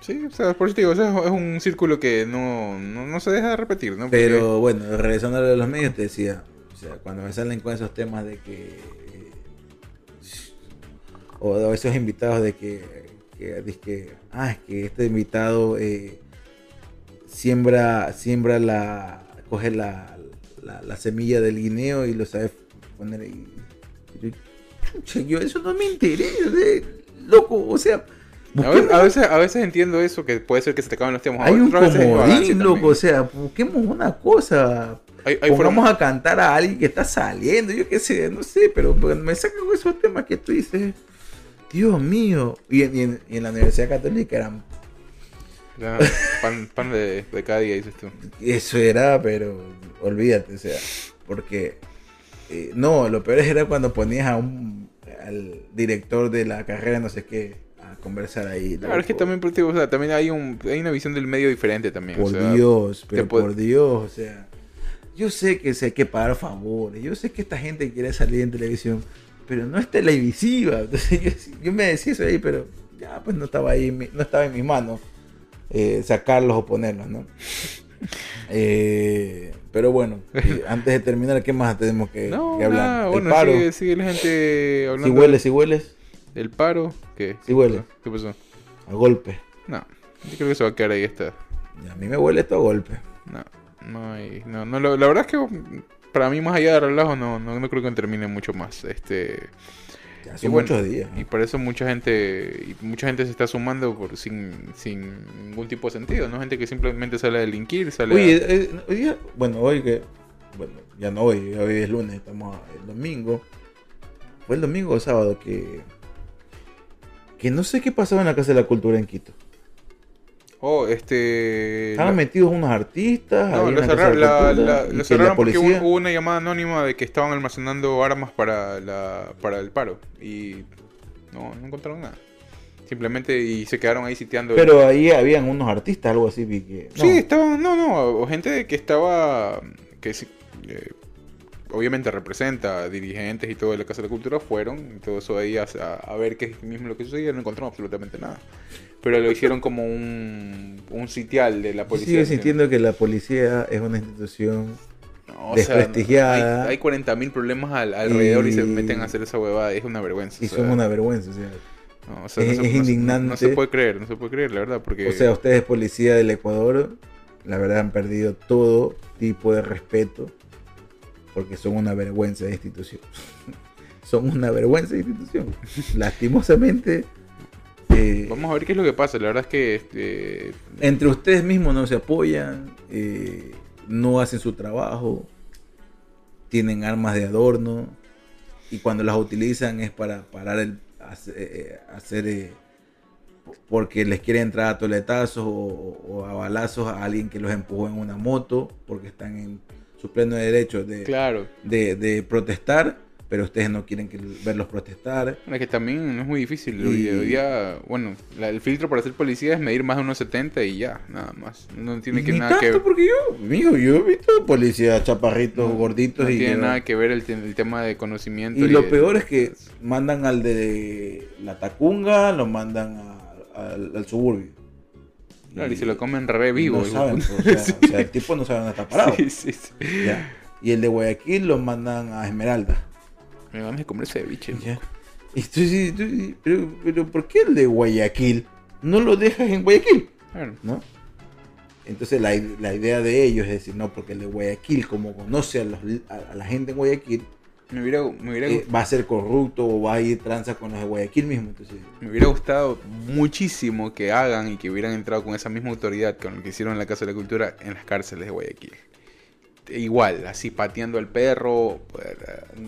Sí, o sea, por eso te digo, o sea, es un círculo que no, no, no se deja de repetir, ¿no? Porque- Pero bueno, regresando a lo de los medios, te decía, o sea, cuando me salen con esos temas de que. O de esos invitados de que. Que, dice que, ah, es que este invitado eh, siembra, siembra la. coge la, la, la semilla del guineo y lo sabe poner ahí. Yo, yo eso no me interesa, eh, loco, o sea. A veces, a, veces, a veces entiendo eso, que puede ser que se te acaben los temas. hay un comodín, loco, o sea, busquemos una cosa. Hay, hay formas- a cantar a alguien que está saliendo, yo qué sé, no sé, pero, pero me sacan esos temas que tú dices, Dios mío. Y en, y en- y en la Universidad Católica eran, pan, pan de, de cada día, dices tú. eso era, pero olvídate, o sea, porque, eh, no, lo peor era cuando ponías a un, al director de la carrera, no sé qué, a conversar ahí. Claro, es que loco. también, o sea, también hay, un, hay una visión del medio diferente también. Por o sea, Dios, pero por Dios, o sea. Yo sé que se hay que pagar favores, yo sé que esta gente quiere salir en televisión, pero no es televisiva. Entonces yo, yo me decía eso ahí, pero ya pues no estaba ahí, no estaba en mis manos eh, sacarlos o ponerlos, ¿no? Eh, pero bueno, eh, antes de terminar, ¿qué más tenemos que, No, que hablar? nada, El bueno, paro, sigue, sigue la gente hablando. si hueles, si hueles, El paro, ¿qué? Sí huele. ¿Qué pasó? a golpe. No, yo creo que se va a quedar ahí esta. A mí me huele esto a golpe. No, no hay. No, no, lo- la verdad es que para mí, más allá de relajo, no, no, no creo que termine mucho más. Este. Ya Y bueno, muchos días. ¿no? Y por eso mucha gente y mucha gente se está sumando por, sin, sin ningún tipo de sentido, ¿no? Gente que simplemente sale a delinquir, sale Oye, a... eh, hoy día, bueno, hoy que, bueno, ya no hoy, hoy es lunes, estamos el domingo. Fue el domingo o sábado que, que no sé qué pasaba en la Casa de la Cultura en Quito. Oh, este... Estaban la- metidos unos artistas. No, lo cerraron, la lo cerraron porque policía- hubo, hubo una llamada anónima de que estaban almacenando armas para, la, para el paro y no, no encontraron nada. Simplemente y se quedaron ahí sitiando. Pero ahí habían unos artistas, algo así, que. no. Sí, estaban, no, no, o gente que estaba, que eh, obviamente representa dirigentes y todo de la Casa de la Cultura, fueron, y todo eso ahí a ver qué es mismo lo que sucedía, no encontraron absolutamente nada. Pero lo hicieron como un, un sitial de la policía. sigo ¿sí? sintiendo que la policía es una institución. No, sea, desprestigiada. hay, hay 40.000 problemas al- alrededor y... se meten a hacer esa huevada, es una vergüenza. Y sea, son una vergüenza. No, o sea, es- no se- es indignante. No, se puede creer, no se puede creer, la verdad, porque... O sea, ustedes policía del Ecuador, la verdad han perdido todo tipo de respeto porque son una vergüenza de institución. son una vergüenza de institución. Lastimosamente, eh, Vamos a ver qué es lo que pasa, la verdad es que... Este, entre ustedes mismos no se apoyan, eh, no hacen su trabajo, tienen armas de adorno y cuando las utilizan es para parar el hacer, eh, hacer, eh, porque les quiere entrar a toletazos o, o a balazos a alguien que los empujó en una moto porque están en su pleno derecho de, Claro. de, de protestar, pero ustedes no quieren que verlos protestar. Es que también no es muy difícil. Y- Hoy, día, bueno, la- el filtro para ser policía es medir más de unos 70 y ya, nada más. No tiene que Ni nada tanto, que porque yo, mijo, yo he visto policías chaparritos, no- gorditos no y tiene que- nada que ver el, te- el tema de conocimiento. Y lo de- peor es que mandan al de la Tacunga, lo mandan a- al, al suburbio. Claro, y se lo comen re vivo. No saben, o, sea, o sea, el tipo no sabe dónde está parado. Sí, sí, sí. ya. Y el de Guayaquil lo mandan a Esmeralda. Me van a comer ceviche. Ya. Y tú dices, tú pero, pero ¿por qué el de Guayaquil no lo dejas en Guayaquil? Claro. ¿No? Entonces la, la idea de ellos es decir, no, porque el de Guayaquil, como conoce a, los- a- a la gente en Guayaquil, Me hubiera, me, hubiera, eh, va a ser corrupto o va a ir tranza con los de Guayaquil mismo. Entonces, me hubiera gustado muchísimo que hagan y que hubieran entrado con esa misma autoridad con lo que hicieron en la Casa de la Cultura en las cárceles de Guayaquil. Igual, así pateando al perro, eh,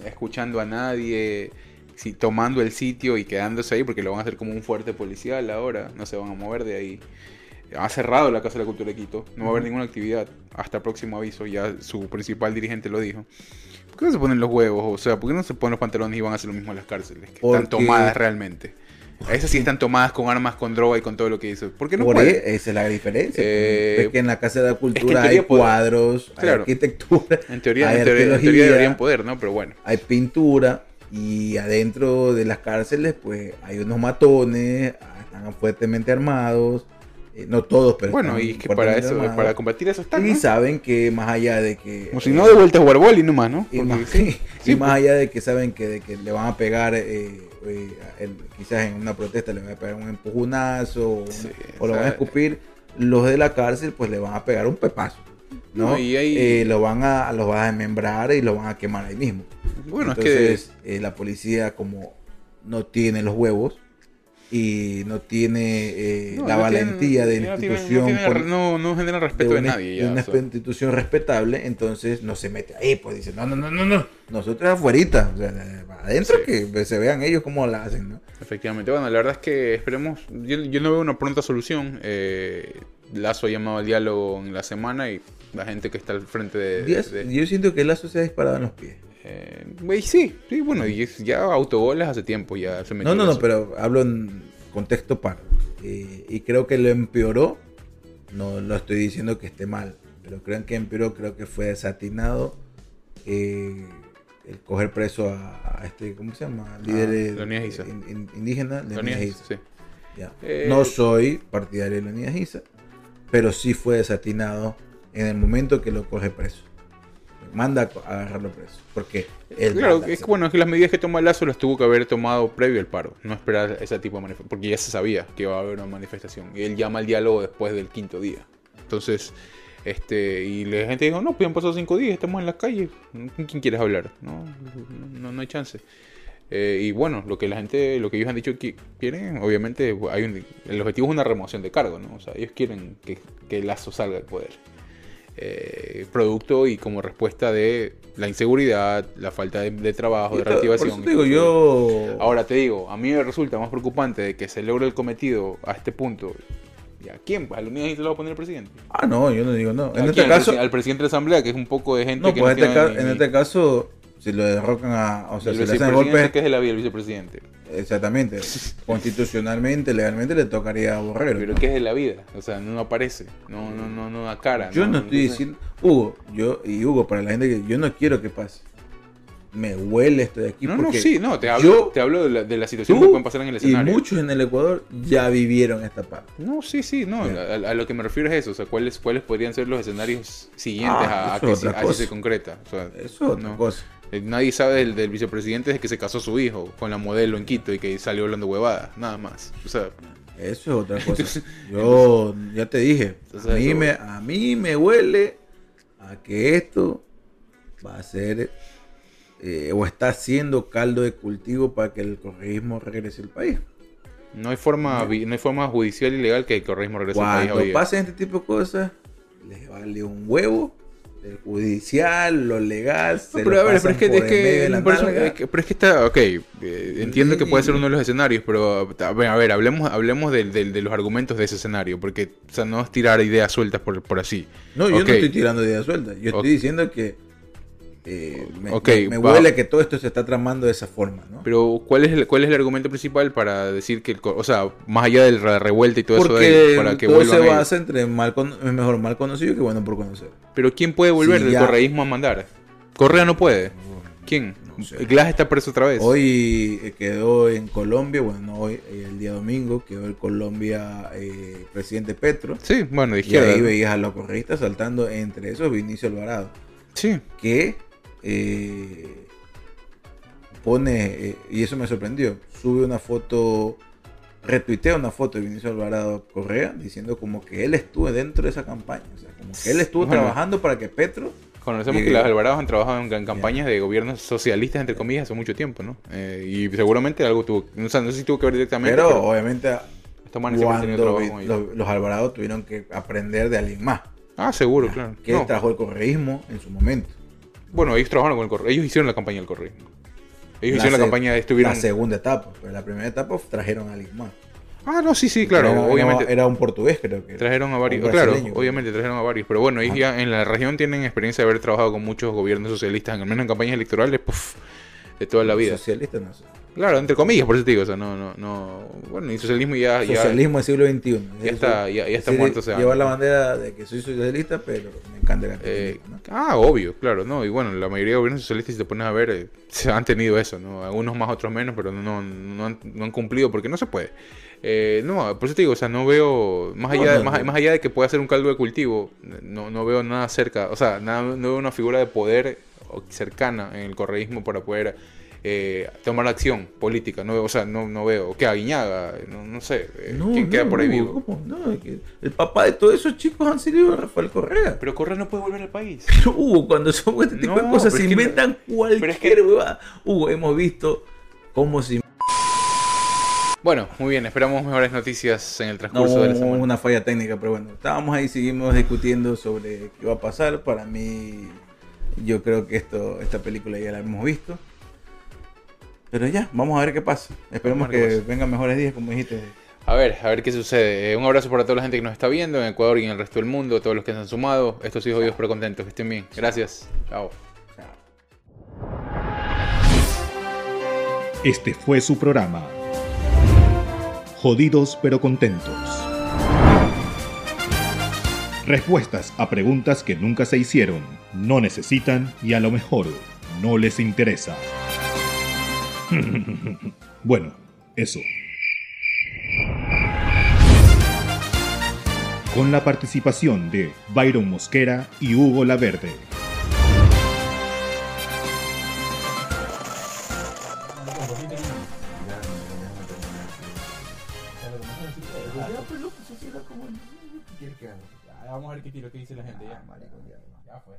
escuchando a nadie, sí, tomando el sitio y quedándose ahí porque lo van a hacer como un fuerte policial ahora, no se van a mover de ahí. Ha cerrado la Casa de la Cultura de Quito, no va a haber ninguna actividad hasta próximo aviso, ya su principal dirigente lo dijo. ¿Por qué no se ponen los huevos? O sea, ¿por qué no se ponen los pantalones y van a hacer lo mismo en las cárceles? Que Porque- están tomadas realmente. Esas sí están tomadas con armas, con droga y con todo lo que hizo. ¿Por qué no por pueden? ahí, esa es la diferencia. Eh, es que en la Casa de la Cultura hay puede- cuadros, hay arquitectura, En teoría, hay en teoría, en teoría arqueología, deberían poder, ¿no? Pero bueno. hay pintura y adentro de las cárceles pues hay unos matones, están fuertemente armados, eh, no todos, pero Bueno, y es que para eso, armados. para combatir eso están. y ¿no? saben que más allá de que Como si eh, no de vuelta a jugar boli nomás, ¿no? y más, sí, y sí, más pues. allá de que saben que, de que le van a pegar eh, eh, quizás en una protesta le van a pegar un empujonazo o, Sí, o lo van a escupir los de la cárcel pues le van a pegar un pepazo ¿no? No, y Eh, lo van a los van a desmembrar y lo van a quemar ahí mismo Bueno, entonces eh, la policía como no tiene los huevos y no tiene eh, no, la no valentía tienen- de tienen- institución No, tienen- no, generan respeto de, una, nadie. Ya, una o sea. institución respetable, entonces no se mete ahí, pues dice, no, no, no, no, no, nosotros afuerita, o sea, adentro Sí. que se vean ellos cómo la hacen, ¿no? Efectivamente, bueno, la verdad es que esperemos, yo, yo no veo una pronta solución. Eh, Lazo ha llamado al diálogo en la semana y la gente que está al frente de... De- yo siento que lazo se ha disparado en los pies. Eh, sí, sí, bueno, y ya autogoles hace tiempo, ya se metió No, no, no, pero hablo en contexto par. Eh, y creo que lo empeoró, no lo estoy diciendo que esté mal, pero creo que empeoró, creo que fue desatinado eh, el coger preso a, a este, ¿cómo se llama? Líder in- in- indígena, Leonidas, sí. No soy partidario de Leonidas Issa, pero sí fue desatinado en el momento que lo coge preso. Manda a agarrarlo preso. Porque Claro, es que bueno, es que las medidas que toma Lazo las tuvo que haber tomado previo al paro, no esperar ese tipo de manifestación, porque ya se sabía que iba a haber una manifestación. Y él llama al diálogo después del quinto día. Entonces, este, y la gente dijo, no, pues han pasado cinco días, estamos en las calles, ¿con quién quieres hablar? No, no, no hay chance. Eh, y bueno, lo que la gente, lo que ellos han dicho que quieren, obviamente, hay un- el objetivo es una remoción de cargo, ¿no? O sea, ellos quieren que, que Lazo salga del poder. Eh, producto y como respuesta de la inseguridad, la falta de, de trabajo, de reactivación. te digo, yo. Ahora te digo, a mí me resulta más preocupante de que se logre el cometido a este punto. ¿Y a quién? A la unidad se lo va a poner el presidente. Ah, no, yo no digo no. ¿A En este quién? Al caso. al presidente de la asamblea, que es un poco de gente No, que pues en no este, en ni- este caso, si lo derrocan a. O sea, el si le hacen vicepresidente golpe. que es de la vida el vicepresidente. Exactamente. Constitucionalmente, legalmente le tocaría a Borrero. Pero que es de la vida, o sea, no aparece, no, no, no, no da cara. Yo no estoy diciendo. Hugo, yo. Y Hugo, para la gente que. Yo no quiero que pase. Me huele esto de aquí. No, no, sí, no, te hablo, yo- te hablo de la, de la situación tú que pueden pasar en el Y escenario. muchos en el Ecuador ya vivieron esta parte. No, sí, sí, no. A, a lo que me refiero es eso. O sea, ¿cuáles, cuáles podrían ser los escenarios siguientes Ah, a, a que a se concreta? O sea, Eso es otra no. cosa. Eh, Nadie sabe del, del vicepresidente desde que se casó su hijo con la modelo en Quito y que salió hablando huevadas, nada más. O sea, Eso es otra cosa. Entonces- Yo ya te dije, a mí, eso- me, a mí me huele a que esto va a ser eh, o está siendo caldo de cultivo para que el correísmo regrese al país. no hay forma, no hay forma judicial y legal que el correísmo regrese al país Cuando pasen este tipo de cosas, les vale un huevo del judicial, lo legal. No, pero lo a ver, pero pasan es que, por es el que- medio de la por eso- nalga. es que- pero es que está, ok, eh, entiendo que puede ser uno de los escenarios, pero a ver, a ver, hablemos, hablemos de los argumentos de ese escenario, porque o sea, no es tirar ideas sueltas por, por así. No, yo no estoy tirando ideas sueltas. Yo estoy diciendo que eh, me, Ok, me- me huele que todo esto se está tramando de esa forma, ¿no? Pero ¿cuál es el, cuál es el argumento principal para decir que, el, o sea, más allá de la revuelta y todo eso de ahí, para que todo se ellos? basa entre mal con- mejor mal conocido que bueno por conocer. Pero ¿quién puede volver Sí, del ya. correísmo a mandar? Correa no puede. ¿Quién? No sé. Glass está preso otra vez. Hoy eh, quedó en Colombia, bueno, no hoy, eh, el día domingo, quedó en Colombia eh, presidente Petro. Sí, bueno, de Y izquierda. ahí ¿no? veías a los correístas saltando entre esos Vinicio Alvarado. Sí. que eh, pone, eh, y eso me sorprendió, sube una foto, retuitea una foto de Vinicio Alvarado Correa diciendo como que él estuvo dentro de esa campaña, o sea, como que él estuvo Bueno. trabajando para que Petro, Conocemos que los Alvarados han trabajado en, en campañas de gobiernos socialistas, entre comillas, hace mucho tiempo, ¿no? Eh, y seguramente algo tuvo, o sea, no sé si tuvo que ver directamente, pero pero, obviamente cuando vi- los, los Alvarado tuvieron que aprender de alguien más, Ah, seguro, claro. que No, trajo el correísmo en su momento. Bueno, ellos trabajaron con el correo, ellos hicieron la campaña del correo. Ellos hicieron la campaña, estuvieron... La segunda etapa, pero la primera etapa trajeron a alguien más. Ah, no, sí, sí, claro, Era- obviamente. Era un portugués, creo que. Trajeron a varios, claro, obviamente trajeron a varios, pero bueno, ellos ya en la región tienen experiencia de haber trabajado con muchos gobiernos socialistas, al menos en campañas electorales, puf, de toda la vida. Socialista, no sé. Claro, entre comillas, por eso te digo, o sea, no, no, no, bueno, y socialismo ya, Socialismo del siglo XXI. ya está- ya- ya está muerto ese Llevar año. la bandera de que soy socialista, pero me encanta el Eh, ah, obvio, claro, ¿no? Y bueno, la mayoría de gobiernos socialistas, si te pones a ver, eh, se han tenido eso, ¿no? Algunos más, otros menos, pero no, no, han, no han cumplido porque no se puede. Eh, no, por eso te digo, o sea, no veo, más allá, de, más, allá de que pueda ser un caldo de cultivo, no, no veo nada cerca, o sea, nada, no veo una figura de poder o- cercana en el correísmo para poder eh, tomar acción política, no veo, o sea, no, no veo, que Aguiñaga, no, no sé, eh, ¿quién queda por ahí vivo? ¿cómo? No, es que el papá de todos esos chicos han sido Rafael Correa. Pero Correa no puede volver al país. Pero Hugo, cuando son este tipo de No, cosas, se inventan cualquier pero es que- huevada. Hugo, hemos visto cómo se Bueno, muy bien, esperamos mejores noticias en el No, transcurso de la hubo semana. una falla técnica, pero bueno, estábamos ahí, seguimos discutiendo sobre qué va a pasar. Para mí, yo creo que esto, esta película ya la hemos visto. Pero ya, vamos a ver qué pasa. Esperemos que vengan mejores días, como dijiste. A ver, a ver qué sucede. Eh, un abrazo para toda la gente que nos está viendo en Ecuador y en el resto del mundo, todos los que se han sumado. Estos hijos Dios pero contentos, que estén bien. Gracias. Chao. Este fue su programa. Jodidos pero contentos. Respuestas a preguntas que nunca se hicieron, no necesitan y a lo mejor no les interesa. bueno, eso. Con la participación de Byron Mosquera y Hugo Laverde. Vamos a ver qué tiro, qué dice la gente ya. Ya fue.